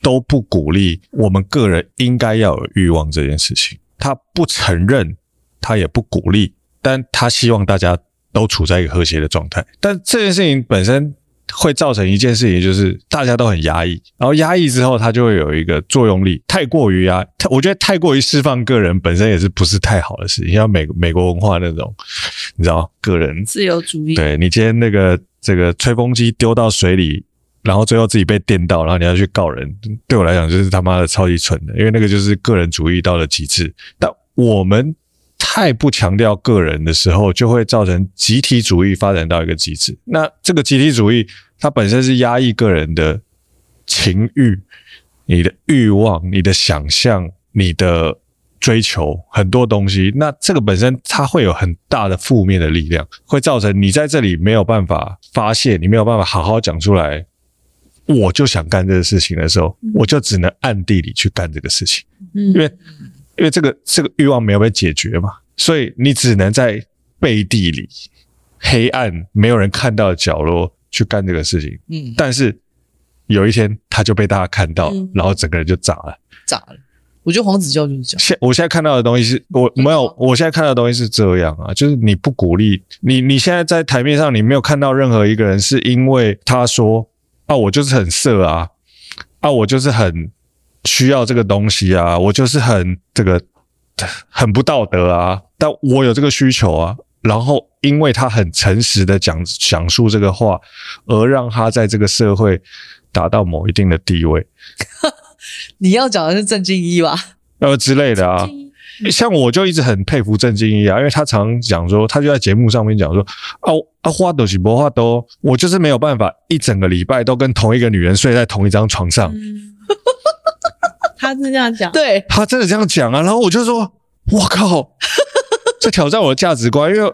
都不鼓励我们个人应该要有欲望这件事情，他不承认，他也不鼓励，但他希望大家都处在一个和谐的状态。但这件事情本身。会造成一件事情，就是大家都很压抑，然后压抑之后，它就会有一个作用力。太过于压，我觉得太过于释放个人本身也是不是太好的事情。像美美国文化那种，你知道，个人自由主义。对，你今天那个这个吹风机丢到水里，然后最后自己被电到，然后你要去告人，对我来讲就是他妈的超级蠢的，因为那个就是个人主义到了极致。但我们。太不强调个人的时候，就会造成集体主义发展到一个极致。那这个集体主义，它本身是压抑个人的情欲、你的欲望、你的想象、你的追求很多东西。那这个本身它会有很大的负面的力量，会造成你在这里没有办法发泄，你没有办法好好讲出来。我就想干这个事情的时候，我就只能暗地里去干这个事情，因为。因为这个这个欲望没有被解决嘛，所以你只能在背地里、黑暗、没有人看到的角落去干这个事情。嗯，但是有一天他就被大家看到，嗯、然后整个人就炸了。炸了！我觉得黄子佼就是这样。现我现在看到的东西是我没有，我现在看到的东西是这样啊，就是你不鼓励你，你现在在台面上你没有看到任何一个人是因为他说啊，我就是很色啊，啊，我就是很。需要这个东西啊，我就是很这个很不道德啊，但我有这个需求啊，然后因为他很诚实的讲讲述这个话，而让他在这个社会达到某一定的地位。你要讲的是郑敬一吧？呃之类的啊，像我就一直很佩服郑敬一啊，因为他常讲说，他就在节目上面讲说，啊啊花都是不花都，我就是没有办法一整个礼拜都跟同一个女人睡在同一张床上。嗯 他是这样讲，对，他真的这样讲啊，然后我就说，我靠，这挑战我的价值观，因为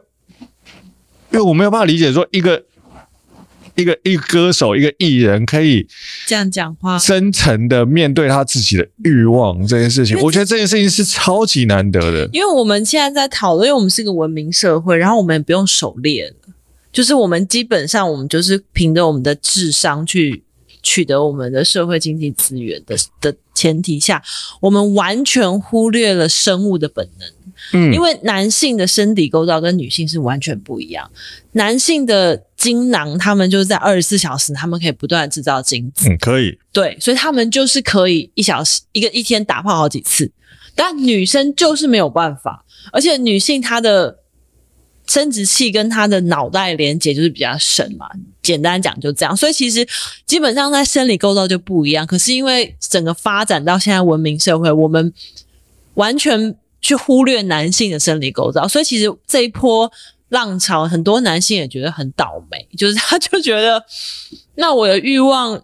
因为我没有办法理解说一个一个一个歌手一个艺人可以这样讲话，真诚的面对他自己的欲望这件事情，我觉得这件事情是超级难得的，因为我们现在在讨论，因为我们是一个文明社会，然后我们也不用狩猎了，就是我们基本上我们就是凭着我们的智商去。取得我们的社会经济资源的的前提下，我们完全忽略了生物的本能。嗯，因为男性的身体构造跟女性是完全不一样。男性的精囊，他们就是在二十四小时，他们可以不断制造精子。嗯，可以。对，所以他们就是可以一小时一个一天打炮好几次，但女生就是没有办法。而且女性她的生殖器跟他的脑袋连接就是比较深嘛。简单讲就这样，所以其实基本上在生理构造就不一样。可是因为整个发展到现在文明社会，我们完全去忽略男性的生理构造，所以其实这一波浪潮，很多男性也觉得很倒霉，就是他就觉得，那我的欲望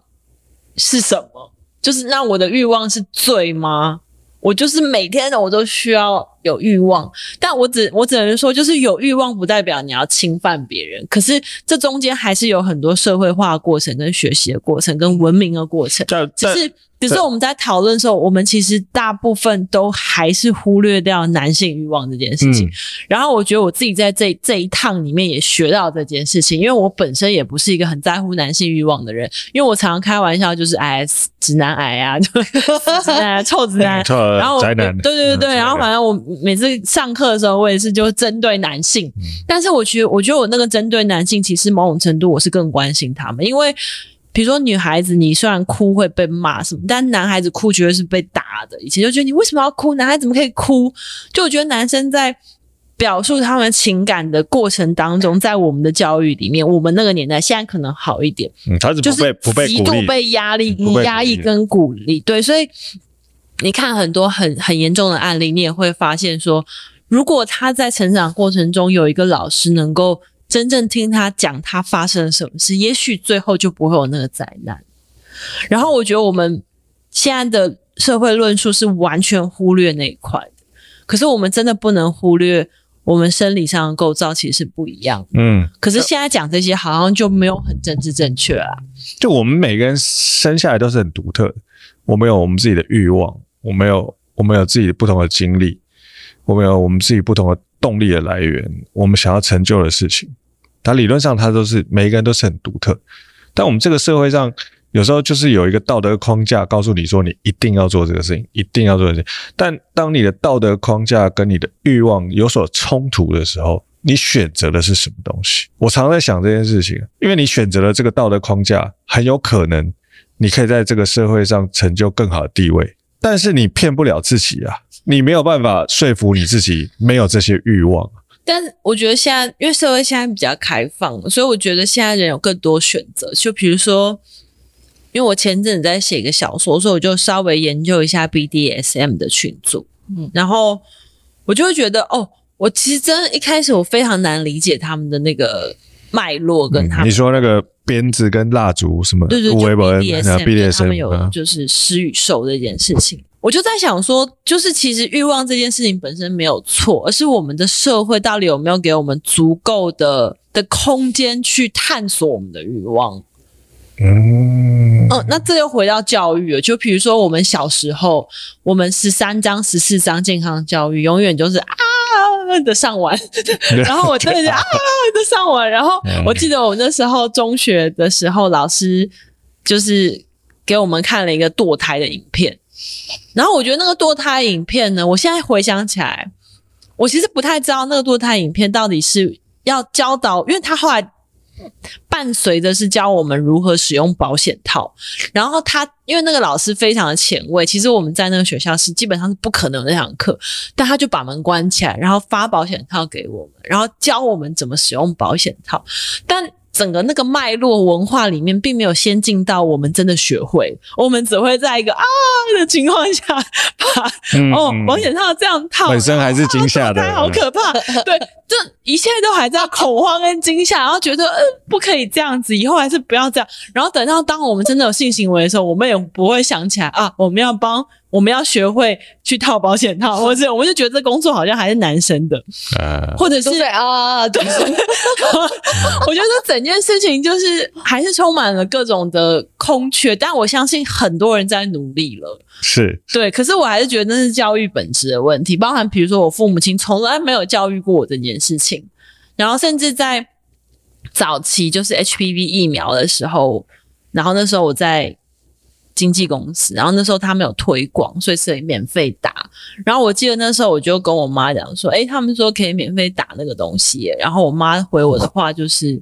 是什么？就是那我的欲望是罪吗？我就是每天我都需要有欲望，但我只我只能说，就是有欲望不代表你要侵犯别人。可是这中间还是有很多社会化的过程、跟学习的过程、跟文明的过程。只是只是我们在讨论的时候，我们其实大部分都还是忽略掉男性欲望这件事情。嗯、然后我觉得我自己在这这一趟里面也学到这件事情，因为我本身也不是一个很在乎男性欲望的人，因为我常常开玩笑就是哎，直男癌啊，就直男臭直男。然后，对对对对，然后反正我每次上课的时候，我也是就针对男性。但是我觉得，我觉得我那个针对男性，其实某种程度我是更关心他们，因为比如说女孩子，你虽然哭会被骂什么，但男孩子哭绝对是被打的。以前就觉得你为什么要哭？男孩子怎么可以哭？就我觉得男生在表述他们情感的过程当中，在我们的教育里面，我们那个年代现在可能好一点，嗯，他是不被不被极度被压力、压抑跟鼓励，对，所以。你看很多很很严重的案例，你也会发现说，如果他在成长过程中有一个老师能够真正听他讲他发生了什么事，也许最后就不会有那个灾难。然后我觉得我们现在的社会论述是完全忽略那一块的，可是我们真的不能忽略我们生理上的构造其实是不一样的。嗯，可是现在讲这些好像就没有很政治正确啊。就我们每个人生下来都是很独特的，我们有我们自己的欲望。我们有，我们有自己不同的经历，我们有我们自己不同的动力的来源，我们想要成就的事情，它理论上它都是每一个人都是很独特，但我们这个社会上有时候就是有一个道德框架告诉你说你一定要做这个事情，一定要做这个事情。但当你的道德框架跟你的欲望有所冲突的时候，你选择的是什么东西？我常在想这件事情，因为你选择了这个道德框架，很有可能你可以在这个社会上成就更好的地位，但是你骗不了自己啊。你没有办法说服你自己没有这些欲望，但是我觉得现在因为社会现在比较开放，所以我觉得现在人有更多选择。就比如说，因为我前阵子在写一个小说，所以我就稍微研究一下 BDSM 的群组，嗯，然后我就会觉得，哦，我其实真的一开始我非常难理解他们的那个脉络跟他们、嗯。你说那个鞭子跟蜡烛什么？对对对他们有就是施与受这件事情。我就在想说，就是其实欲望这件事情本身没有错，而是我们的社会到底有没有给我们足够的的空间去探索我们的欲望？嗯，哦，那这又回到教育了。就比如说我们小时候，我们十三章、十四章健康教育，永远就是啊的上完，然后我真的是啊的上完，然后我记得我那时候中学的时候，老师就是给我们看了一个堕胎的影片。然后我觉得那个堕胎影片呢，我现在回想起来，我其实不太知道那个堕胎影片到底是要教导，因为他后来伴随着是教我们如何使用保险套。然后他因为那个老师非常的前卫，其实我们在那个学校是基本上是不可能有那堂课，但他就把门关起来，然后发保险套给我们，然后教我们怎么使用保险套，但。整个那个脉络文化里面，并没有先进到我们真的学会，我们只会在一个啊的情况下把、嗯、哦保险套这样套，本身还是惊吓的，啊、好可怕。对，这一切都还在恐慌跟惊吓，然后觉得嗯、呃、不可以这样子，以后还是不要这样。然后等到当我们真的有性行为的时候，我们也不会想起来啊，我们要帮。我们要学会去套保险套，或者我们就觉得这工作好像还是男生的，呃、或者是啊，对，我觉得整件事情就是还是充满了各种的空缺，但我相信很多人在努力了，是。对，可是我还是觉得那是教育本质的问题，包含比如说我父母亲从来没有教育过我这件事情，然后甚至在早期就是 HPV 疫苗的时候，然后那时候我在。经纪公司，然后那时候他没有推广，所以是以免费打。然后我记得那时候我就跟我妈讲说：“诶，他们说可以免费打那个东西。”然后我妈回我的话就是，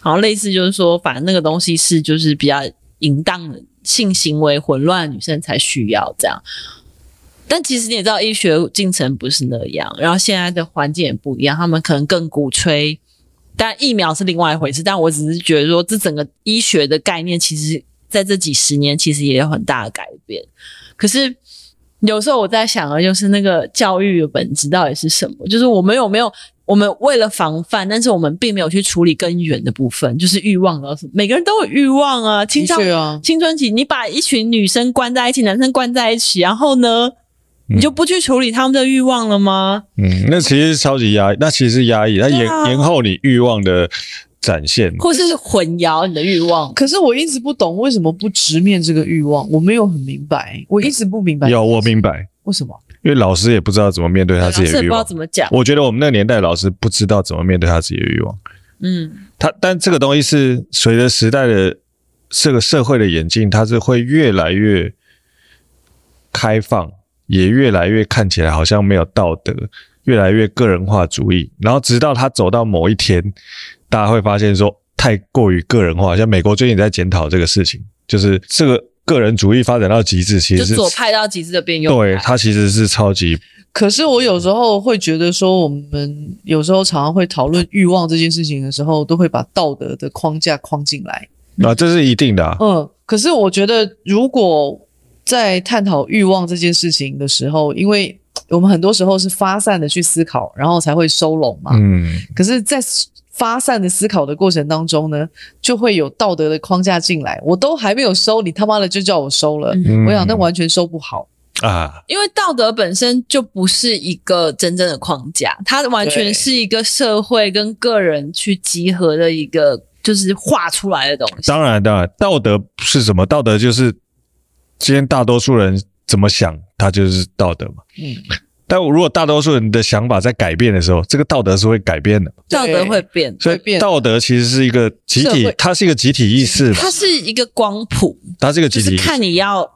好像类似就是说，反正那个东西是就是比较淫荡性行为混乱女生才需要这样。但其实你也知道，医学进程不是那样。然后现在的环境也不一样，他们可能更鼓吹，但疫苗是另外一回事。但我只是觉得说，这整个医学的概念其实。在这几十年，其实也有很大的改变。可是有时候我在想啊，就是那个教育的本质到底是什么？就是我们有没有，我们为了防范，但是我们并没有去处理根源的部分，就是欲望啊什么。每个人都有欲望啊，青少年啊，青春期，你把一群女生关在一起，男生关在一起，然后呢，你就不去处理他们的欲望了吗？嗯，那其实超级压抑，那其实是压抑，它延延后你欲望的。展现，或是混淆你的欲望。可是我一直不懂为什么不直面这个欲望，我没有很明白，我一直不明白。有，我明白。为什么？因为老师也不知道怎么面对他自己的欲望，不知道怎么讲。我觉得我们那个年代老师不知道怎么面对他自己的欲望。嗯，他但这个东西是随着时代的这个社会的演进，它是会越来越开放，也越来越看起来好像没有道德，越来越个人化主义，然后直到他走到某一天。大家会发现说太过于个人化，像美国最近也在检讨这个事情，就是这个个人主义发展到极致，其实是左派到极致的变右派。对，它其实是超级。可是我有时候会觉得说，我们有时候常常会讨论欲望这件事情的时候，都会把道德的框架框进来。啊，这是一定的啊。嗯，可是我觉得，如果在探讨欲望这件事情的时候，因为我们很多时候是发散的去思考，然后才会收拢嘛。嗯。可是，在发散的思考的过程当中呢，就会有道德的框架进来。我都还没有收，你他妈的就叫我收了。嗯、我想那完全收不好啊，因为道德本身就不是一个真正的框架，它完全是一个社会跟个人去集合的一个，就是画出来的东西。当然，当然，道德是什么？道德就是今天大多数人怎么想，它就是道德嘛。嗯。但如果大多数人的想法在改变的时候，这个道德是会改变的，道德会变。所以道德其实是一个集体，它是一个集体意识，它是一个光谱，它是一个集体意识，就是看你要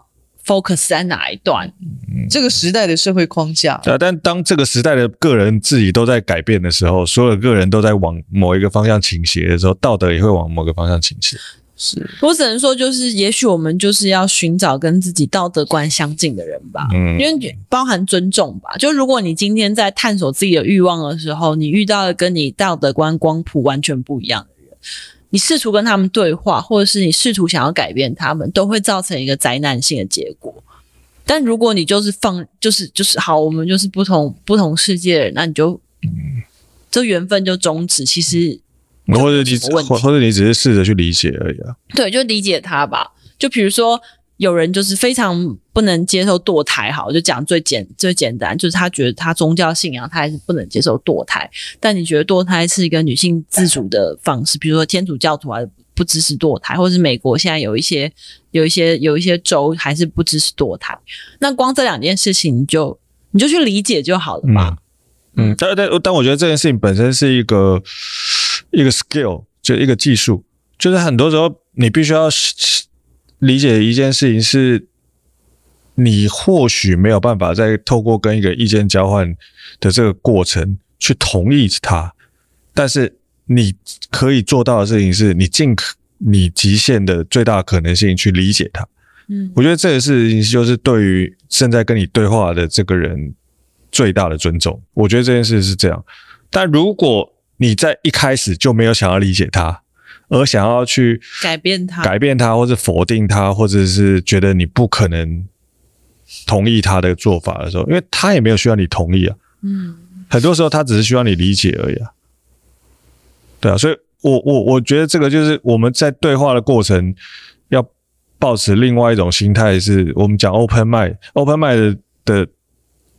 focus 在哪一段，嗯，这个时代的社会框架。对，但当这个时代的个人自己都在改变的时候，所有个人都在往某一个方向倾斜的时候，道德也会往某个方向倾斜。是我只能说，就是也许我们就是要寻找跟自己道德观相近的人吧，嗯，因为包含尊重吧。就如果你今天在探索自己的欲望的时候，你遇到了跟你道德观光谱完全不一样的人，你试图跟他们对话，或者是你试图想要改变他们，都会造成一个灾难性的结果。但如果你就是放，就是就是好，我们就是不同不同世界的人，那你就，这缘分就终止。其实。或者你，或或者你只是试着去理解而已啊。对，就理解他吧。就比如说，有人就是非常不能接受堕胎，好，就讲最简最简单，就是他觉得他宗教信仰他还是不能接受堕胎。但你觉得堕胎是一个女性自主的方式，比如说天主教徒还是不支持堕胎，或者是美国现在有一些有一些有一些州还是不支持堕胎。那光这两件事情，你就你就去理解就好了嘛。嗯，嗯但但但我觉得这件事情本身是一个。一个 skill 就一个技术，就是很多时候你必须要理解一件事情，是你或许没有办法再透过跟一个意见交换的这个过程去同意他，但是你可以做到的事情是你尽可你极限的最大可能性去理解他。嗯，我觉得这个事情就是对于正在跟你对话的这个人最大的尊重。我觉得这件事是这样，但如果你在一开始就没有想要理解他，而想要去改变他、改变他，或者否定他，或者是觉得你不可能同意他的做法的时候，因为他也没有需要你同意啊。嗯，很多时候他只是需要你理解而已啊。对啊，所以我我我觉得这个就是我们在对话的过程要保持另外一种心态，是我们讲 open mind，open mind 的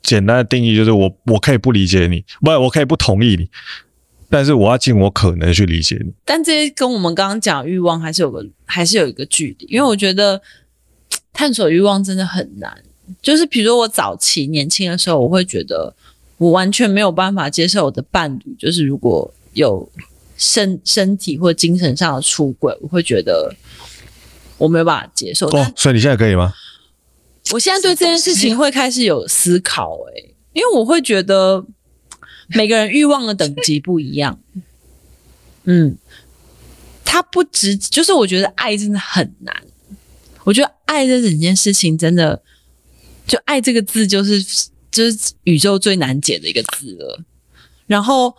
简单的定义就是我我可以不理解你，不，我可以不同意你。但是我要尽我可能去理解你。但这些跟我们刚刚讲欲望还是有个还是有一个距离，因为我觉得探索欲望真的很难。就是比如说我早期年轻的时候，我会觉得我完全没有办法接受我的伴侣，就是如果有身身体或精神上的出轨，我会觉得我没有办法接受。哦，所以你现在可以吗？我现在对这件事情会开始有思考，诶，因为我会觉得。每个人欲望的等级不一样，嗯，他不只就是我觉得爱真的很难，我觉得爱这整件事情真的，就爱这个字就是就是宇宙最难解的一个字了。然后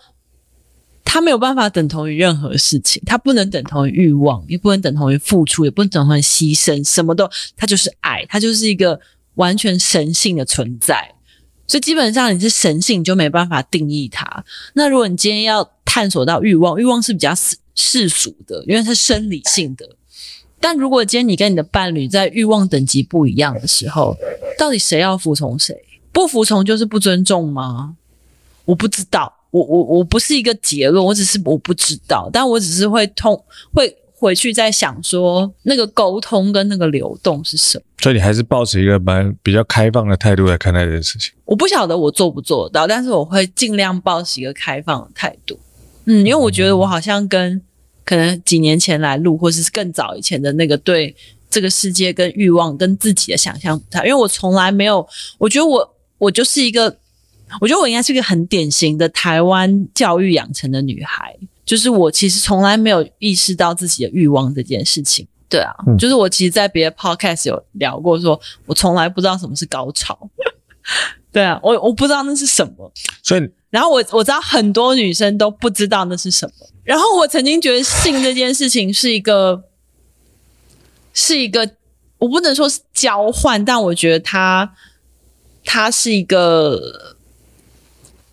他没有办法等同于任何事情，他不能等同于欲望，也不能等同于付出，也不能等同于牺牲，什么都，他就是爱，他就是一个完全神性的存在。所以基本上你是神性，你就没办法定义它。那如果你今天要探索到欲望，欲望是比较世世俗的，因为它是生理性的。但如果今天你跟你的伴侣在欲望等级不一样的时候，到底谁要服从谁？不服从就是不尊重吗？我不知道，我我我不是一个结论，我只是我不知道，但我只是会痛会。回去再想说那个沟通跟那个流动是什么，所以你还是抱持一个蛮比较开放的态度来看待这件事情。我不晓得我做不做得到，但是我会尽量抱持一个开放的态度。嗯，因为我觉得我好像跟可能几年前来录，或是更早以前的那个对这个世界跟欲望跟自己的想象不太，因为我从来没有，我觉得我我就是一个，我觉得我应该是一个很典型的台湾教育养成的女孩。就是我其实从来没有意识到自己的欲望这件事情，对啊，嗯、就是我其实，在别的 podcast 有聊过说，说我从来不知道什么是高潮，对啊，我我不知道那是什么，所以，然后我我知道很多女生都不知道那是什么，然后我曾经觉得性这件事情是一个，是一个，我不能说是交换，但我觉得它它是一个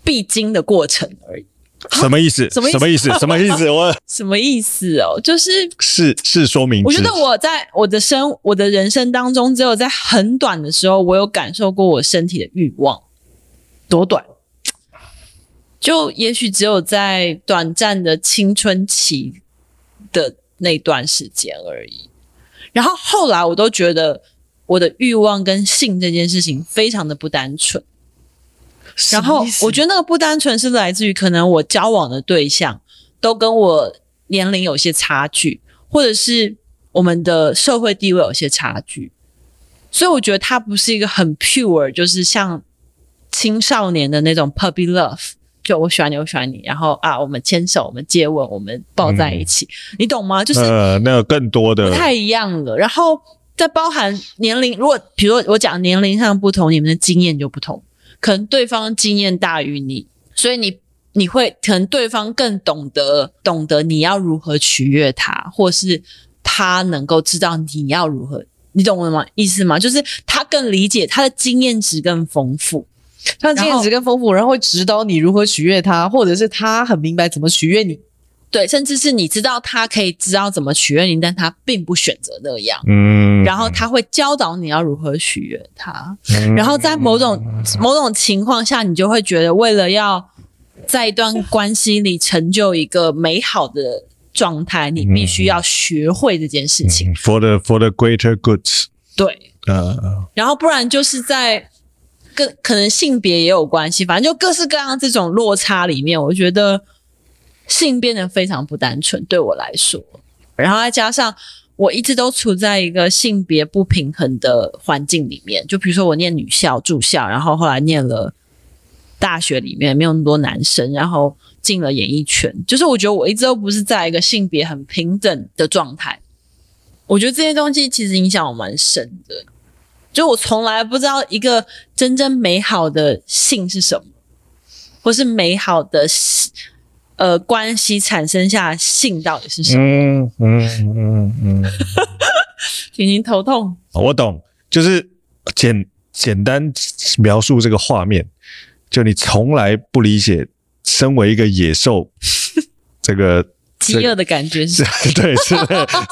必经的过程而已。什么意思？什么意思？什么意思？什么意思？我 什么意思哦？就是是是说明。我觉得我在我的生我的人生当中，只有在很短的时候，我有感受过我身体的欲望。多短？就也许只有在短暂的青春期的那段时间而已。然后后来，我都觉得我的欲望跟性这件事情非常的不单纯。然后我觉得那个不单纯是来自于可能我交往的对象都跟我年龄有些差距，或者是我们的社会地位有些差距，所以我觉得它不是一个很 pure，就是像青少年的那种 puppy love，就我喜欢你，我喜欢你，然后啊，我们牵手，我们接吻，我们抱在一起，嗯、你懂吗？就是呃，那个更多的不太一样了。然后再包含年龄，如果比如说我讲年龄上不同，你们的经验就不同。可能对方经验大于你，所以你你会可能对方更懂得懂得你要如何取悦他，或是他能够知道你要如何，你懂我吗？意思吗？就是他更理解，他的经验值更丰富，他的经验值更丰富，然后会指导你如何取悦他，或者是他很明白怎么取悦你。对，甚至是你知道他可以知道怎么取悦你，但他并不选择那样。嗯，然后他会教导你要如何取悦他。嗯，然后在某种某种情况下，你就会觉得，为了要在一段关系里成就一个美好的状态，你必须要学会这件事情。For the for the greater goods。对，呃，然后不然就是在跟可能性别也有关系，反正就各式各样这种落差里面，我觉得。性变得非常不单纯，对我来说，然后再加上我一直都处在一个性别不平衡的环境里面，就比如说我念女校住校，然后后来念了大学里面没有那么多男生，然后进了演艺圈，就是我觉得我一直都不是在一个性别很平等的状态。我觉得这些东西其实影响我蛮深的，就我从来不知道一个真正美好的性是什么，或是美好的。呃，关系产生下性到底是什么？嗯嗯嗯嗯，婷婷头痛。我懂，就是简简单描述这个画面，就你从来不理解，身为一个野兽，这个饥饿的感觉是，对，是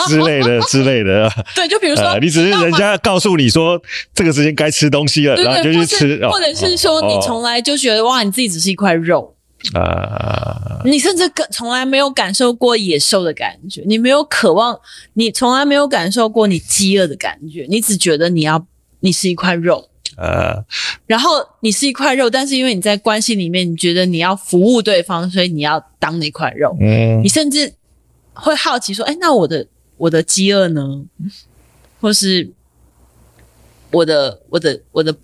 之类的之类的。对，就比如说，呃、你只是人家告诉你说这个时间该吃东西了，然后就去吃，或者是说你从来就觉得哇，你自己只是一块肉。啊！你甚至更从来没有感受过野兽的感觉，你没有渴望，你从来没有感受过你饥饿的感觉，你只觉得你要你是一块肉，呃，然后你是一块肉，但是因为你在关系里面，你觉得你要服务对方，所以你要当那块肉，嗯，你甚至会好奇说，哎，那我的我的饥饿呢？或是我的我的我的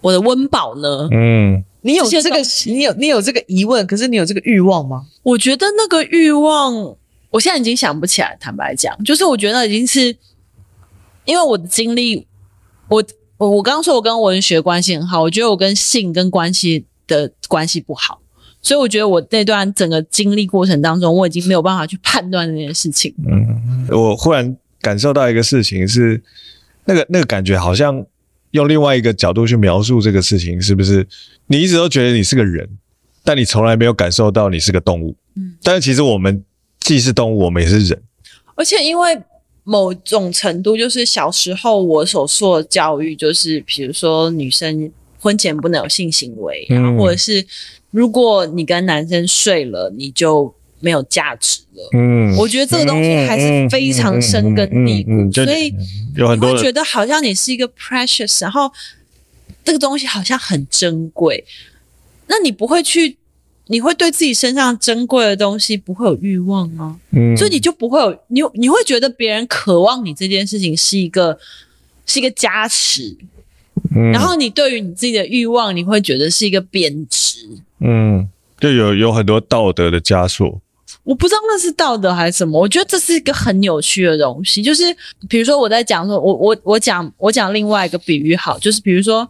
我的温饱呢？嗯。你有这个，你有你有这个疑问，可是你有这个欲望吗？我觉得那个欲望，我现在已经想不起来。坦白讲，就是我觉得已经是，因为我的经历，我我我刚刚说我跟文学关系很好，我觉得我跟性跟关系的关系不好，所以我觉得我那段整个经历过程当中，我已经没有办法去判断这件事情。嗯，我忽然感受到一个事情是，那个那个感觉好像。用另外一个角度去描述这个事情，是不是？你一直都觉得你是个人，但你从来没有感受到你是个动物。嗯，但是其实我们既是动物，我们也是人。而且因为某种程度，就是小时候我所受的教育，就是比如说女生婚前不能有性行为，或者是如果你跟男生睡了，你就。没有价值了。嗯，我觉得这个东西还是非常深根蒂固，嗯嗯嗯嗯嗯、所以有很多人觉得好像你是一个 precious，然后这个东西好像很珍贵。那你不会去，你会对自己身上珍贵的东西不会有欲望吗？嗯，所以你就不会有你，你会觉得别人渴望你这件事情是一个是一个加持，嗯，然后你对于你自己的欲望，你会觉得是一个贬值，嗯，就有有很多道德的枷锁。我不知道那是道德还是什么，我觉得这是一个很扭曲的东西。就是比如说我在讲说，我我我讲我讲另外一个比喻好，就是比如说，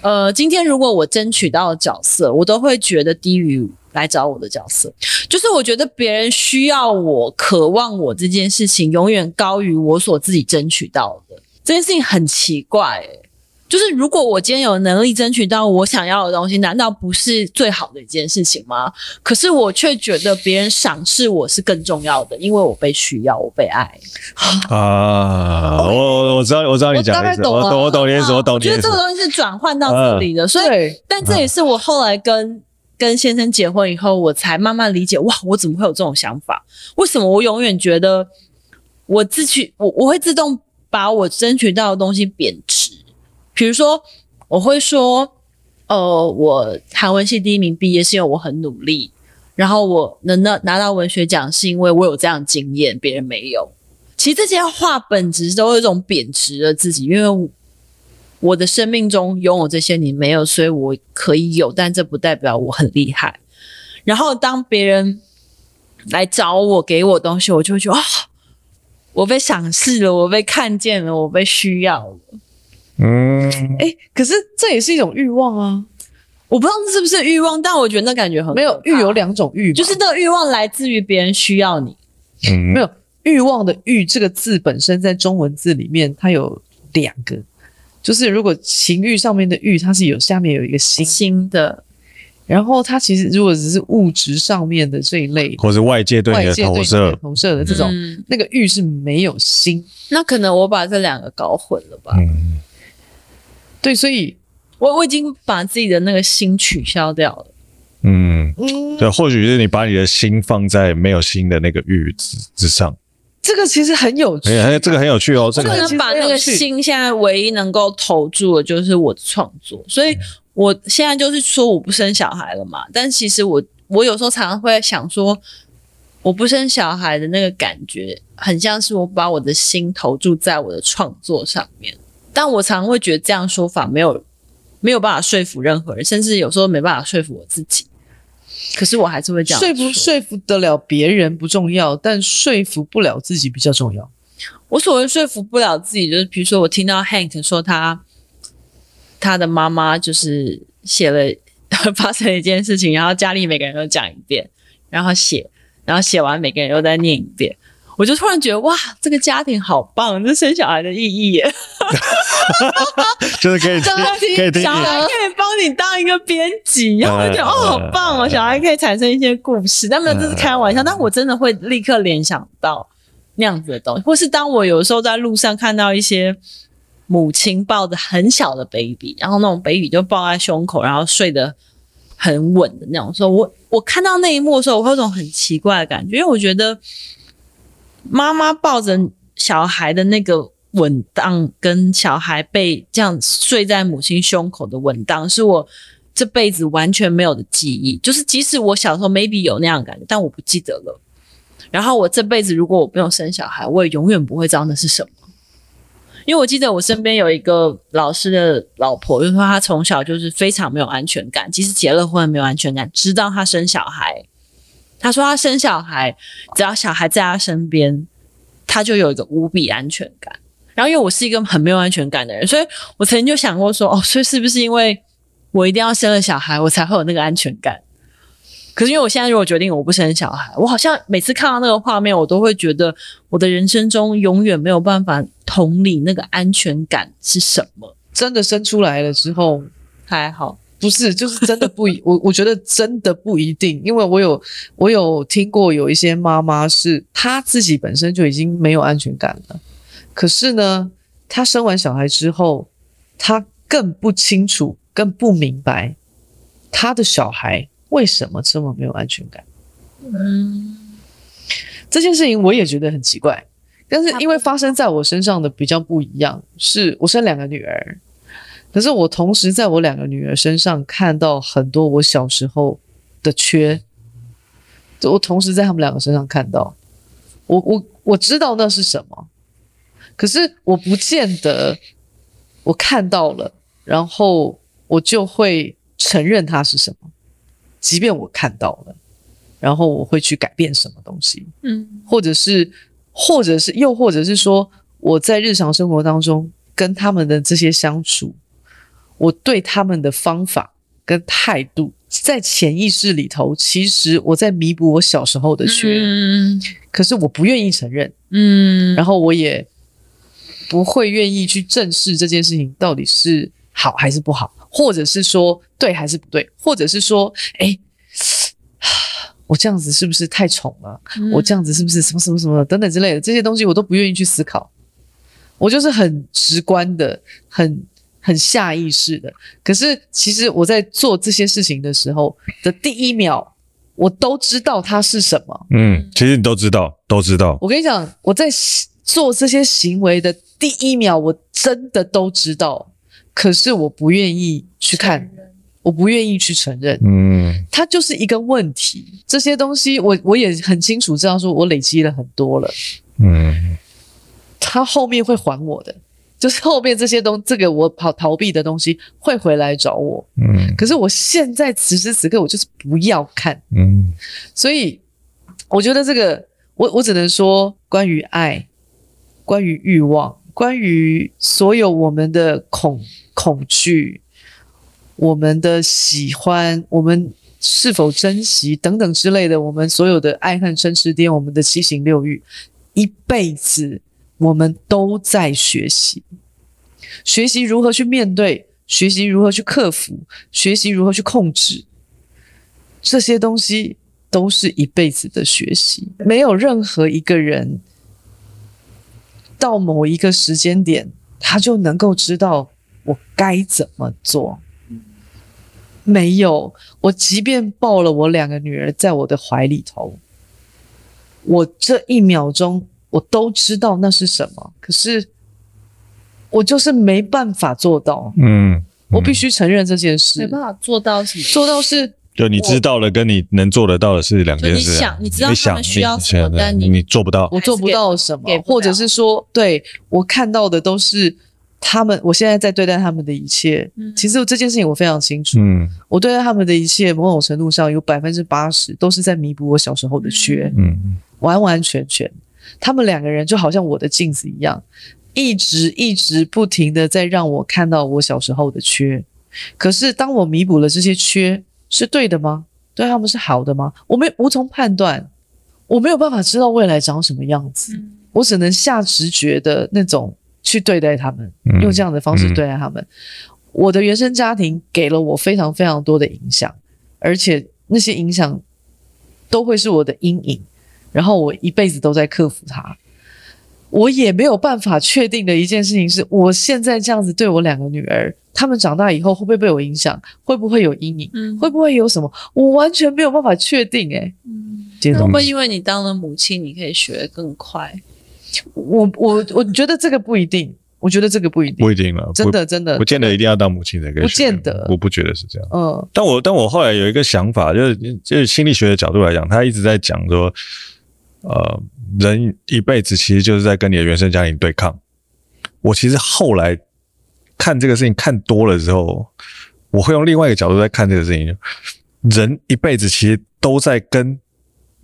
呃，今天如果我争取到的角色，我都会觉得低于来找我的角色。就是我觉得别人需要我、渴望我这件事情，永远高于我所自己争取到的。这件事情很奇怪。就是如果我今天有能力争取到我想要的东西，难道不是最好的一件事情吗？可是我却觉得别人赏识我是更重要的，因为我被需要，我被爱。啊，我我知道，我知道你讲的意思，我懂，我懂你意思，我懂你觉得这个东西是转换到这里的，所以，但这也是我后来跟跟先生结婚以后，我才慢慢理解，哇，我怎么会有这种想法？为什么我永远觉得我自取，我我会自动把我争取到的东西贬值？比如说，我会说，呃，我韩文系第一名毕业是因为我很努力，然后我能拿拿到文学奖是因为我有这样经验，别人没有。其实这些话本质都有一种贬值了自己，因为我的生命中拥有这些你没有，所以我可以有，但这不代表我很厉害。然后当别人来找我给我东西，我就会觉得啊、我被赏识了，我被看见了，我被需要了。嗯，哎、欸，可是这也是一种欲望啊！我不知道这是不是欲望，但我觉得那感觉很没有欲有两种欲，就是那个欲望来自于别人需要你。嗯，没有欲望的欲这个字本身在中文字里面它有两个，就是如果情欲上面的欲，它是有下面有一个心心的，然后它其实如果只是物质上面的这一类，或是外界对你的投射投射的这种，嗯、那个欲是没有心。那可能我把这两个搞混了吧？嗯。对，所以我我已经把自己的那个心取消掉了。嗯嗯，对，或许是你把你的心放在没有心的那个欲之之上。这个其实很有趣，哎，这个很有趣哦。这个能把那个心现在唯一能够投注的就是我的创作，所以我现在就是说我不生小孩了嘛。但其实我我有时候常常会想说，我不生小孩的那个感觉，很像是我把我的心投注在我的创作上面。但我常常会觉得这样说法没有没有办法说服任何人，甚至有时候没办法说服我自己。可是我还是会这样说。说服说服得了别人不重要，但说服不了自己比较重要。我所谓说服不了自己，就是比如说我听到 Hank 说他他的妈妈就是写了 发生了一件事情，然后家里每个人都讲一遍，然后写，然后写完每个人又再念一遍。我就突然觉得哇，这个家庭好棒，这生小孩的意义耶，就是可以可以听，小孩可以帮你当一个编辑，然后我就觉得哦，好棒哦，小孩可以产生一些故事。但没有，这是开玩笑，但我真的会立刻联想到那样子的东西，或是当我有时候在路上看到一些母亲抱着很小的 baby，然后那种 baby 就抱在胸口，然后睡得很稳的那种时候，我我看到那一幕的时候，我会有种很奇怪的感觉，因为我觉得。妈妈抱着小孩的那个稳当，跟小孩被这样睡在母亲胸口的稳当，是我这辈子完全没有的记忆。就是即使我小时候 maybe 有那样感觉，但我不记得了。然后我这辈子如果我没有生小孩，我也永远不会知道那是什么。因为我记得我身边有一个老师的老婆，就是说她从小就是非常没有安全感，即使结了婚没有安全感，直到她生小孩。他说：“他生小孩，只要小孩在他身边，他就有一个无比安全感。然后，因为我是一个很没有安全感的人，所以我曾经就想过说，哦，所以是不是因为我一定要生了小孩，我才会有那个安全感？可是，因为我现在如果决定我不生小孩，我好像每次看到那个画面，我都会觉得我的人生中永远没有办法同理那个安全感是什么。真的生出来了之后，还好。”不是，就是真的不一，我我觉得真的不一定，因为我有我有听过有一些妈妈是她自己本身就已经没有安全感了，可是呢，她生完小孩之后，她更不清楚，更不明白她的小孩为什么这么没有安全感。嗯，这件事情我也觉得很奇怪，但是因为发生在我身上的比较不一样，是我生两个女儿。可是我同时在我两个女儿身上看到很多我小时候的缺，我同时在他们两个身上看到，我我我知道那是什么，可是我不见得我看到了，然后我就会承认它是什么，即便我看到了，然后我会去改变什么东西，嗯，或者是或者是又或者是说我在日常生活当中跟他们的这些相处。我对他们的方法跟态度，在潜意识里头，其实我在弥补我小时候的缺，嗯，可是我不愿意承认，嗯，然后我也不会愿意去正视这件事情到底是好还是不好，或者是说对还是不对，或者是说，诶，我这样子是不是太宠了？嗯，我这样子是不是什么什么什么等等之类的这些东西，我都不愿意去思考，我就是很直观的，很。很下意识的，可是其实我在做这些事情的时候的第一秒，我都知道它是什么。嗯，其实你都知道，都知道。我跟你讲，我在做这些行为的第一秒，我真的都知道，可是我不愿意去看，我不愿意去承认，嗯，它就是一个问题。这些东西我我也很清楚知道，说我累积了很多了，嗯，他后面会还我的，就是后面这些东，这个我跑逃避的东西会回来找我，嗯，可是我现在此时此刻我就是不要看，嗯，所以我觉得这个，我我只能说，关于爱，关于欲望，关于所有我们的恐恐惧。我们的喜欢，我们是否珍惜等等之类的，我们所有的爱恨嗔痴颠，我们的七情六欲，一辈子我们都在学习，学习如何去面对，学习如何去克服，学习如何去控制，这些东西都是一辈子的学习。没有任何一个人到某一个时间点，他就能够知道我该怎么做。没有，我即便抱了我两个女儿在我的怀里头，我这一秒钟我都知道那是什么，可是我就是没办法做到。嗯，嗯，我必须承认这件事，没办法做到什么？做到是，就你知道了，跟你能做得到的是两件事。你想，你知道想他们需要什么，你但你你做不到，我做不到什么，或者是说，对，我看到的都是。他们，我现在在对待他们的一切，嗯、其实这件事情我非常清楚。嗯，我对待他们的一切，某种程度上有百分之八十都是在弥补我小时候的缺。嗯，完完全全，他们两个人就好像我的镜子一样，一直一直不停的在让我看到我小时候的缺。可是当我弥补了这些缺，是对的吗？对他们是好的吗？我没无从判断，我没有办法知道未来长什么样子，嗯、我只能下直觉的那种。去对待他们，用这样的方式对待他们。我的原生家庭给了我非常非常多的影响，而且那些影响都会是我的阴影，然后我一辈子都在克服它。我也没有办法确定的一件事情是，我现在这样子对我两个女儿，她们长大以后会不会被我影响？会不会有阴影？嗯、会不会有什么？我完全没有办法确定、欸。诶嗯，会不会因为你当了母亲，你可以学得更快？我我我觉得这个不一定，我觉得这个不一定，不一定了，真的真的，不见得一定要当母亲才可以，不见得，我不觉得是这样。嗯，但我但我后来有一个想法，就是就是心理学的角度来讲，他一直在讲说，呃，人一辈子其实就是在跟你的原生家庭对抗。我其实后来看这个事情看多了之后，我会用另外一个角度在看这个事情，人一辈子其实都在跟。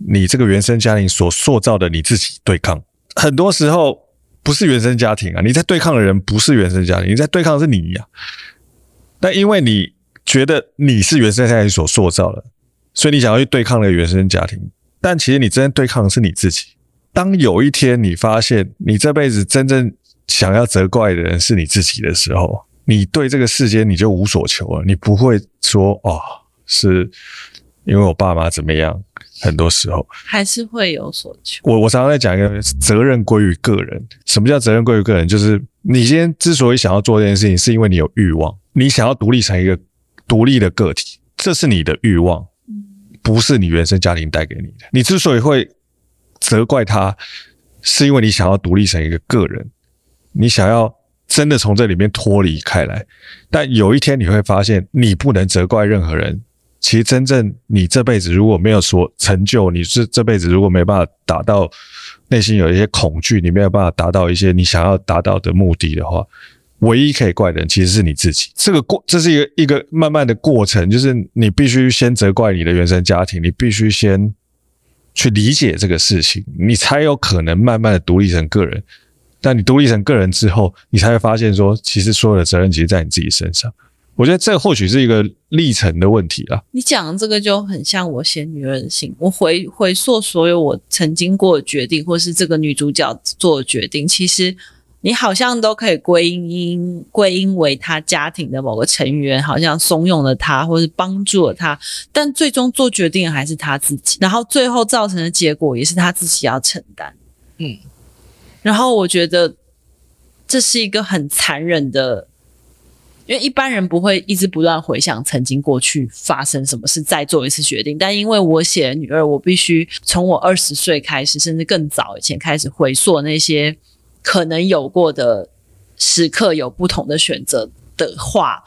你这个原生家庭所塑造的你自己对抗，很多时候不是原生家庭啊，你在对抗的人不是原生家庭，你在对抗的是你呀。但因为你觉得你是原生家庭所塑造的，所以你想要去对抗那个原生家庭，但其实你真正对抗的是你自己。当有一天你发现你这辈子真正想要责怪的人是你自己的时候，你对这个世间你就无所求了，你不会说哦，是因为我爸妈怎么样。很多时候还是会有所求。我我常常在讲一个责任归于个人。什么叫责任归于个人？就是你今天之所以想要做这件事情，是因为你有欲望，你想要独立成一个独立的个体，这是你的欲望，不是你原生家庭带给你的。你之所以会责怪他，是因为你想要独立成一个个人，你想要真的从这里面脱离开来。但有一天你会发现，你不能责怪任何人。其实，真正你这辈子如果没有所成就，你是这辈子如果没办法达到内心有一些恐惧，你没有办法达到一些你想要达到的目的的话，唯一可以怪的人其实是你自己。这个过，这是一个一个慢慢的过程，就是你必须先责怪你的原生家庭，你必须先去理解这个事情，你才有可能慢慢的独立成个人。但你独立成个人之后，你才会发现说，其实所有的责任其实在你自己身上。我觉得这或许是一个历程的问题啊。你讲的这个就很像我写女人的信，我回回溯所有我曾经过的决定，或是这个女主角做的决定，其实你好像都可以归因归因为他家庭的某个成员，好像怂恿了他，或是帮助了他，但最终做决定的还是他自己，然后最后造成的结果也是他自己要承担。嗯，然后我觉得这是一个很残忍的。因为一般人不会一直不断回想曾经过去发生什么事，再做一次决定。但因为我写了女二，我必须从我二十岁开始，甚至更早以前开始回溯那些可能有过的时刻，有不同的选择的话，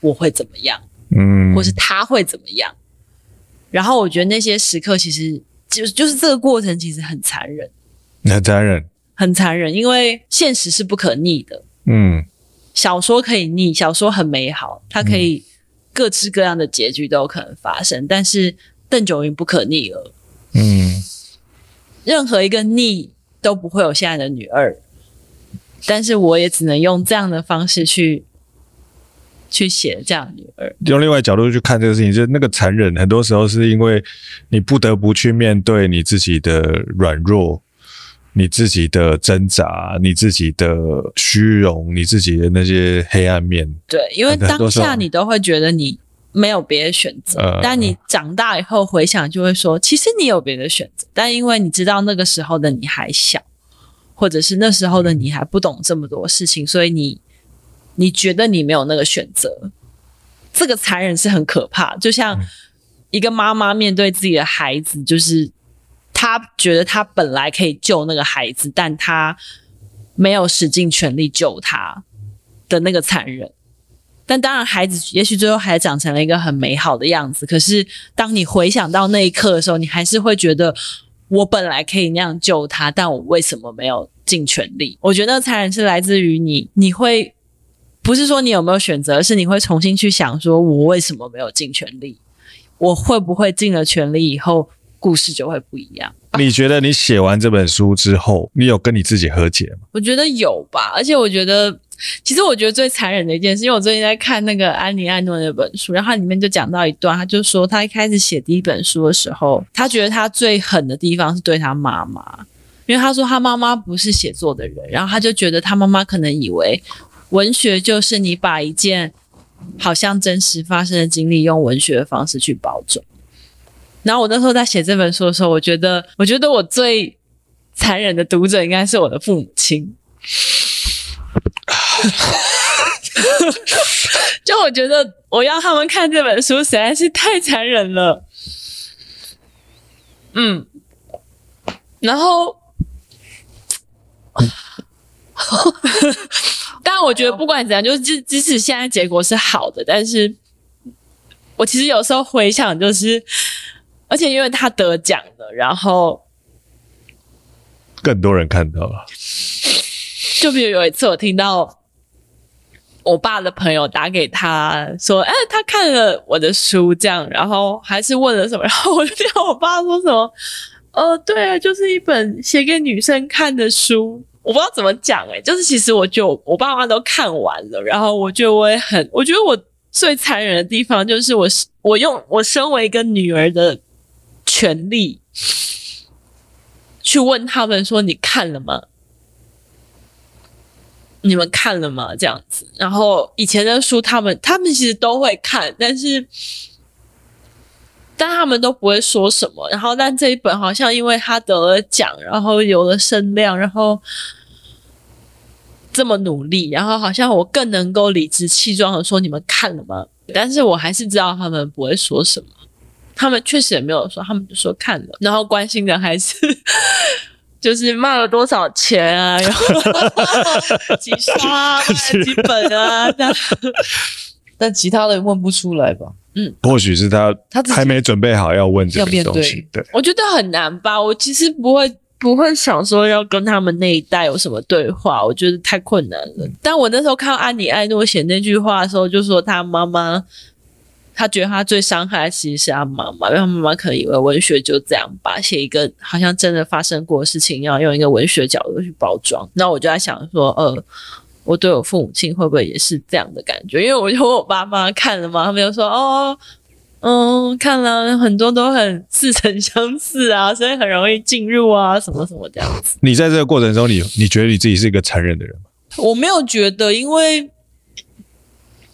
我会怎么样？嗯，或是他会怎么样。然后我觉得那些时刻其实就就是这个过程其实很残忍，很残忍，很残忍，因为现实是不可逆的。嗯，小说可以逆，小说很美好，它可以各式各样的结局都有可能发生，嗯、但是邓九云不可逆了。嗯，任何一个逆都不会有现在的女二，但是我也只能用这样的方式去去写这样的女二。用另外角度去看这个事情，就是那个残忍，很多时候是因为你不得不去面对你自己的软弱。你自己的挣扎，你自己的虚荣，你自己的那些黑暗面。对，因为当下你都会觉得你没有别的选择，呃、但你长大以后回想，就会说，其实你有别的选择，但因为你知道那个时候的你还小，或者是那时候的你还不懂这么多事情，所以你你觉得你没有那个选择。这个残忍是很可怕，就像一个妈妈面对自己的孩子，就是。她觉得她本来可以救那个孩子，但她没有使尽全力救他的那个残忍。但当然，孩子也许最后还长成了一个很美好的样子。可是，当你回想到那一刻的时候，你还是会觉得，我本来可以那样救他，但我为什么没有尽全力？我觉得残忍是来自于你，你会不是说你有没有选择，而是你会重新去想，说我为什么没有尽全力？我会不会尽了全力以后？故事就会不一样。你觉得你写完这本书之后，你有跟你自己和解吗？我觉得有吧，而且我觉得，其实我觉得最残忍的一件事，因为我最近在看那个安妮艾诺那本书，然后里面就讲到一段，他就说他一开始写第一本书的时候，他觉得他最狠的地方是对他妈妈，因为他说他妈妈不是写作的人，然后他就觉得他妈妈可能以为文学就是你把一件好像真实发生的经历用文学的方式去包装。然后我那时候在写这本书的时候，我觉得，我觉得我最残忍的读者应该是我的父母亲。就我觉得我要他们看这本书实在是太残忍了。嗯，然后，但我觉得不管怎样，就是即即使现在结果是好的，但是我其实有时候回想，就是。而且因为他得奖了，然后更多人看到了。就比如有一次，我听到我爸的朋友打给他说：“哎，他看了我的书，这样，然后还是问了什么？”然后我就听到我爸说什么：“呃，对啊，就是一本写给女生看的书。”我不知道怎么讲，哎，就是其实我就我爸妈都看完了，然后我觉得我也很，我觉得我最残忍的地方就是我我用我身为一个女儿的。权利去问他们说：“你看了吗？你们看了吗？”这样子。然后以前的书，他们他们其实都会看，但是但他们都不会说什么。然后，但这一本好像因为他得了奖，然后有了声量，然后这么努力，然后好像我更能够理直气壮的说：“你们看了吗？”但是我还是知道他们不会说什么。他们确实也没有说，他们就说看了，然后关心的还是就是卖了多少钱啊，然后 几刷、啊、几本啊 这样，但其他的问不出来吧？嗯，或许是他他还没准备好要问这个东西。对，我觉得很难吧。我其实不会不会想说要跟他们那一代有什么对话，我觉得太困难了。但我那时候看到安妮艾诺写那句话的时候，就说他妈妈。他觉得他最伤害的其实是他妈妈，因为他妈妈可能以为文学就这样吧，写一个好像真的发生过的事情，要用一个文学角度去包装。那我就在想说，呃，我对我父母亲会不会也是这样的感觉？因为我就问我爸妈看了吗？他们就说，哦，嗯，看了很多都很似曾相似啊，所以很容易进入啊，什么什么这样子。你在这个过程中，你你觉得你自己是一个残忍的人吗？我没有觉得，因为。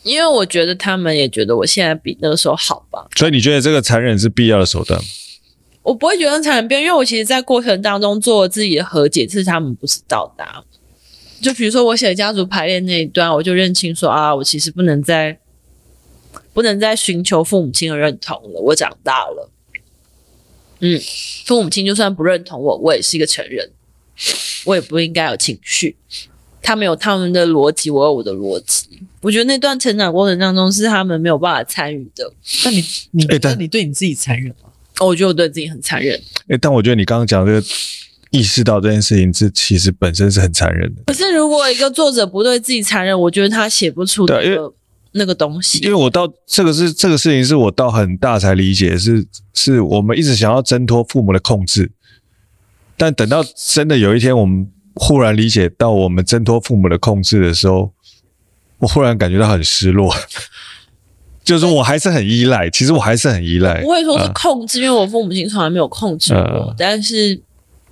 因为我觉得他们也觉得我现在比那个时候好吧，所以你觉得这个残忍是必要的手段吗？我不会觉得残忍，因为我其实，在过程当中做自己的和解，是他们不是到达。就比如说我写家族排列那一段，我就认清说啊，我其实不能再不能再寻求父母亲的认同了，我长大了。嗯，父母亲就算不认同我，我也是一个成人，我也不应该有情绪。他们有他们的逻辑，我有我的逻辑。我觉得那段成长过程当中是他们没有办法参与的。那你你欸但那你对你自己残忍吗？我觉得我对自己很残忍。哎、但我觉得你刚刚讲这个意识到这件事情，是其实本身是很残忍的。可是如果一个作者不对自己残忍，我觉得他写不出那个那个东西。因为我到这个是这个事情，是我到很大才理解，是是我们一直想要挣脱父母的控制，但等到真的有一天，我们忽然理解到我们挣脱父母的控制的时候，我忽然感觉到很失落。就是说我还是很依赖，其实我还是很依赖。不会说是控制，啊、因为我父母亲从来没有控制过，啊、但是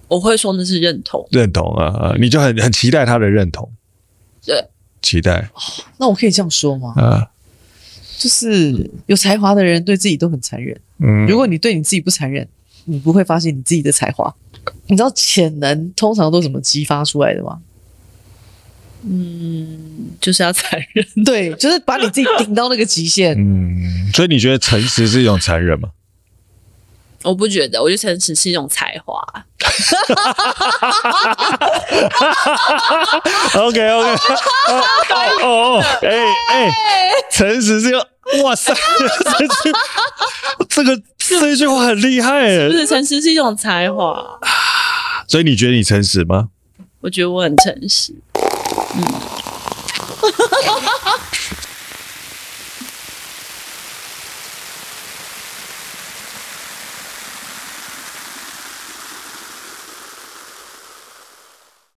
我会说那是认同。认同啊，你就很很期待他的认同。对，期待。那我可以这样说吗？啊，就是有才华的人对自己都很残忍。嗯，如果你对你自己不残忍，你不会发现你自己的才华。你知道潜能通常都怎么激发出来的吗？嗯，就是要残忍，对，就是把你自己顶到那个极限。嗯，所以你觉得诚实是一种残忍吗？我不觉得，我觉得诚实是一种才华。OK OK，哦哦哦，哎哎，诚实是用，哇塞，这个这句话很厉害哎，不是诚实是一种才华，所以你觉得你诚实吗？我觉得我很诚实。嗯。